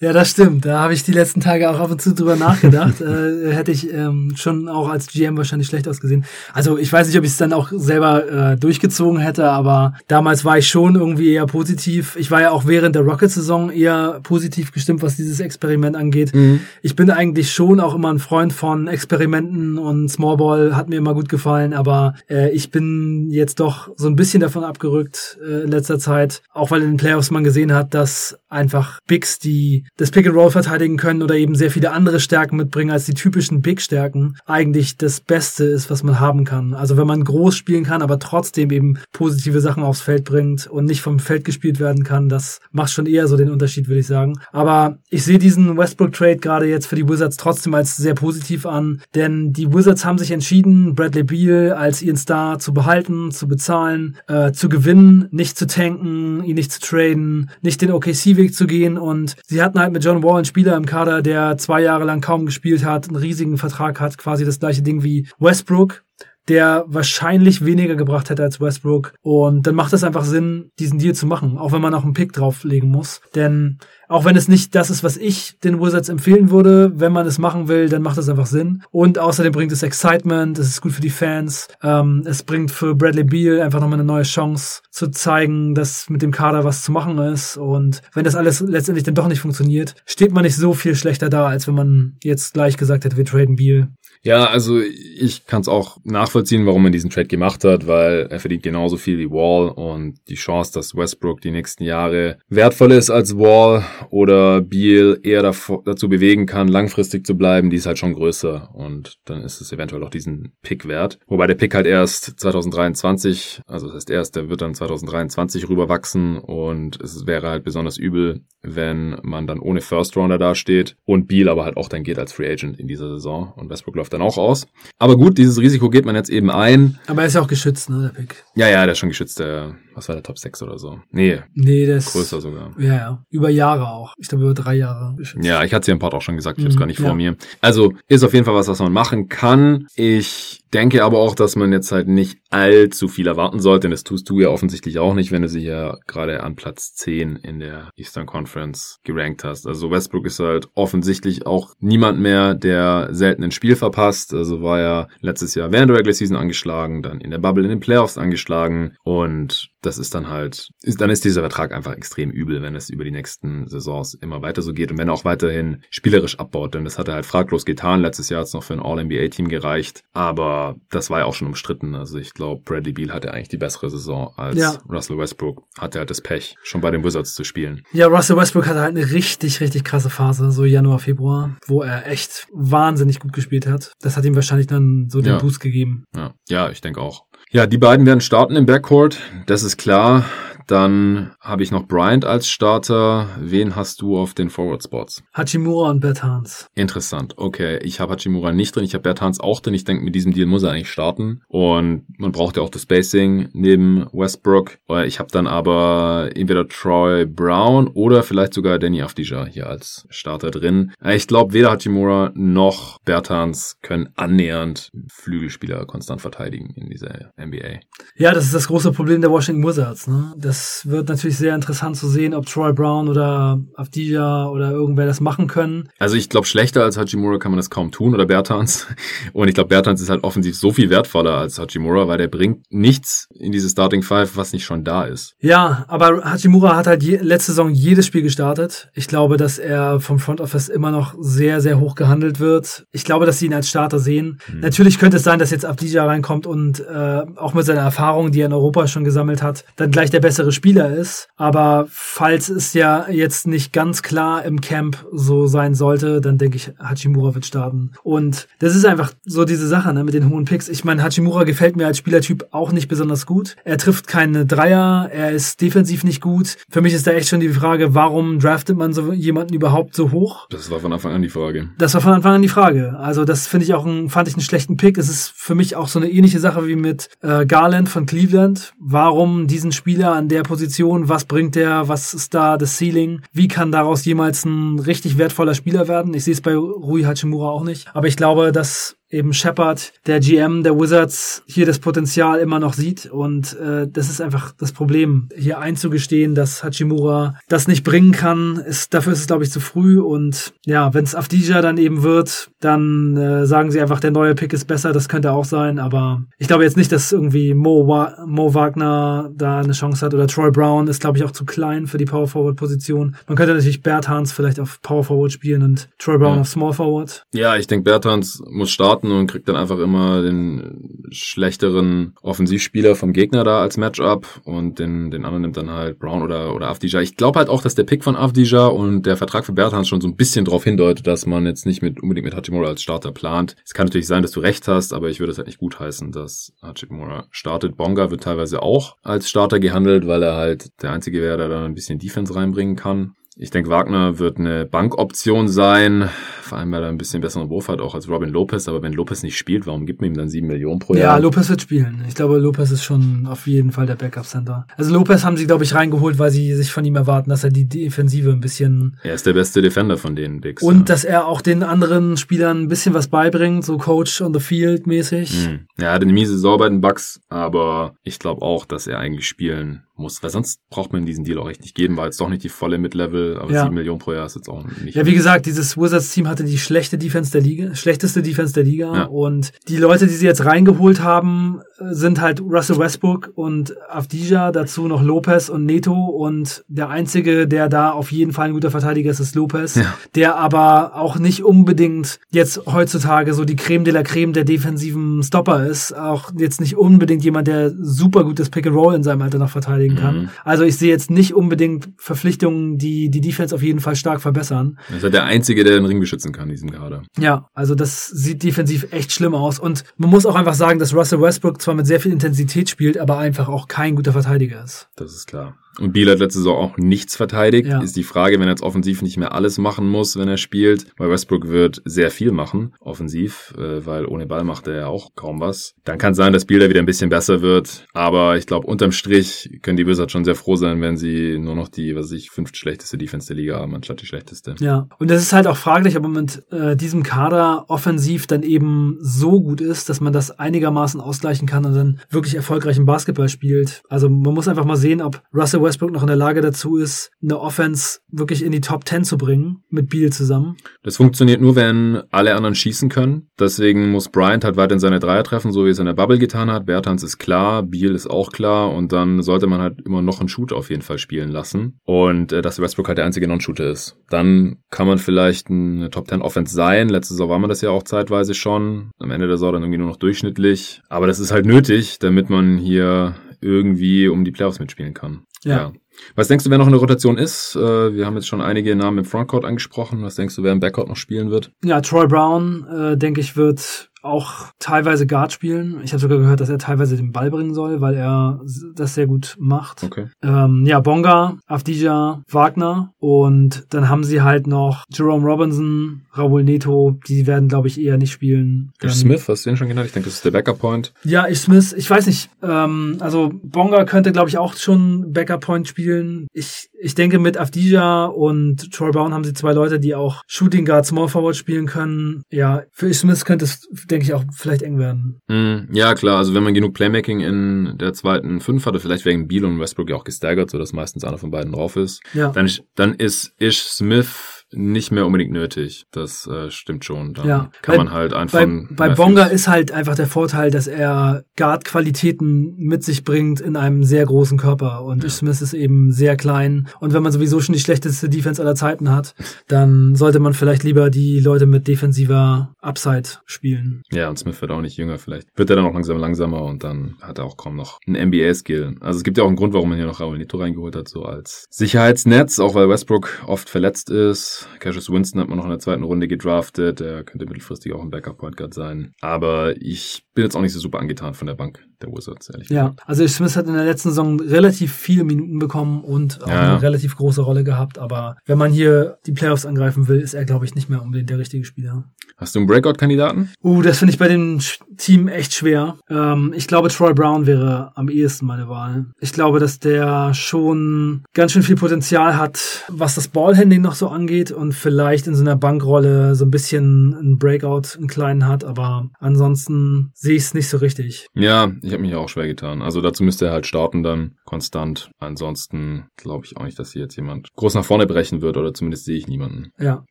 ja, das stimmt. Da habe ich die letzten Tage auch ab und zu drüber nachgedacht. äh, hätte ich ähm, schon auch als GM wahrscheinlich schlecht ausgesehen. Also ich weiß nicht, ob ich es dann auch selber äh, durchgezogen hätte, aber damals war ich schon irgendwie eher positiv. Ich war ja auch während der Rocket-Saison eher positiv gestimmt, was dieses Experiment angeht. Mhm. Ich bin eigentlich schon auch immer ein Freund von Experimenten und Smallball hat mir immer gut gefallen, aber äh, ich bin jetzt doch so ein bisschen davon abgerückt äh, in letzter Zeit, auch weil in den Playoffs man gesehen hat, dass dass einfach Bigs, die das Pick and Roll verteidigen können oder eben sehr viele andere Stärken mitbringen als die typischen Big-Stärken, eigentlich das Beste ist, was man haben kann. Also wenn man groß spielen kann, aber trotzdem eben positive Sachen aufs Feld bringt und nicht vom Feld gespielt werden kann, das macht schon eher so den Unterschied, würde ich sagen. Aber ich sehe diesen Westbrook-Trade gerade jetzt für die Wizards trotzdem als sehr positiv an, denn die Wizards haben sich entschieden, Bradley Beal als ihren Star zu behalten, zu bezahlen, äh, zu gewinnen, nicht zu tanken, ihn nicht zu traden, nicht den OKC-Weg zu gehen und sie hatten halt mit John Wall einen Spieler im Kader, der zwei Jahre lang kaum gespielt hat, einen riesigen Vertrag hat, quasi das gleiche Ding wie Westbrook der wahrscheinlich weniger gebracht hätte als Westbrook. Und dann macht es einfach Sinn, diesen Deal zu machen, auch wenn man noch einen Pick drauflegen muss. Denn auch wenn es nicht das ist, was ich den Wizards empfehlen würde, wenn man es machen will, dann macht es einfach Sinn. Und außerdem bringt es Excitement, es ist gut für die Fans, ähm, es bringt für Bradley Beal einfach nochmal eine neue Chance zu zeigen, dass mit dem Kader was zu machen ist. Und wenn das alles letztendlich dann doch nicht funktioniert, steht man nicht so viel schlechter da, als wenn man jetzt gleich gesagt hätte, wir traden Beal. Ja, also ich kann es auch nachvollziehen, warum man diesen Trade gemacht hat, weil er verdient genauso viel wie Wall und die Chance, dass Westbrook die nächsten Jahre wertvoller ist als Wall oder Beal eher dazu bewegen kann, langfristig zu bleiben, die ist halt schon größer und dann ist es eventuell auch diesen Pick wert. Wobei der Pick halt erst 2023, also das heißt erst, der wird dann 2023 rüberwachsen und es wäre halt besonders übel, wenn man dann ohne First Rounder dasteht und Beal aber halt auch dann geht als Free Agent in dieser Saison und Westbrook läuft läuft dann auch aus. Aber gut, dieses Risiko geht man jetzt eben ein. Aber er ist ja auch geschützt, ne, der Pick. Ja, ja, der ist schon geschützt. Der, was war der Top 6 oder so? Nee. Nee, der ist größer sogar. Ja, ja. Über Jahre auch. Ich glaube, über drei Jahre geschützt. Ja, ich hatte es ja im Part auch schon gesagt. Ich mhm, habe es gar nicht ja. vor mir. Also, ist auf jeden Fall was, was man machen kann. Ich denke aber auch, dass man jetzt halt nicht allzu viel erwarten sollte. Und das tust du ja offensichtlich auch nicht, wenn du sie ja gerade an Platz 10 in der Eastern Conference gerankt hast. Also Westbrook ist halt offensichtlich auch niemand mehr, der selten ein Spiel verpasst. Also war ja letztes Jahr während der Regular Season angeschlagen, dann in der Bubble in den Playoffs angeschlagen und das ist dann halt, ist, dann ist dieser Vertrag einfach extrem übel, wenn es über die nächsten Saisons immer weiter so geht und wenn er auch weiterhin spielerisch abbaut, denn das hat er halt fraglos getan. Letztes Jahr hat es noch für ein All-NBA-Team gereicht, aber das war ja auch schon umstritten. Also ich glaube, Bradley Beal hatte eigentlich die bessere Saison als ja. Russell Westbrook. Hatte halt das Pech, schon bei den Wizards zu spielen. Ja, Russell Westbrook hatte halt eine richtig, richtig krasse Phase, so Januar, Februar, wo er echt wahnsinnig gut gespielt hat. Das hat ihm wahrscheinlich dann so den ja. Boost gegeben. Ja, ja ich denke auch. Ja, die beiden werden starten im Backcourt, das ist klar. Dann habe ich noch Bryant als Starter. Wen hast du auf den Forward Spots? Hachimura und Bertans. Interessant. Okay, ich habe Hachimura nicht drin. Ich habe Bertans auch drin. Ich denke, mit diesem Deal muss er eigentlich starten. Und man braucht ja auch das Spacing neben Westbrook. Ich habe dann aber entweder Troy Brown oder vielleicht sogar Danny Afdija hier als Starter drin. Ich glaube, weder Hachimura noch Bertans können annähernd Flügelspieler konstant verteidigen in dieser NBA. Ja, das ist das große Problem der Washington Wizards. Ne? Das es wird natürlich sehr interessant zu sehen, ob Troy Brown oder Avdija oder irgendwer das machen können. Also ich glaube, schlechter als Hachimura kann man das kaum tun oder Bertans. Und ich glaube, Bertans ist halt offensiv so viel wertvoller als Hachimura, weil der bringt nichts in diese Starting Five, was nicht schon da ist. Ja, aber Hachimura hat halt je, letzte Saison jedes Spiel gestartet. Ich glaube, dass er vom Front Office immer noch sehr, sehr hoch gehandelt wird. Ich glaube, dass sie ihn als Starter sehen. Hm. Natürlich könnte es sein, dass jetzt Avdija reinkommt und äh, auch mit seiner Erfahrung, die er in Europa schon gesammelt hat, dann gleich der bessere bessere Spieler ist. Aber falls es ja jetzt nicht ganz klar im Camp so sein sollte, dann denke ich, Hachimura wird starten. Und das ist einfach so diese Sache ne, mit den hohen Picks. Ich meine, Hachimura gefällt mir als Spielertyp auch nicht besonders gut. Er trifft keine Dreier, er ist defensiv nicht gut. Für mich ist da echt schon die Frage, warum draftet man so jemanden überhaupt so hoch? Das war von Anfang an die Frage. Das war von Anfang an die Frage. Also das finde ich auch ein, fand ich einen schlechten Pick. Es ist für mich auch so eine ähnliche Sache wie mit äh, Garland von Cleveland. Warum diesen Spieler an der Position, was bringt der, was ist da das Ceiling, wie kann daraus jemals ein richtig wertvoller Spieler werden. Ich sehe es bei Rui Hachimura auch nicht, aber ich glaube, dass eben Shepard, der GM der Wizards, hier das Potenzial immer noch sieht. Und äh, das ist einfach das Problem, hier einzugestehen, dass Hachimura das nicht bringen kann. Ist, dafür ist es, glaube ich, zu früh. Und ja, wenn es Afdija dann eben wird, dann äh, sagen sie einfach, der neue Pick ist besser. Das könnte auch sein. Aber ich glaube jetzt nicht, dass irgendwie Mo, Wa Mo Wagner da eine Chance hat. Oder Troy Brown ist, glaube ich, auch zu klein für die Power Forward Position. Man könnte natürlich Berthans vielleicht auf Power Forward spielen und Troy Brown ja. auf Small Forward. Ja, ich denke, Berthans muss starten starten und kriegt dann einfach immer den schlechteren Offensivspieler vom Gegner da als Matchup und den, den anderen nimmt dann halt Brown oder, oder Avdija. Ich glaube halt auch, dass der Pick von Avdija und der Vertrag für Bertans schon so ein bisschen darauf hindeutet, dass man jetzt nicht mit unbedingt mit Hachimura als Starter plant. Es kann natürlich sein, dass du recht hast, aber ich würde es halt nicht gut heißen, dass Hachimura startet. Bonga wird teilweise auch als Starter gehandelt, weil er halt der Einzige wäre, der da ein bisschen Defense reinbringen kann. Ich denke, Wagner wird eine Bankoption sein, vor allem weil er ein bisschen besseren Wurf hat, auch als Robin Lopez. Aber wenn Lopez nicht spielt, warum gibt man ihm dann sieben Millionen pro Jahr? Ja, Lopez wird spielen. Ich glaube, Lopez ist schon auf jeden Fall der Backup-Center. Also Lopez haben sie, glaube ich, reingeholt, weil sie sich von ihm erwarten, dass er die Defensive ein bisschen... Er ist der beste Defender von den Bigs. Und ja. dass er auch den anderen Spielern ein bisschen was beibringt, so Coach on the Field mäßig. Hm. Ja, er hatte eine miese Saison bei den Bucks, aber ich glaube auch, dass er eigentlich spielen muss, weil sonst braucht man diesen Deal auch echt nicht geben, war jetzt doch nicht die volle Mid-Level, aber ja. 7 Millionen pro Jahr ist jetzt auch nicht. Ja, wie gesagt, dieses Wizards-Team hatte die schlechte Defense der Liga, schlechteste Defense der Liga ja. und die Leute, die sie jetzt reingeholt haben, sind halt Russell Westbrook und Avdija, dazu noch Lopez und Neto und der einzige, der da auf jeden Fall ein guter Verteidiger ist, ist Lopez, ja. der aber auch nicht unbedingt jetzt heutzutage so die Creme de la Creme der defensiven Stopper ist, auch jetzt nicht unbedingt jemand, der super gutes Pick and Roll in seinem Alter noch verteidigen kann. Mhm. Also ich sehe jetzt nicht unbedingt Verpflichtungen, die die Defense auf jeden Fall stark verbessern. Das ist halt der Einzige, der den Ring beschützen kann in diesem Kader. Ja, also das sieht defensiv echt schlimm aus. Und man muss auch einfach sagen, dass Russell Westbrook zwar mit sehr viel Intensität spielt, aber einfach auch kein guter Verteidiger ist. Das ist klar. Und Biel hat letzte Saison auch nichts verteidigt. Ja. Ist die Frage, wenn er jetzt offensiv nicht mehr alles machen muss, wenn er spielt. Weil Westbrook wird sehr viel machen, offensiv, äh, weil ohne Ball macht er ja auch kaum was. Dann kann sein, dass Biel da wieder ein bisschen besser wird. Aber ich glaube, unterm Strich können die Wizards schon sehr froh sein, wenn sie nur noch die, was weiß ich, fünft schlechteste Defense der Liga haben, anstatt die schlechteste. Ja, und das ist halt auch fraglich, ob man mit äh, diesem Kader offensiv dann eben so gut ist, dass man das einigermaßen ausgleichen kann und dann wirklich erfolgreichen Basketball spielt. Also man muss einfach mal sehen, ob Russell Westbrook noch in der Lage dazu ist, eine Offense wirklich in die Top 10 zu bringen mit Beal zusammen. Das funktioniert nur, wenn alle anderen schießen können. Deswegen muss Bryant halt weiterhin seine Dreier treffen, so wie es in der Bubble getan hat. Bertans ist klar, Beal ist auch klar und dann sollte man halt immer noch einen Shooter auf jeden Fall spielen lassen. Und äh, dass Westbrook halt der einzige Non-Shooter ist. Dann kann man vielleicht eine Top 10 Offense sein. Letzte Saison war man das ja auch zeitweise schon. Am Ende der Saison dann irgendwie nur noch durchschnittlich. Aber das ist halt nötig, damit man hier irgendwie um die Playoffs mitspielen kann. Ja. ja. Was denkst du, wer noch in der Rotation ist? Äh, wir haben jetzt schon einige Namen im Frontcourt angesprochen. Was denkst du, wer im Backcourt noch spielen wird? Ja, Troy Brown, äh, denke ich, wird auch teilweise Guard spielen. Ich habe sogar gehört, dass er teilweise den Ball bringen soll, weil er das sehr gut macht. Okay. Ähm, ja, Bonga, Avdija, Wagner und dann haben sie halt noch Jerome Robinson, Raul Neto. Die werden, glaube ich, eher nicht spielen. Ish Smith, hast du den schon genannt? Ich denke, das ist der Backup Point. Ja, Ish Smith, ich weiß nicht. Ähm, also Bonga könnte, glaube ich, auch schon Backup Point spielen. Ich, ich denke, mit Avdija und Troy Brown haben sie zwei Leute, die auch Shooting Guard, Small Forward spielen können. Ja, für Ish Smith könnte es denke ich, auch vielleicht eng werden. Mm, ja, klar. Also wenn man genug Playmaking in der zweiten Fünf hatte, vielleicht wegen Beal und Westbrook ja auch gesteigert, sodass meistens einer von beiden drauf ist, ja. dann, dann ist Ish Smith nicht mehr unbedingt nötig. Das äh, stimmt schon. Dann ja, kann bei, man halt einfach. Bei, bei Bonga ist halt einfach der Vorteil, dass er Guard-Qualitäten mit sich bringt in einem sehr großen Körper. Und ja. Smith ist eben sehr klein. Und wenn man sowieso schon die schlechteste Defense aller Zeiten hat, dann sollte man vielleicht lieber die Leute mit defensiver Upside spielen. Ja, und Smith wird auch nicht jünger. Vielleicht wird er dann auch langsam langsamer und dann hat er auch kaum noch einen NBA-Skill. Also es gibt ja auch einen Grund, warum man hier noch Raul Nito reingeholt hat, so als Sicherheitsnetz, auch weil Westbrook oft verletzt ist Cassius Winston hat man noch in der zweiten Runde gedraftet. Der könnte mittelfristig auch ein Backup-Point Guard sein. Aber ich bin jetzt auch nicht so super angetan von der Bank der Wizards, ehrlich Ja, also Smith hat in der letzten Saison relativ viele Minuten bekommen und auch ja. eine relativ große Rolle gehabt. Aber wenn man hier die Playoffs angreifen will, ist er, glaube ich, nicht mehr unbedingt der richtige Spieler. Hast du einen Breakout-Kandidaten? Uh, das finde ich bei dem Team echt schwer. Ähm, ich glaube, Troy Brown wäre am ehesten meine Wahl. Ich glaube, dass der schon ganz schön viel Potenzial hat, was das Ballhandling noch so angeht und vielleicht in so einer Bankrolle so ein bisschen einen Breakout, einen kleinen hat. Aber ansonsten sehe ich es nicht so richtig. Ja, ich habe mich auch schwer getan. Also dazu müsste er halt starten dann konstant. Ansonsten glaube ich auch nicht, dass hier jetzt jemand groß nach vorne brechen wird oder zumindest sehe ich niemanden. Ja.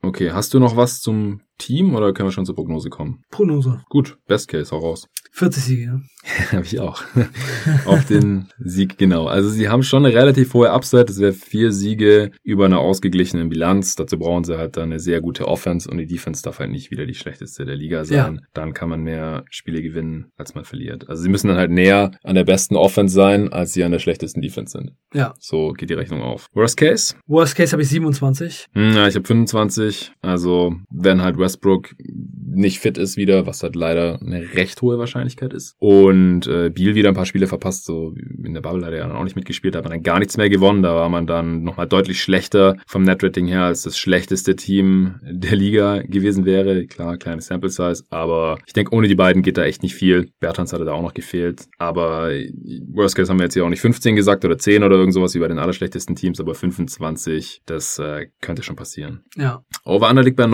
Okay, hast du noch was zum Team oder können wir schon zur Prognose kommen? Prognose. Gut, Best Case, hau raus. 40 Siege. Ne? Habe ich auch. Auf den Sieg, genau. Also sie haben schon eine relativ hohe Upside. Das wäre vier Siege über einer ausgeglichenen Bilanz. Dazu brauchen sie halt dann eine sehr gute Offense und die Defense darf halt nicht wieder die schlechteste der Liga sein. Ja. Dann kann man mehr Spiele gewinnen, als man verliert. Also sie müssen dann halt näher an der besten Offense sein, als sie an der schlechtesten Defense sind. Ja. So geht die Rechnung auf. Worst Case? Worst Case habe ich 27. Hm, ja, ich habe 25. Also wenn halt Westbrook nicht fit ist wieder, was halt leider eine recht hohe Wahrscheinlichkeit ist. Und äh, Biel wieder ein paar Spiele verpasst, so in der Bubble hat er ja dann auch nicht mitgespielt, da hat man dann gar nichts mehr gewonnen. Da war man dann nochmal deutlich schlechter vom Netrating her, als das schlechteste Team der Liga gewesen wäre. Klar, kleine Sample Size, aber ich denke, ohne die beiden geht da echt nicht viel. Bertans hatte da auch noch gefehlt. Aber Worst Case haben wir jetzt hier auch nicht 15 gesagt oder 10 oder irgend sowas wie bei den allerschlechtesten Teams, aber 25, das äh, könnte schon passieren. Ja. Over-Under liegt bei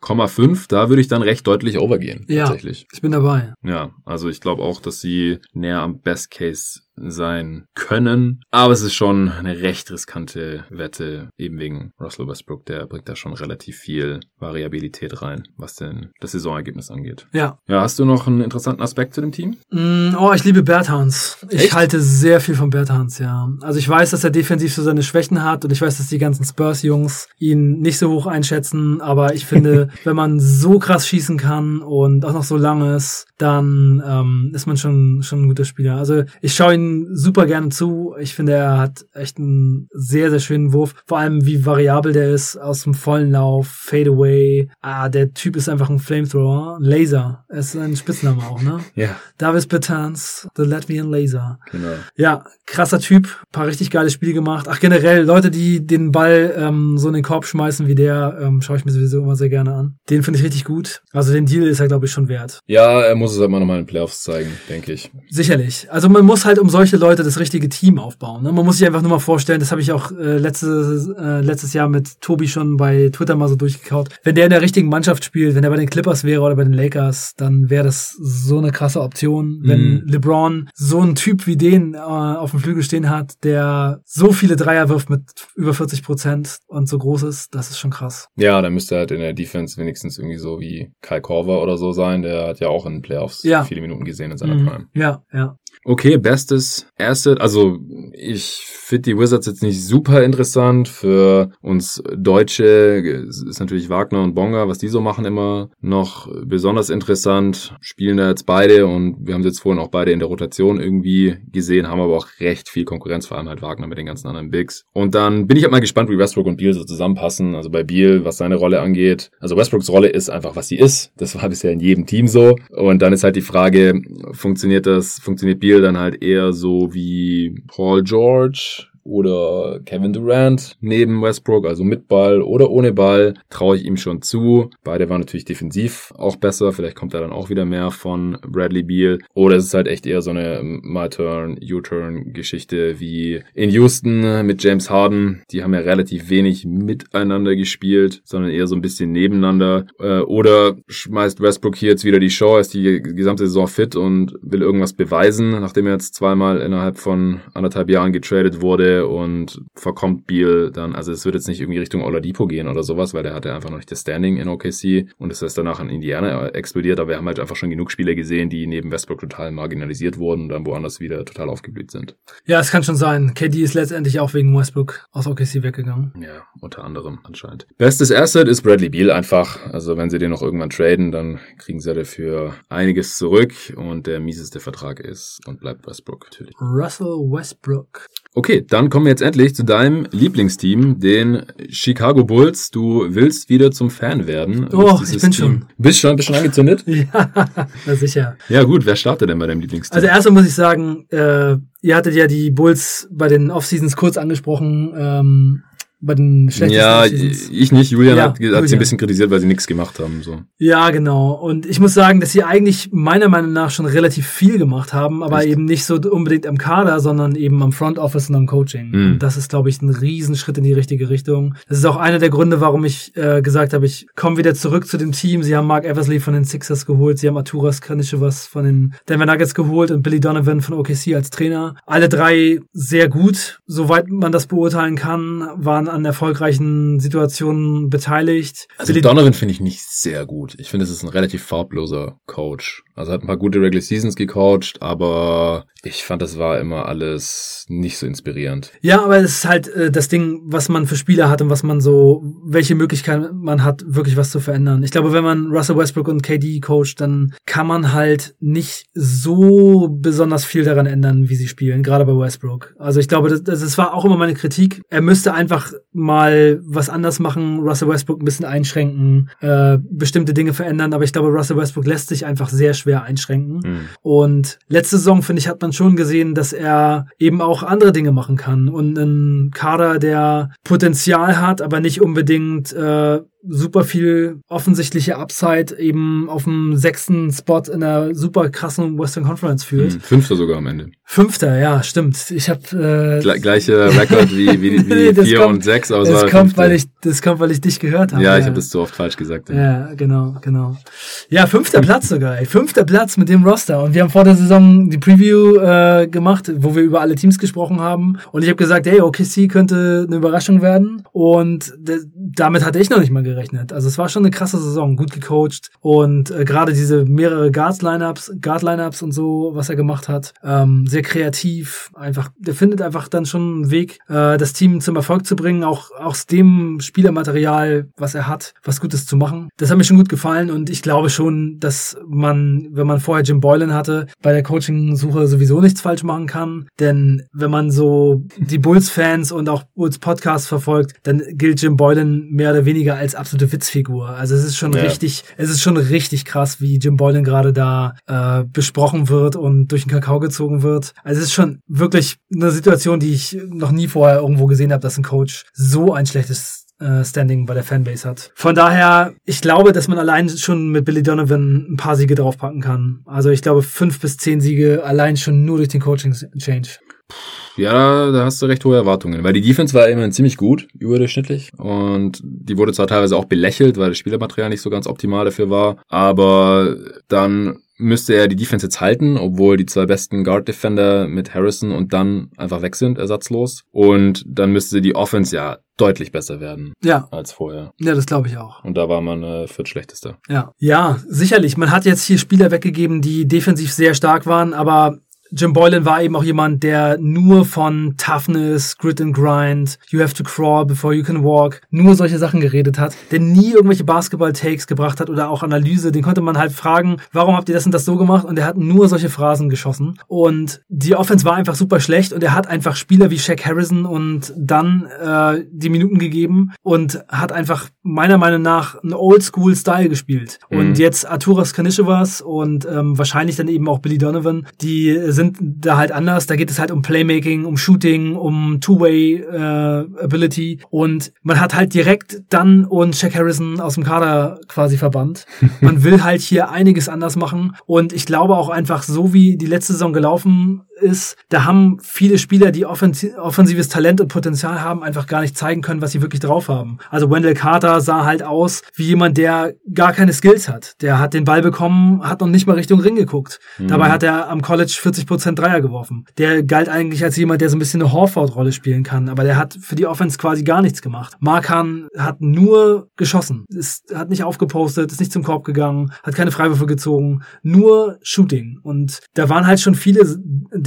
29,5. Da würde ich dann recht deutlich overgehen. Ja, tatsächlich. ich bin dabei. Ja, also ich glaube auch, dass sie näher am Best Case sein können. Aber es ist schon eine recht riskante Wette, eben wegen Russell Westbrook. Der bringt da schon relativ viel Variabilität rein, was denn das Saisonergebnis angeht. Ja. Ja, hast du noch einen interessanten Aspekt zu dem Team? Mm, oh, ich liebe Berthans. Ich Echt? halte sehr viel von Berthans, ja. Also ich weiß, dass er defensiv so seine Schwächen hat und ich weiß, dass die ganzen Spurs-Jungs ihn nicht so hoch einschätzen, aber ich finde, wenn man so krass schießen kann und auch noch so lang ist, dann ähm, ist man schon, schon ein guter Spieler. Also ich schaue ihn super gerne zu. Ich finde, er hat echt einen sehr, sehr schönen Wurf. Vor allem, wie variabel der ist aus dem vollen Lauf, Fadeaway. Ah, der Typ ist einfach ein Flamethrower. Laser. Er ist ein Spitzname auch, ne? Ja. Davis Bertans, The Latvian Laser. Genau. Ja, krasser Typ. Paar richtig geile Spiele gemacht. Ach, generell, Leute, die den Ball ähm, so in den Korb schmeißen wie der, ähm, schaue ich mir sowieso immer sehr gerne an. Den finde ich richtig gut. Also den Deal ist er, glaube ich, schon wert. Ja, er muss es halt mal nochmal in den Playoffs zeigen, denke ich. Sicherlich. Also man muss halt um solche Leute das richtige Team aufbauen. Ne? Man muss sich einfach nur mal vorstellen, das habe ich auch äh, letztes, äh, letztes Jahr mit Tobi schon bei Twitter mal so durchgekaut. Wenn der in der richtigen Mannschaft spielt, wenn er bei den Clippers wäre oder bei den Lakers, dann wäre das so eine krasse Option. Wenn mhm. LeBron so einen Typ wie den äh, auf dem Flügel stehen hat, der so viele Dreier wirft mit über 40 Prozent und so groß ist, das ist schon krass. Ja, dann müsste er halt in der Defense wenigstens irgendwie so wie Kai Korver oder so sein. Der hat ja auch in den Playoffs ja. viele Minuten gesehen in seiner mhm. Prime. Ja, ja. Okay, bestes Asset. Also ich finde die Wizards jetzt nicht super interessant. Für uns Deutsche ist natürlich Wagner und Bonga, was die so machen, immer noch besonders interessant. Spielen da jetzt beide und wir haben sie jetzt vorhin auch beide in der Rotation irgendwie gesehen, haben aber auch recht viel Konkurrenz, vor allem halt Wagner mit den ganzen anderen Bigs. Und dann bin ich halt mal gespannt, wie Westbrook und Beal so zusammenpassen. Also bei Beal, was seine Rolle angeht. Also Westbrooks Rolle ist einfach, was sie ist. Das war bisher in jedem Team so. Und dann ist halt die Frage, funktioniert das, funktioniert Beal dann halt eher so wie Paul George oder Kevin Durant neben Westbrook, also mit Ball oder ohne Ball, traue ich ihm schon zu. Beide waren natürlich defensiv auch besser. Vielleicht kommt da dann auch wieder mehr von Bradley Beal. Oder es ist halt echt eher so eine My Turn, U-Turn Geschichte wie in Houston mit James Harden. Die haben ja relativ wenig miteinander gespielt, sondern eher so ein bisschen nebeneinander. Äh, oder schmeißt Westbrook hier jetzt wieder die Show, ist die gesamte Saison fit und will irgendwas beweisen, nachdem er jetzt zweimal innerhalb von anderthalb Jahren getradet wurde und verkommt Beal dann, also es wird jetzt nicht irgendwie Richtung Oladipo gehen oder sowas, weil der hatte einfach noch nicht das Standing in OKC und es ist danach in Indiana explodiert, aber wir haben halt einfach schon genug Spieler gesehen, die neben Westbrook total marginalisiert wurden und dann woanders wieder total aufgeblüht sind. Ja, es kann schon sein. KD ist letztendlich auch wegen Westbrook aus OKC weggegangen. Ja, unter anderem anscheinend. Bestes Asset ist Bradley Beal einfach. Also wenn sie den noch irgendwann traden, dann kriegen sie dafür einiges zurück und der mieseste Vertrag ist und bleibt Westbrook natürlich. Russell Westbrook. Okay, dann kommen wir jetzt endlich zu deinem Lieblingsteam, den Chicago Bulls. Du willst wieder zum Fan werden. Oh, ich bin Team. schon. Bist schon, bist schon angezündet? ja, na sicher. Ja gut, wer startet denn bei deinem Lieblingsteam? Also erstmal muss ich sagen, äh, ihr hattet ja die Bulls bei den Offseasons kurz angesprochen. Ähm, bei den schlechtesten Ja, ich nicht. Julian ja, hat, hat sie ein bisschen kritisiert, weil sie nichts gemacht haben. So. Ja, genau. Und ich muss sagen, dass sie eigentlich meiner Meinung nach schon relativ viel gemacht haben, aber Echt? eben nicht so unbedingt am Kader, sondern eben am Front Office und am Coaching. Mhm. Und das ist, glaube ich, ein Riesenschritt in die richtige Richtung. Das ist auch einer der Gründe, warum ich äh, gesagt habe, ich komme wieder zurück zu dem Team. Sie haben Mark Eversley von den Sixers geholt, sie haben Arturas was von den Denver Nuggets geholt und Billy Donovan von OKC als Trainer. Alle drei sehr gut, soweit man das beurteilen kann, waren an erfolgreichen Situationen beteiligt. Also Donovan finde ich nicht sehr gut. Ich finde, es ist ein relativ farbloser Coach. Also hat ein paar gute Regular Seasons gecoacht, aber ich fand, das war immer alles nicht so inspirierend. Ja, aber es ist halt äh, das Ding, was man für Spieler hat und was man so, welche Möglichkeiten man hat, wirklich was zu verändern. Ich glaube, wenn man Russell Westbrook und KD coacht, dann kann man halt nicht so besonders viel daran ändern, wie sie spielen, gerade bei Westbrook. Also ich glaube, das, das war auch immer meine Kritik. Er müsste einfach mal was anders machen, Russell Westbrook ein bisschen einschränken, äh, bestimmte Dinge verändern, aber ich glaube, Russell Westbrook lässt sich einfach sehr schwer einschränken. Mhm. Und letzte Saison, finde ich, hat man schon gesehen, dass er eben auch andere Dinge machen kann und einen Kader, der Potenzial hat, aber nicht unbedingt äh, super viel offensichtliche Upside eben auf dem sechsten Spot in einer super krassen Western Conference führt. Hm, fünfter sogar am Ende. Fünfter, ja, stimmt. Ich habe äh, Gle gleiche Rekord wie wie, wie vier kommt, und sechs, aber das kommt, weil ich das kommt, weil ich dich gehört habe. Ja, ja. ich habe das zu oft falsch gesagt. Ja. ja, genau, genau. Ja, fünfter Platz sogar. Ey. Fünfter Platz mit dem Roster und wir haben vor der Saison die Preview äh, gemacht, wo wir über alle Teams gesprochen haben und ich habe gesagt, hey, OKC könnte eine Überraschung werden und damit hatte ich noch nicht mal gerechnet. Also es war schon eine krasse Saison, gut gecoacht und äh, gerade diese mehrere Guards-Lineups, Guard-Lineups und so, was er gemacht hat, ähm, sehr kreativ. Einfach, der findet einfach dann schon einen Weg, äh, das Team zum Erfolg zu bringen, auch aus dem Spielermaterial, was er hat, was Gutes zu machen. Das hat mir schon gut gefallen und ich glaube schon, dass man, wenn man vorher Jim Boylan hatte, bei der Coaching-Suche sowieso nichts falsch machen kann. Denn wenn man so die Bulls-Fans und auch Bulls Podcast verfolgt, dann gilt Jim Boylan mehr oder weniger als absolute Witzfigur. Also es ist schon ja. richtig, es ist schon richtig krass, wie Jim Boylan gerade da äh, besprochen wird und durch den Kakao gezogen wird. Also es ist schon wirklich eine Situation, die ich noch nie vorher irgendwo gesehen habe, dass ein Coach so ein schlechtes äh, Standing bei der Fanbase hat. Von daher, ich glaube, dass man allein schon mit Billy Donovan ein paar Siege draufpacken kann. Also ich glaube, fünf bis zehn Siege allein schon nur durch den Coaching-Change. Ja, da hast du recht hohe Erwartungen, weil die Defense war immerhin ziemlich gut, überdurchschnittlich und die wurde zwar teilweise auch belächelt, weil das Spielermaterial nicht so ganz optimal dafür war, aber dann müsste er die Defense jetzt halten, obwohl die zwei besten Guard Defender mit Harrison und dann einfach weg sind, ersatzlos. Und dann müsste die Offense ja deutlich besser werden ja. als vorher. Ja, das glaube ich auch. Und da war man äh, viertschlechtester. Ja. Ja, sicherlich. Man hat jetzt hier Spieler weggegeben, die defensiv sehr stark waren, aber Jim Boylan war eben auch jemand, der nur von Toughness, Grit and Grind, You have to crawl before you can walk, nur solche Sachen geredet hat, der nie irgendwelche Basketball-Takes gebracht hat oder auch Analyse. Den konnte man halt fragen, warum habt ihr das und das so gemacht? Und er hat nur solche Phrasen geschossen. Und die Offense war einfach super schlecht und er hat einfach Spieler wie Shaq Harrison und dann äh, die Minuten gegeben und hat einfach meiner Meinung nach einen Oldschool-Style gespielt. Mhm. Und jetzt Arturas Kanishevas und ähm, wahrscheinlich dann eben auch Billy Donovan, die sind da halt anders. Da geht es halt um Playmaking, um Shooting, um Two-Way-Ability. Äh, und man hat halt direkt dann und Shaq Harrison aus dem Kader quasi verbannt. Man will halt hier einiges anders machen. Und ich glaube auch einfach, so wie die letzte Saison gelaufen ist, da haben viele Spieler, die offensives Talent und Potenzial haben, einfach gar nicht zeigen können, was sie wirklich drauf haben. Also Wendell Carter sah halt aus wie jemand, der gar keine Skills hat. Der hat den Ball bekommen, hat noch nicht mal Richtung Ring geguckt. Mhm. Dabei hat er am College 40% Dreier geworfen. Der galt eigentlich als jemand, der so ein bisschen eine Horford-Rolle spielen kann, aber der hat für die Offense quasi gar nichts gemacht. Markan hat nur geschossen, ist, hat nicht aufgepostet, ist nicht zum Korb gegangen, hat keine Freiwürfe gezogen, nur Shooting. Und da waren halt schon viele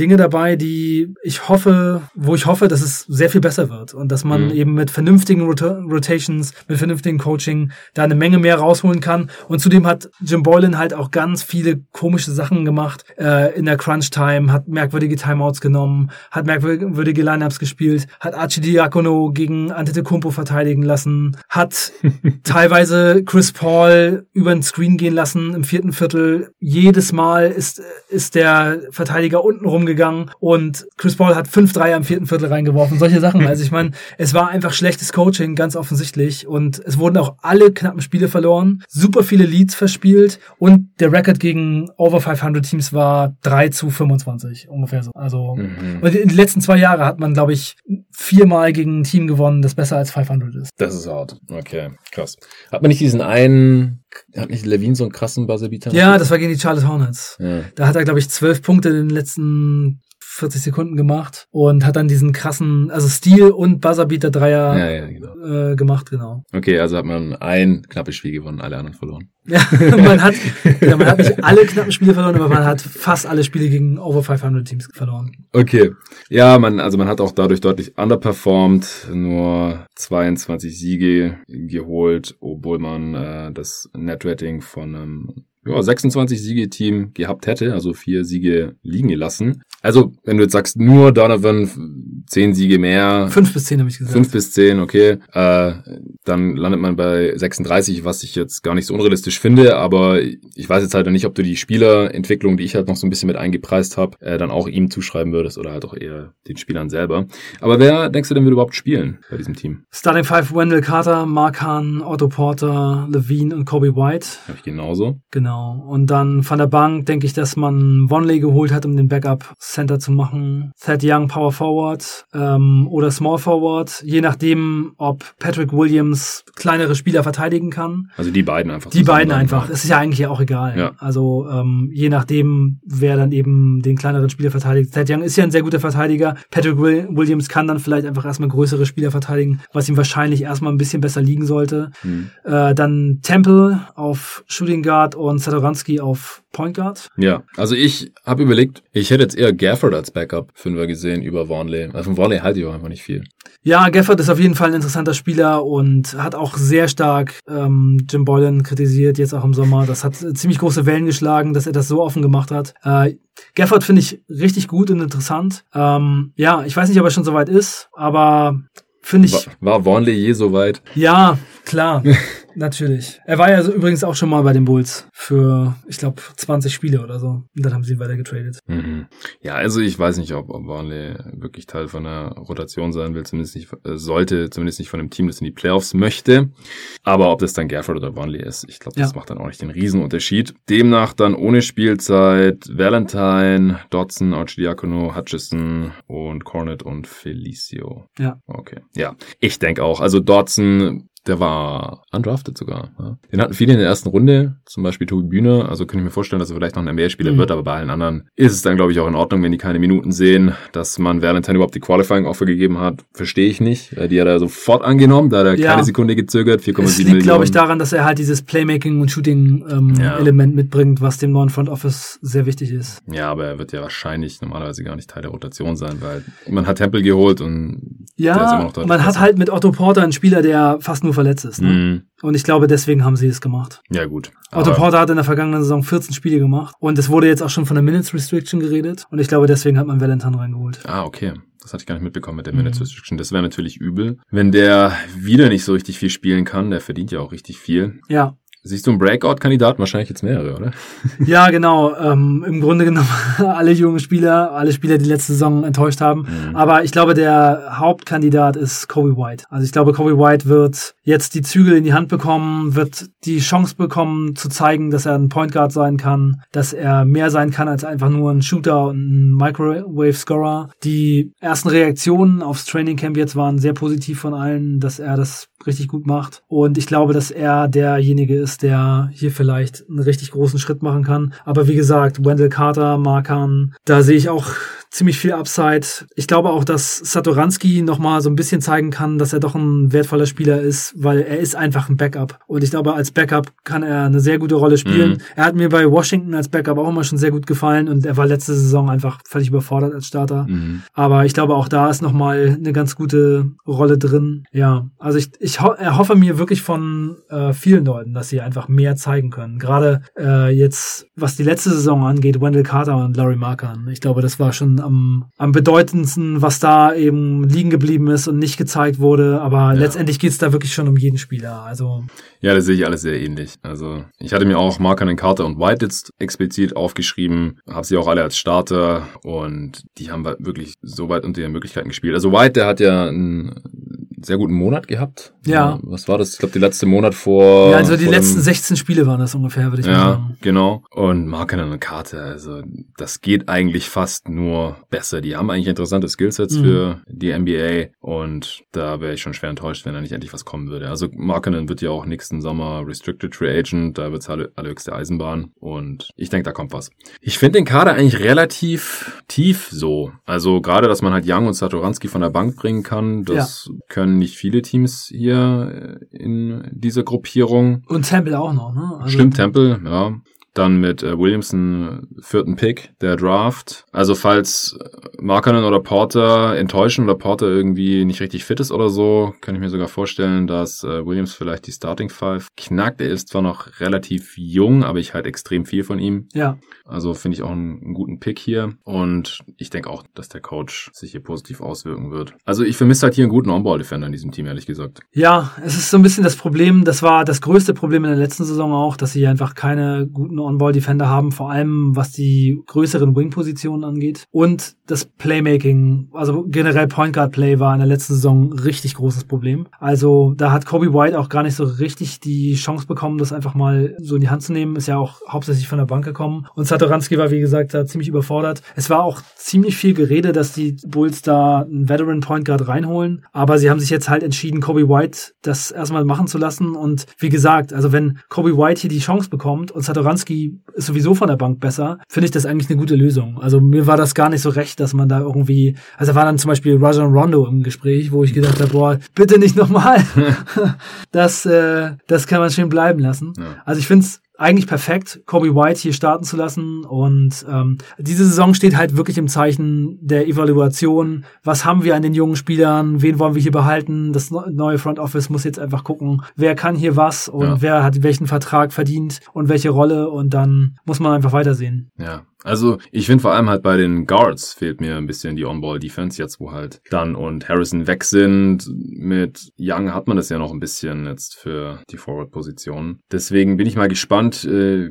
Dinge dabei, die ich hoffe, wo ich hoffe, dass es sehr viel besser wird und dass man mhm. eben mit vernünftigen Rot Rotations, mit vernünftigen Coaching da eine Menge mehr rausholen kann. Und zudem hat Jim Boylan halt auch ganz viele komische Sachen gemacht äh, in der Crunch Time, hat merkwürdige Timeouts genommen, hat merkwürdige Lineups gespielt, hat Archidiakono gegen Antetokounmpo verteidigen lassen, hat teilweise Chris Paul über den Screen gehen lassen im vierten Viertel. Jedes Mal ist ist der Verteidiger unten rum gegangen und Chris Paul hat fünf Dreier im vierten Viertel reingeworfen. Solche Sachen. Also ich meine, es war einfach schlechtes Coaching, ganz offensichtlich. Und es wurden auch alle knappen Spiele verloren, super viele Leads verspielt und der Record gegen Over 500 Teams war 3 zu 25 ungefähr so. Also mhm. und in den letzten zwei Jahren hat man, glaube ich, viermal gegen ein Team gewonnen, das besser als 500 ist. Das ist hart. Okay, krass. Hat man nicht diesen einen hat nicht Levine so einen krassen Buzzerbeater? Ja, das war gegen die Charlotte Hornets. Ja. Da hat er, glaube ich, zwölf Punkte in den letzten 40 Sekunden gemacht und hat dann diesen krassen, also Stil und Buzzerbeater Dreier ja, ja, genau. äh, gemacht, genau. Okay, also hat man ein knappes Spiel gewonnen, alle anderen verloren. Ja, man hat, ja, man hat nicht alle knappen Spiele verloren, aber man hat fast alle Spiele gegen over 500 Teams verloren. Okay, ja, man, also man hat auch dadurch deutlich underperformed, nur 22 Siege geholt, obwohl man äh, das Netrating von einem ja, 26 Siege Team gehabt hätte, also vier Siege liegen gelassen. Also, wenn du jetzt sagst, nur Donovan, zehn Siege mehr. Fünf bis zehn habe ich gesagt. Fünf bis zehn, okay. Äh, dann landet man bei 36, was ich jetzt gar nicht so unrealistisch finde, aber ich weiß jetzt halt nicht, ob du die Spielerentwicklung, die ich halt noch so ein bisschen mit eingepreist habe, äh, dann auch ihm zuschreiben würdest oder halt auch eher den Spielern selber. Aber wer denkst du denn wird überhaupt spielen bei diesem Team? Starting Five, Wendell Carter, Mark Hahn, Otto Porter, Levine und Kobe White. Habe ich genauso. Genau. Und dann von der Bank denke ich, dass man Vonley geholt hat, um den Backup Center zu machen. Thad Young Power Forward ähm, oder Small Forward, je nachdem, ob Patrick Williams kleinere Spieler verteidigen kann. Also die beiden einfach. Die beiden einfach. Es ist ja eigentlich auch egal. Ja. Also ähm, je nachdem, wer dann eben den kleineren Spieler verteidigt. Thad Young ist ja ein sehr guter Verteidiger. Patrick Williams kann dann vielleicht einfach erstmal größere Spieler verteidigen, was ihm wahrscheinlich erstmal ein bisschen besser liegen sollte. Hm. Äh, dann Temple auf Shooting Guard und Satoransky auf Point Guard. Ja, also ich habe überlegt, ich hätte jetzt eher Gafford als Backup Fünfer gesehen über Warnley. Also von Warnley halte ich auch einfach nicht viel. Ja, Gafford ist auf jeden Fall ein interessanter Spieler und hat auch sehr stark ähm, Jim Boylan kritisiert, jetzt auch im Sommer. Das hat ziemlich große Wellen geschlagen, dass er das so offen gemacht hat. Äh, Gafford finde ich richtig gut und interessant. Ähm, ja, ich weiß nicht, ob er schon soweit ist, aber finde ich. War, war Warnley je so weit? Ja, klar. Natürlich. Er war ja so übrigens auch schon mal bei den Bulls für, ich glaube, 20 Spiele oder so. Und dann haben sie ihn weiter getradet. Mhm. Ja, also ich weiß nicht, ob, ob Warnley wirklich Teil von einer Rotation sein will, zumindest nicht, äh, sollte, zumindest nicht von einem Team, das in die Playoffs möchte. Aber ob das dann Gafford oder Warnley ist, ich glaube, das ja. macht dann auch nicht den Riesenunterschied. Demnach dann ohne Spielzeit Valentine, Dodson, Archidiakono, Hutchison und Cornet und Felicio. Ja. Okay. Ja. Ich denke auch. Also Dodson der war undrafted sogar. Ja. Den hatten viele in der ersten Runde, zum Beispiel Tobi Bühner. Also könnte ich mir vorstellen, dass er vielleicht noch ein NBA-Spieler mhm. wird, aber bei allen anderen ist es dann, glaube ich, auch in Ordnung, wenn die keine Minuten sehen. Dass man Valentine überhaupt die Qualifying-Offer gegeben hat, verstehe ich nicht. Die hat er sofort angenommen, da hat er ja. keine Sekunde gezögert, 4,7 Millionen. liegt, glaube ich, daran, dass er halt dieses Playmaking- und Shooting-Element ähm, ja. mitbringt, was dem neuen Front Office sehr wichtig ist. Ja, aber er wird ja wahrscheinlich normalerweise gar nicht Teil der Rotation sein, weil man hat Tempel geholt und ja, der ist immer noch dort. Man hat halt mit Otto Porter einen Spieler, der fast nur verletzt ist. Ne? Mhm. Und ich glaube, deswegen haben sie es gemacht. Ja, gut. Otto Porter hat in der vergangenen Saison 14 Spiele gemacht. Und es wurde jetzt auch schon von der Minutes Restriction geredet. Und ich glaube, deswegen hat man Valentine reingeholt. Ah, okay. Das hatte ich gar nicht mitbekommen mit der Minutes mhm. Restriction. Das wäre natürlich übel. Wenn der wieder nicht so richtig viel spielen kann, der verdient ja auch richtig viel. Ja. Siehst du einen Breakout-Kandidat? Wahrscheinlich jetzt mehrere, oder? Ja, genau. Ähm, Im Grunde genommen alle jungen Spieler, alle Spieler, die letzte Saison enttäuscht haben. Mhm. Aber ich glaube, der Hauptkandidat ist Kobe White. Also ich glaube, Kobe White wird jetzt die Zügel in die Hand bekommen, wird die Chance bekommen zu zeigen, dass er ein Point Guard sein kann, dass er mehr sein kann als einfach nur ein Shooter und ein Microwave-Scorer. Die ersten Reaktionen aufs Training Camp jetzt waren sehr positiv von allen, dass er das richtig gut macht. Und ich glaube, dass er derjenige ist, der hier vielleicht einen richtig großen Schritt machen kann. Aber wie gesagt, Wendell Carter, Markan, da sehe ich auch ziemlich viel Upside. Ich glaube auch, dass Satoranski nochmal so ein bisschen zeigen kann, dass er doch ein wertvoller Spieler ist, weil er ist einfach ein Backup. Und ich glaube, als Backup kann er eine sehr gute Rolle spielen. Mhm. Er hat mir bei Washington als Backup auch immer schon sehr gut gefallen und er war letzte Saison einfach völlig überfordert als Starter. Mhm. Aber ich glaube, auch da ist nochmal eine ganz gute Rolle drin. Ja, also ich, ich ho erhoffe mir wirklich von äh, vielen Leuten, dass sie einfach mehr zeigen können. Gerade äh, jetzt, was die letzte Saison angeht, Wendell Carter und Larry Markan. Ich glaube, das war schon am, am bedeutendsten, was da eben liegen geblieben ist und nicht gezeigt wurde. Aber ja. letztendlich geht es da wirklich schon um jeden Spieler. Also ja, das sehe ich alles sehr ähnlich. Also ich hatte mir auch Markanen, Carter und White jetzt explizit aufgeschrieben, habe sie auch alle als Starter und die haben wirklich so weit unter ihren Möglichkeiten gespielt. Also White, der hat ja einen sehr guten Monat gehabt. Ja. Was war das? Ich glaube, die letzte Monat vor. Ja, also die letzten 16 Spiele waren das ungefähr, würde ich ja, mal sagen. Ja, genau. Und Markanen und Carter, also das geht eigentlich fast nur besser. Die haben eigentlich interessante Skillsets mhm. für die NBA und da wäre ich schon schwer enttäuscht, wenn da nicht endlich was kommen würde. Also Markanen wird ja auch nächsten Sommer Restricted Free Agent, da wird's alle, allerhöchste Eisenbahn und ich denke, da kommt was. Ich finde den Kader eigentlich relativ tief so. Also gerade, dass man halt Young und Satoranski von der Bank bringen kann, das ja. können nicht viele Teams hier in dieser Gruppierung. Und Temple auch noch, ne? Also Stimmt, Temple, ja. Dann mit äh, Williamson vierten Pick der Draft. Also falls Markkanen oder Porter enttäuschen oder Porter irgendwie nicht richtig fit ist oder so, kann ich mir sogar vorstellen, dass äh, Williams vielleicht die Starting Five knackt. Er ist zwar noch relativ jung, aber ich halte extrem viel von ihm. Ja. Also finde ich auch einen, einen, guten Pick hier. Und ich denke auch, dass der Coach sich hier positiv auswirken wird. Also ich vermisse halt hier einen guten On-Ball-Defender in diesem Team, ehrlich gesagt. Ja, es ist so ein bisschen das Problem, das war das größte Problem in der letzten Saison auch, dass sie einfach keine guten On-Ball-Defender haben, vor allem was die größeren Wing-Positionen angeht. Und das Playmaking, also generell Point Guard Play war in der letzten Saison richtig großes Problem. Also da hat Kobe White auch gar nicht so richtig die Chance bekommen, das einfach mal so in die Hand zu nehmen. Ist ja auch hauptsächlich von der Bank gekommen. Und Satoranski war, wie gesagt, da ziemlich überfordert. Es war auch ziemlich viel Gerede, dass die Bulls da einen Veteran Point Guard reinholen. Aber sie haben sich jetzt halt entschieden, Kobe White das erstmal machen zu lassen. Und wie gesagt, also wenn Kobe White hier die Chance bekommt und Satoranski ist sowieso von der Bank besser, finde ich das eigentlich eine gute Lösung. Also mir war das gar nicht so recht, dass man da irgendwie, also war dann zum Beispiel Rajon Rondo im Gespräch, wo ich gedacht habe, boah, bitte nicht nochmal. das, äh, das kann man schön bleiben lassen. Ja. Also ich finde es eigentlich perfekt, Kobe White hier starten zu lassen. Und ähm, diese Saison steht halt wirklich im Zeichen der Evaluation. Was haben wir an den jungen Spielern? Wen wollen wir hier behalten? Das neue Front Office muss jetzt einfach gucken, wer kann hier was und ja. wer hat welchen Vertrag verdient und welche Rolle. Und dann muss man einfach weitersehen. Ja, Also ich finde vor allem halt bei den Guards fehlt mir ein bisschen die On-Ball-Defense, jetzt wo halt Dunn und Harrison weg sind. Mit Young hat man das ja noch ein bisschen jetzt für die Forward-Position. Deswegen bin ich mal gespannt, äh,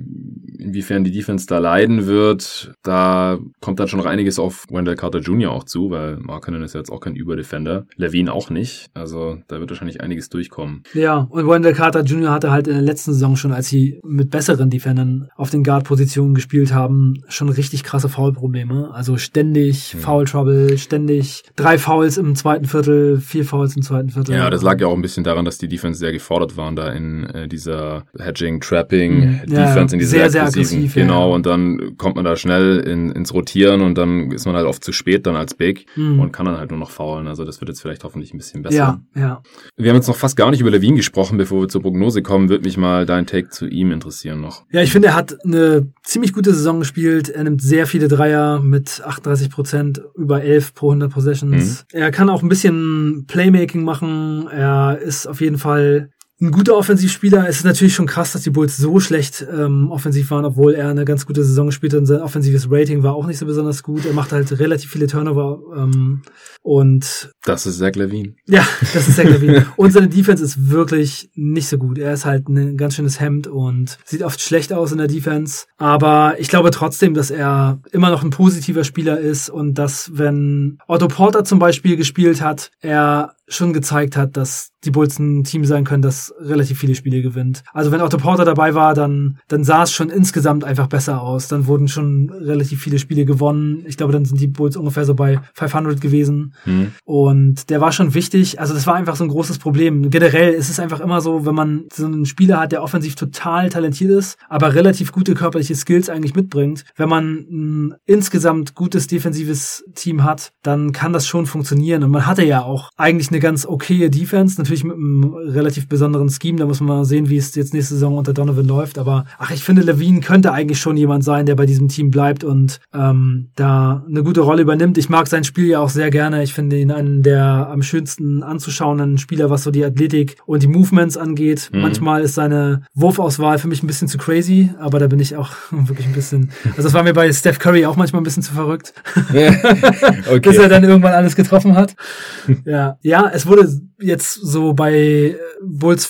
inwiefern die Defense da leiden wird. Da kommt dann schon noch einiges auf Wendell Carter Jr. auch zu, weil Markkanen ist jetzt auch kein Überdefender. Levine auch nicht. Also da wird wahrscheinlich einiges durchkommen. Ja, und Wendell Carter Jr. hatte halt in der letzten Saison schon, als sie mit besseren Defendern auf den Guard-Positionen gespielt haben, richtig krasse Foul-Probleme. Also ständig hm. Foul-Trouble, ständig drei Fouls im zweiten Viertel, vier Fouls im zweiten Viertel. Ja, das lag ja auch ein bisschen daran, dass die Defense sehr gefordert waren da in äh, dieser Hedging, Trapping, hm. Defense, in dieser sehr, sehr aggressiv. Genau, ja. und dann kommt man da schnell in, ins Rotieren und dann ist man halt oft zu spät dann als Big hm. und kann dann halt nur noch faulen. Also das wird jetzt vielleicht hoffentlich ein bisschen besser. Ja, ja. Wir haben jetzt noch fast gar nicht über Levine gesprochen, bevor wir zur Prognose kommen. Würde mich mal dein Take zu ihm interessieren noch. Ja, ich finde, er hat eine ziemlich gute Saison gespielt. Er nimmt sehr viele Dreier mit 38 Prozent, über 11 pro 100 Possessions. Mhm. Er kann auch ein bisschen Playmaking machen. Er ist auf jeden Fall ein guter Offensivspieler. Es ist natürlich schon krass, dass die Bulls so schlecht ähm, offensiv waren, obwohl er eine ganz gute Saison gespielt hat und sein offensives Rating war auch nicht so besonders gut. Er macht halt relativ viele Turnover ähm, und das ist Zach Levine. Ja, das ist Zach Levine. und seine Defense ist wirklich nicht so gut. Er ist halt ein ganz schönes Hemd und sieht oft schlecht aus in der Defense. Aber ich glaube trotzdem, dass er immer noch ein positiver Spieler ist und dass, wenn Otto Porter zum Beispiel gespielt hat, er schon gezeigt hat, dass die Bulls ein Team sein können, das relativ viele Spiele gewinnt. Also wenn Otto Porter dabei war, dann, dann sah es schon insgesamt einfach besser aus. Dann wurden schon relativ viele Spiele gewonnen. Ich glaube, dann sind die Bulls ungefähr so bei 500 gewesen. Mhm. Und der war schon wichtig. Also das war einfach so ein großes Problem. Generell ist es einfach immer so, wenn man so einen Spieler hat, der offensiv total talentiert ist, aber relativ gute körperliche Skills eigentlich mitbringt. Wenn man ein insgesamt gutes defensives Team hat, dann kann das schon funktionieren. Und man hatte ja auch eigentlich eine ganz okaye Defense, natürlich mit einem relativ besonderen Scheme. Da muss man mal sehen, wie es jetzt nächste Saison unter Donovan läuft. Aber ach, ich finde, Levine könnte eigentlich schon jemand sein, der bei diesem Team bleibt und ähm, da eine gute Rolle übernimmt. Ich mag sein Spiel ja auch sehr gerne. Ich finde ihn einen der am schönsten anzuschauenden Spieler, was so die Athletik und die Movements angeht. Mhm. Manchmal ist seine Wurfauswahl für mich ein bisschen zu crazy, aber da bin ich auch wirklich ein bisschen. Also das war mir bei Steph Curry auch manchmal ein bisschen zu verrückt. okay. Bis er dann irgendwann alles getroffen hat. Ja, ja, es wurde jetzt so bei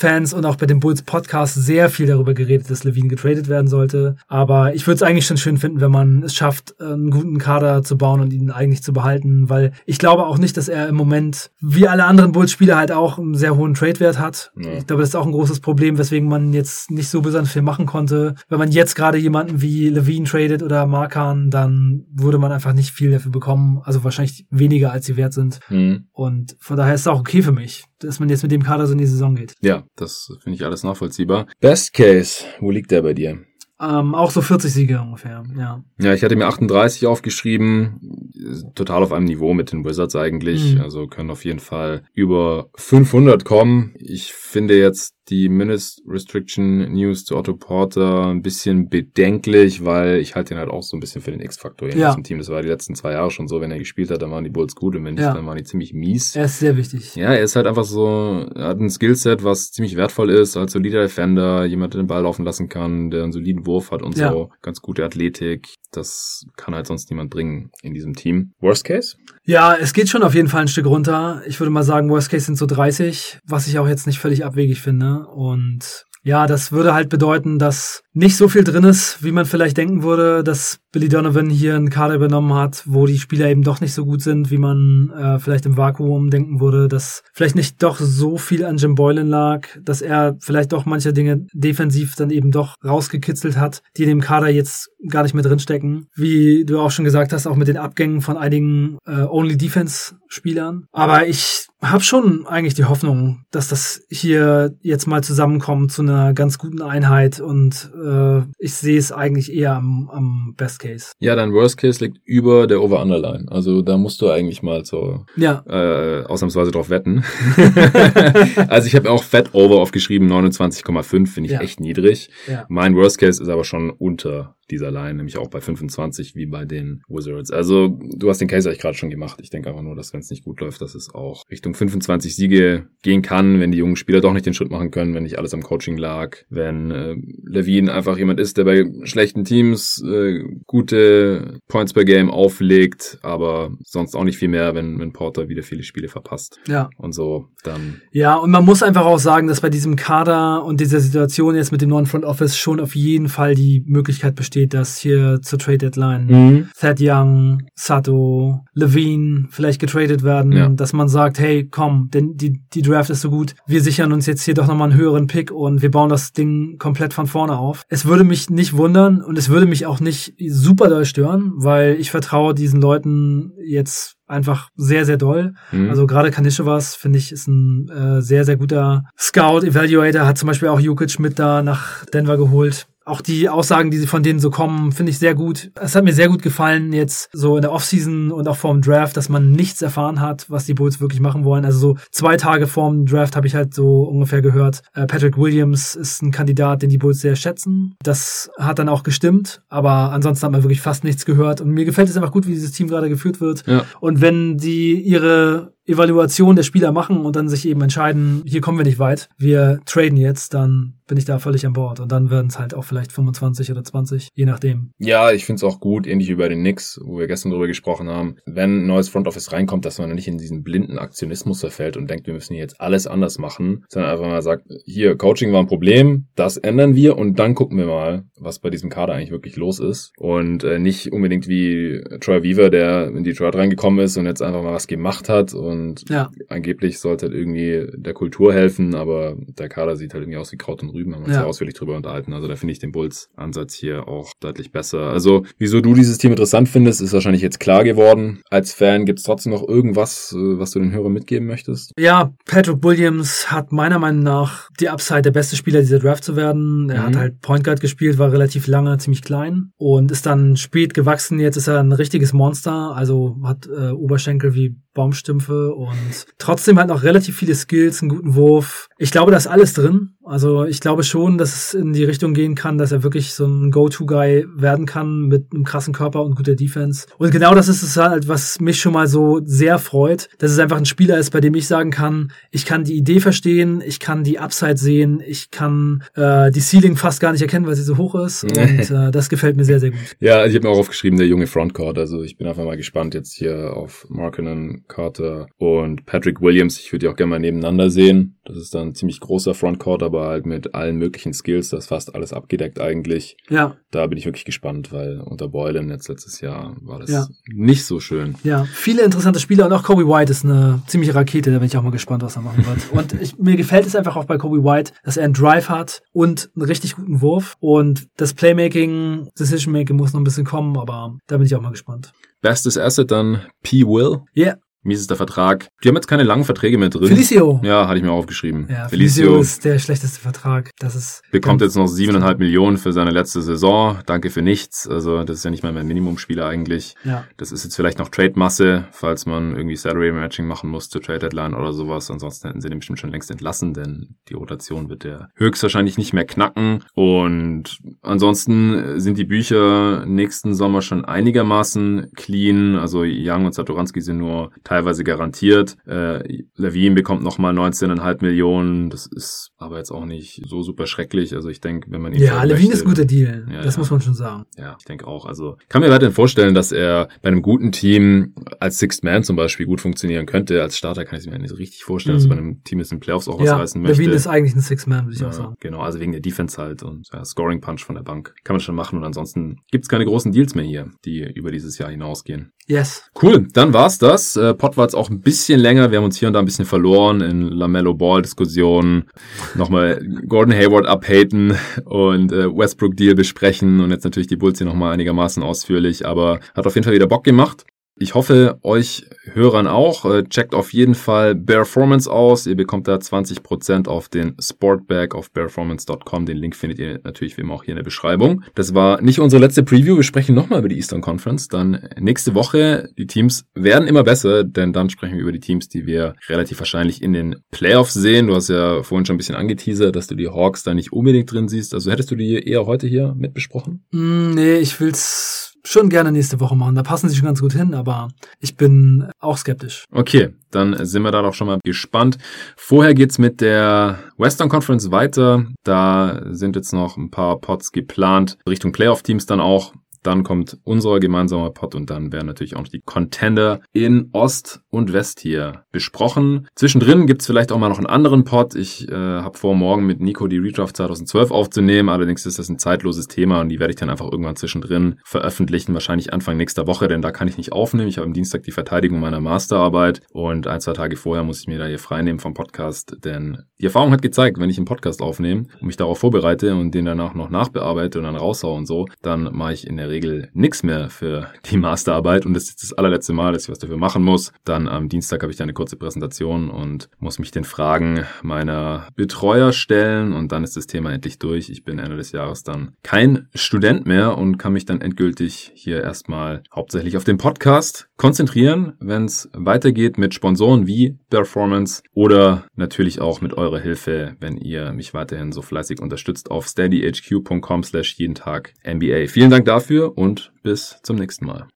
Bulls-Fans und auch bei dem Bulls-Podcast sehr viel darüber geredet, dass Levine getradet werden sollte. Aber ich würde es eigentlich schon schön finden, wenn man es schafft, einen guten Kader zu bauen und ihn eigentlich zu behalten, weil ich glaube auch nicht, dass er im Moment, wie alle anderen Bulls-Spieler, halt auch einen sehr hohen Trade-Wert hat. Ja. Ich glaube, das ist auch ein großes Problem, weswegen man jetzt nicht so besonders viel machen konnte. Wenn man jetzt gerade jemanden wie Levine tradet oder Markan, dann würde man einfach nicht viel dafür bekommen. Also wahrscheinlich weniger, als sie wert sind. Mhm. Und von daher ist es auch okay für mich dass man jetzt mit dem Kader so in die Saison geht. Ja, das finde ich alles nachvollziehbar. Best Case, wo liegt der bei dir? Ähm, auch so 40 Siege ungefähr, ja. Ja, ich hatte mir 38 aufgeschrieben, total auf einem Niveau mit den Wizards eigentlich, mhm. also können auf jeden Fall über 500 kommen. Ich finde jetzt die Minutes Restriction News zu Otto Porter ein bisschen bedenklich, weil ich halte ihn halt auch so ein bisschen für den X-Faktor in ja. diesem Team. Das war die letzten zwei Jahre schon so. Wenn er gespielt hat, dann waren die Bulls gut und wenn nicht, ja. dann waren die ziemlich mies. Er ist sehr wichtig. Ja, er ist halt einfach so, er hat ein Skillset, was ziemlich wertvoll ist, als solider Defender, jemand, der den Ball laufen lassen kann, der einen soliden Wurf hat und ja. so, ganz gute Athletik. Das kann halt sonst niemand bringen in diesem Team. Worst Case? Ja, es geht schon auf jeden Fall ein Stück runter. Ich würde mal sagen, Worst Case sind so 30, was ich auch jetzt nicht völlig abwegig finde. Und ja, das würde halt bedeuten, dass nicht so viel drin ist, wie man vielleicht denken würde, dass Billy Donovan hier einen Kader übernommen hat, wo die Spieler eben doch nicht so gut sind, wie man äh, vielleicht im Vakuum denken würde, dass vielleicht nicht doch so viel an Jim Boylan lag, dass er vielleicht doch manche Dinge defensiv dann eben doch rausgekitzelt hat, die in dem Kader jetzt gar nicht mehr drinstecken. Wie du auch schon gesagt hast, auch mit den Abgängen von einigen äh, Only Defense Spielern. Aber ich habe schon eigentlich die Hoffnung, dass das hier jetzt mal zusammenkommt zu einer ganz guten Einheit und äh, ich sehe es eigentlich eher am, am Best Case. Ja, dein Worst Case liegt über der Over-Underline. Also da musst du eigentlich mal so ja. äh, ausnahmsweise drauf wetten. also ich habe auch Fat Over aufgeschrieben, 29,5 finde ich ja. echt niedrig. Ja. Mein Worst Case ist aber schon unter dieser Line, nämlich auch bei 25 wie bei den Wizards. Also du hast den Case eigentlich gerade schon gemacht. Ich denke einfach nur, dass wenn es nicht gut läuft, dass es auch Richtung 25 Siege gehen kann, wenn die jungen Spieler doch nicht den Schritt machen können, wenn nicht alles am Coaching lag, wenn äh, Levine einfach jemand ist, der bei schlechten Teams äh, gute Points per Game auflegt, aber sonst auch nicht viel mehr, wenn, wenn Porter wieder viele Spiele verpasst. Ja. Und so dann. Ja, und man muss einfach auch sagen, dass bei diesem Kader und dieser Situation jetzt mit dem neuen Front Office schon auf jeden Fall die Möglichkeit besteht, dass hier zur Trade Deadline mhm. Thad Young, Sato, Levine vielleicht getradet werden, ja. dass man sagt, hey, komm, denn die, die Draft ist so gut, wir sichern uns jetzt hier doch nochmal einen höheren Pick und wir bauen das Ding komplett von vorne auf. Es würde mich nicht wundern und es würde mich auch nicht super doll stören, weil ich vertraue diesen Leuten jetzt einfach sehr, sehr doll. Mhm. Also gerade Kanischevas, finde ich, ist ein äh, sehr, sehr guter Scout, Evaluator, hat zum Beispiel auch Jukic mit da nach Denver geholt auch die Aussagen, die von denen so kommen, finde ich sehr gut. Es hat mir sehr gut gefallen jetzt so in der Offseason und auch vorm Draft, dass man nichts erfahren hat, was die Bulls wirklich machen wollen. Also so zwei Tage vorm Draft habe ich halt so ungefähr gehört, äh, Patrick Williams ist ein Kandidat, den die Bulls sehr schätzen. Das hat dann auch gestimmt, aber ansonsten hat man wirklich fast nichts gehört. Und mir gefällt es einfach gut, wie dieses Team gerade geführt wird. Ja. Und wenn die ihre Evaluation der Spieler machen und dann sich eben entscheiden, hier kommen wir nicht weit, wir traden jetzt, dann bin ich da völlig an Bord. Und dann werden es halt auch vielleicht 25 oder 20, je nachdem. Ja, ich finde es auch gut, ähnlich wie bei den Knicks, wo wir gestern drüber gesprochen haben, wenn ein neues Front Office reinkommt, dass man nicht in diesen blinden Aktionismus verfällt und denkt, wir müssen jetzt alles anders machen, sondern einfach mal sagt, hier, Coaching war ein Problem, das ändern wir und dann gucken wir mal, was bei diesem Kader eigentlich wirklich los ist. Und äh, nicht unbedingt wie Troy Weaver, der in Detroit reingekommen ist und jetzt einfach mal was gemacht hat und und ja. angeblich sollte halt irgendwie der Kultur helfen, aber der Kader sieht halt irgendwie aus wie Kraut und Rüben, haben wir uns ja. ausführlich drüber unterhalten. Also da finde ich den Bulls-Ansatz hier auch deutlich besser. Also wieso du dieses Team interessant findest, ist wahrscheinlich jetzt klar geworden. Als Fan gibt es trotzdem noch irgendwas, äh, was du den Hörern mitgeben möchtest? Ja, Patrick Williams hat meiner Meinung nach die Upside, der beste Spieler dieser Draft zu werden. Er mhm. hat halt Point Guard gespielt, war relativ lange, ziemlich klein und ist dann spät gewachsen. Jetzt ist er ein richtiges Monster, also hat äh, Oberschenkel wie Baumstümpfe und trotzdem halt noch relativ viele Skills, einen guten Wurf. Ich glaube, da ist alles drin. Also ich glaube schon, dass es in die Richtung gehen kann, dass er wirklich so ein Go-To-Guy werden kann mit einem krassen Körper und guter Defense. Und genau das ist es halt, was mich schon mal so sehr freut, dass es einfach ein Spieler ist, bei dem ich sagen kann, ich kann die Idee verstehen, ich kann die Upside sehen, ich kann äh, die Ceiling fast gar nicht erkennen, weil sie so hoch ist. Und äh, das gefällt mir sehr, sehr gut. Ja, ich habe mir auch aufgeschrieben, der junge Frontcourt. Also ich bin einfach mal gespannt jetzt hier auf Markinen, Carter und Patrick Williams. Ich würde die auch gerne mal nebeneinander sehen. Das ist dann ein ziemlich großer Frontcourt, aber halt mit allen möglichen Skills. Das ist fast alles abgedeckt eigentlich. Ja. Da bin ich wirklich gespannt, weil unter Boylan jetzt letztes Jahr war das ja. nicht so schön. Ja, viele interessante Spieler und auch Kobe White ist eine ziemliche Rakete. Da bin ich auch mal gespannt, was er machen wird. und ich, mir gefällt es einfach auch bei Kobe White, dass er einen Drive hat und einen richtig guten Wurf. Und das Playmaking, Decision Making muss noch ein bisschen kommen, aber da bin ich auch mal gespannt. Bestes Asset dann P. Will. Ja. Yeah. Mies ist der Vertrag. Die haben jetzt keine langen Verträge mehr drin. Felicio. Ja, hatte ich mir aufgeschrieben. Ja, Felicio, Felicio ist der schlechteste Vertrag. Das ist. Bekommt jetzt noch siebeneinhalb Millionen für seine letzte Saison. Danke für nichts. Also, das ist ja nicht mal mehr Minimumspieler eigentlich. Ja. Das ist jetzt vielleicht noch Trade-Masse, falls man irgendwie Salary Matching machen muss zur Trade Deadline oder sowas. Ansonsten hätten sie den bestimmt schon längst entlassen, denn die Rotation wird der höchstwahrscheinlich nicht mehr knacken. Und ansonsten sind die Bücher nächsten Sommer schon einigermaßen clean. Also, Young und Satoranski sind nur teilweise garantiert. Äh, Levine bekommt nochmal 19,5 Millionen. Das ist aber jetzt auch nicht so super schrecklich. Also ich denke, wenn man ihn Ja, Levine ist ein guter Deal. Ja, das ja. muss man schon sagen. Ja, ich denke auch. Also kann mir weiterhin vorstellen, dass er bei einem guten Team als Sixth Man zum Beispiel gut funktionieren könnte. Als Starter kann ich es mir nicht so richtig vorstellen, mhm. dass bei einem Team ist in Playoffs auch ja, was reißen möchte. Levine ist eigentlich ein Sixth Man, würde ich ja, auch sagen. Genau, also wegen der Defense halt und ja, Scoring Punch von der Bank kann man schon machen. Und ansonsten gibt's keine großen Deals mehr hier, die über dieses Jahr hinausgehen. Yes. Cool, dann war's das. Äh, Pot war jetzt auch ein bisschen länger. Wir haben uns hier und da ein bisschen verloren in Lamello Ball Diskussionen. Nochmal Gordon Hayward abhaten und äh, Westbrook Deal besprechen und jetzt natürlich die Bulls hier nochmal einigermaßen ausführlich, aber hat auf jeden Fall wieder Bock gemacht. Ich hoffe, euch Hörern auch. Äh, checkt auf jeden Fall Performance aus. Ihr bekommt da 20% auf den Sportbag auf performance.com. Den Link findet ihr natürlich wie immer auch hier in der Beschreibung. Das war nicht unsere letzte Preview. Wir sprechen nochmal über die Eastern Conference. Dann nächste Woche. Die Teams werden immer besser, denn dann sprechen wir über die Teams, die wir relativ wahrscheinlich in den Playoffs sehen. Du hast ja vorhin schon ein bisschen angeteasert, dass du die Hawks da nicht unbedingt drin siehst. Also hättest du die eher heute hier mit besprochen? Mm, nee, ich will's schon gerne nächste Woche machen. Da passen sie schon ganz gut hin, aber ich bin auch skeptisch. Okay, dann sind wir da doch schon mal gespannt. Vorher geht's mit der Western Conference weiter. Da sind jetzt noch ein paar Pots geplant. Richtung Playoff-Teams dann auch. Dann kommt unser gemeinsamer Pot und dann werden natürlich auch noch die Contender in Ost und West hier besprochen. Zwischendrin gibt's vielleicht auch mal noch einen anderen Pot. Ich äh, habe vor, morgen mit Nico die Redraft 2012 aufzunehmen. Allerdings ist das ein zeitloses Thema und die werde ich dann einfach irgendwann zwischendrin veröffentlichen. Wahrscheinlich Anfang nächster Woche, denn da kann ich nicht aufnehmen. Ich habe am Dienstag die Verteidigung meiner Masterarbeit und ein, zwei Tage vorher muss ich mir da hier freinehmen vom Podcast, denn die Erfahrung hat gezeigt, wenn ich einen Podcast aufnehme und mich darauf vorbereite und den danach noch nachbearbeite und dann raushaue und so, dann mache ich in der Regel nichts mehr für die Masterarbeit und das ist das allerletzte Mal, dass ich was dafür machen muss. Dann am Dienstag habe ich dann eine kurze Präsentation und muss mich den Fragen meiner Betreuer stellen und dann ist das Thema endlich durch. Ich bin Ende des Jahres dann kein Student mehr und kann mich dann endgültig hier erstmal hauptsächlich auf den Podcast konzentrieren, wenn es weitergeht mit Sponsoren wie Performance oder natürlich auch mit eurer Hilfe, wenn ihr mich weiterhin so fleißig unterstützt auf steadyhq.com slash jeden Tag NBA. Vielen Dank dafür und bis zum nächsten Mal.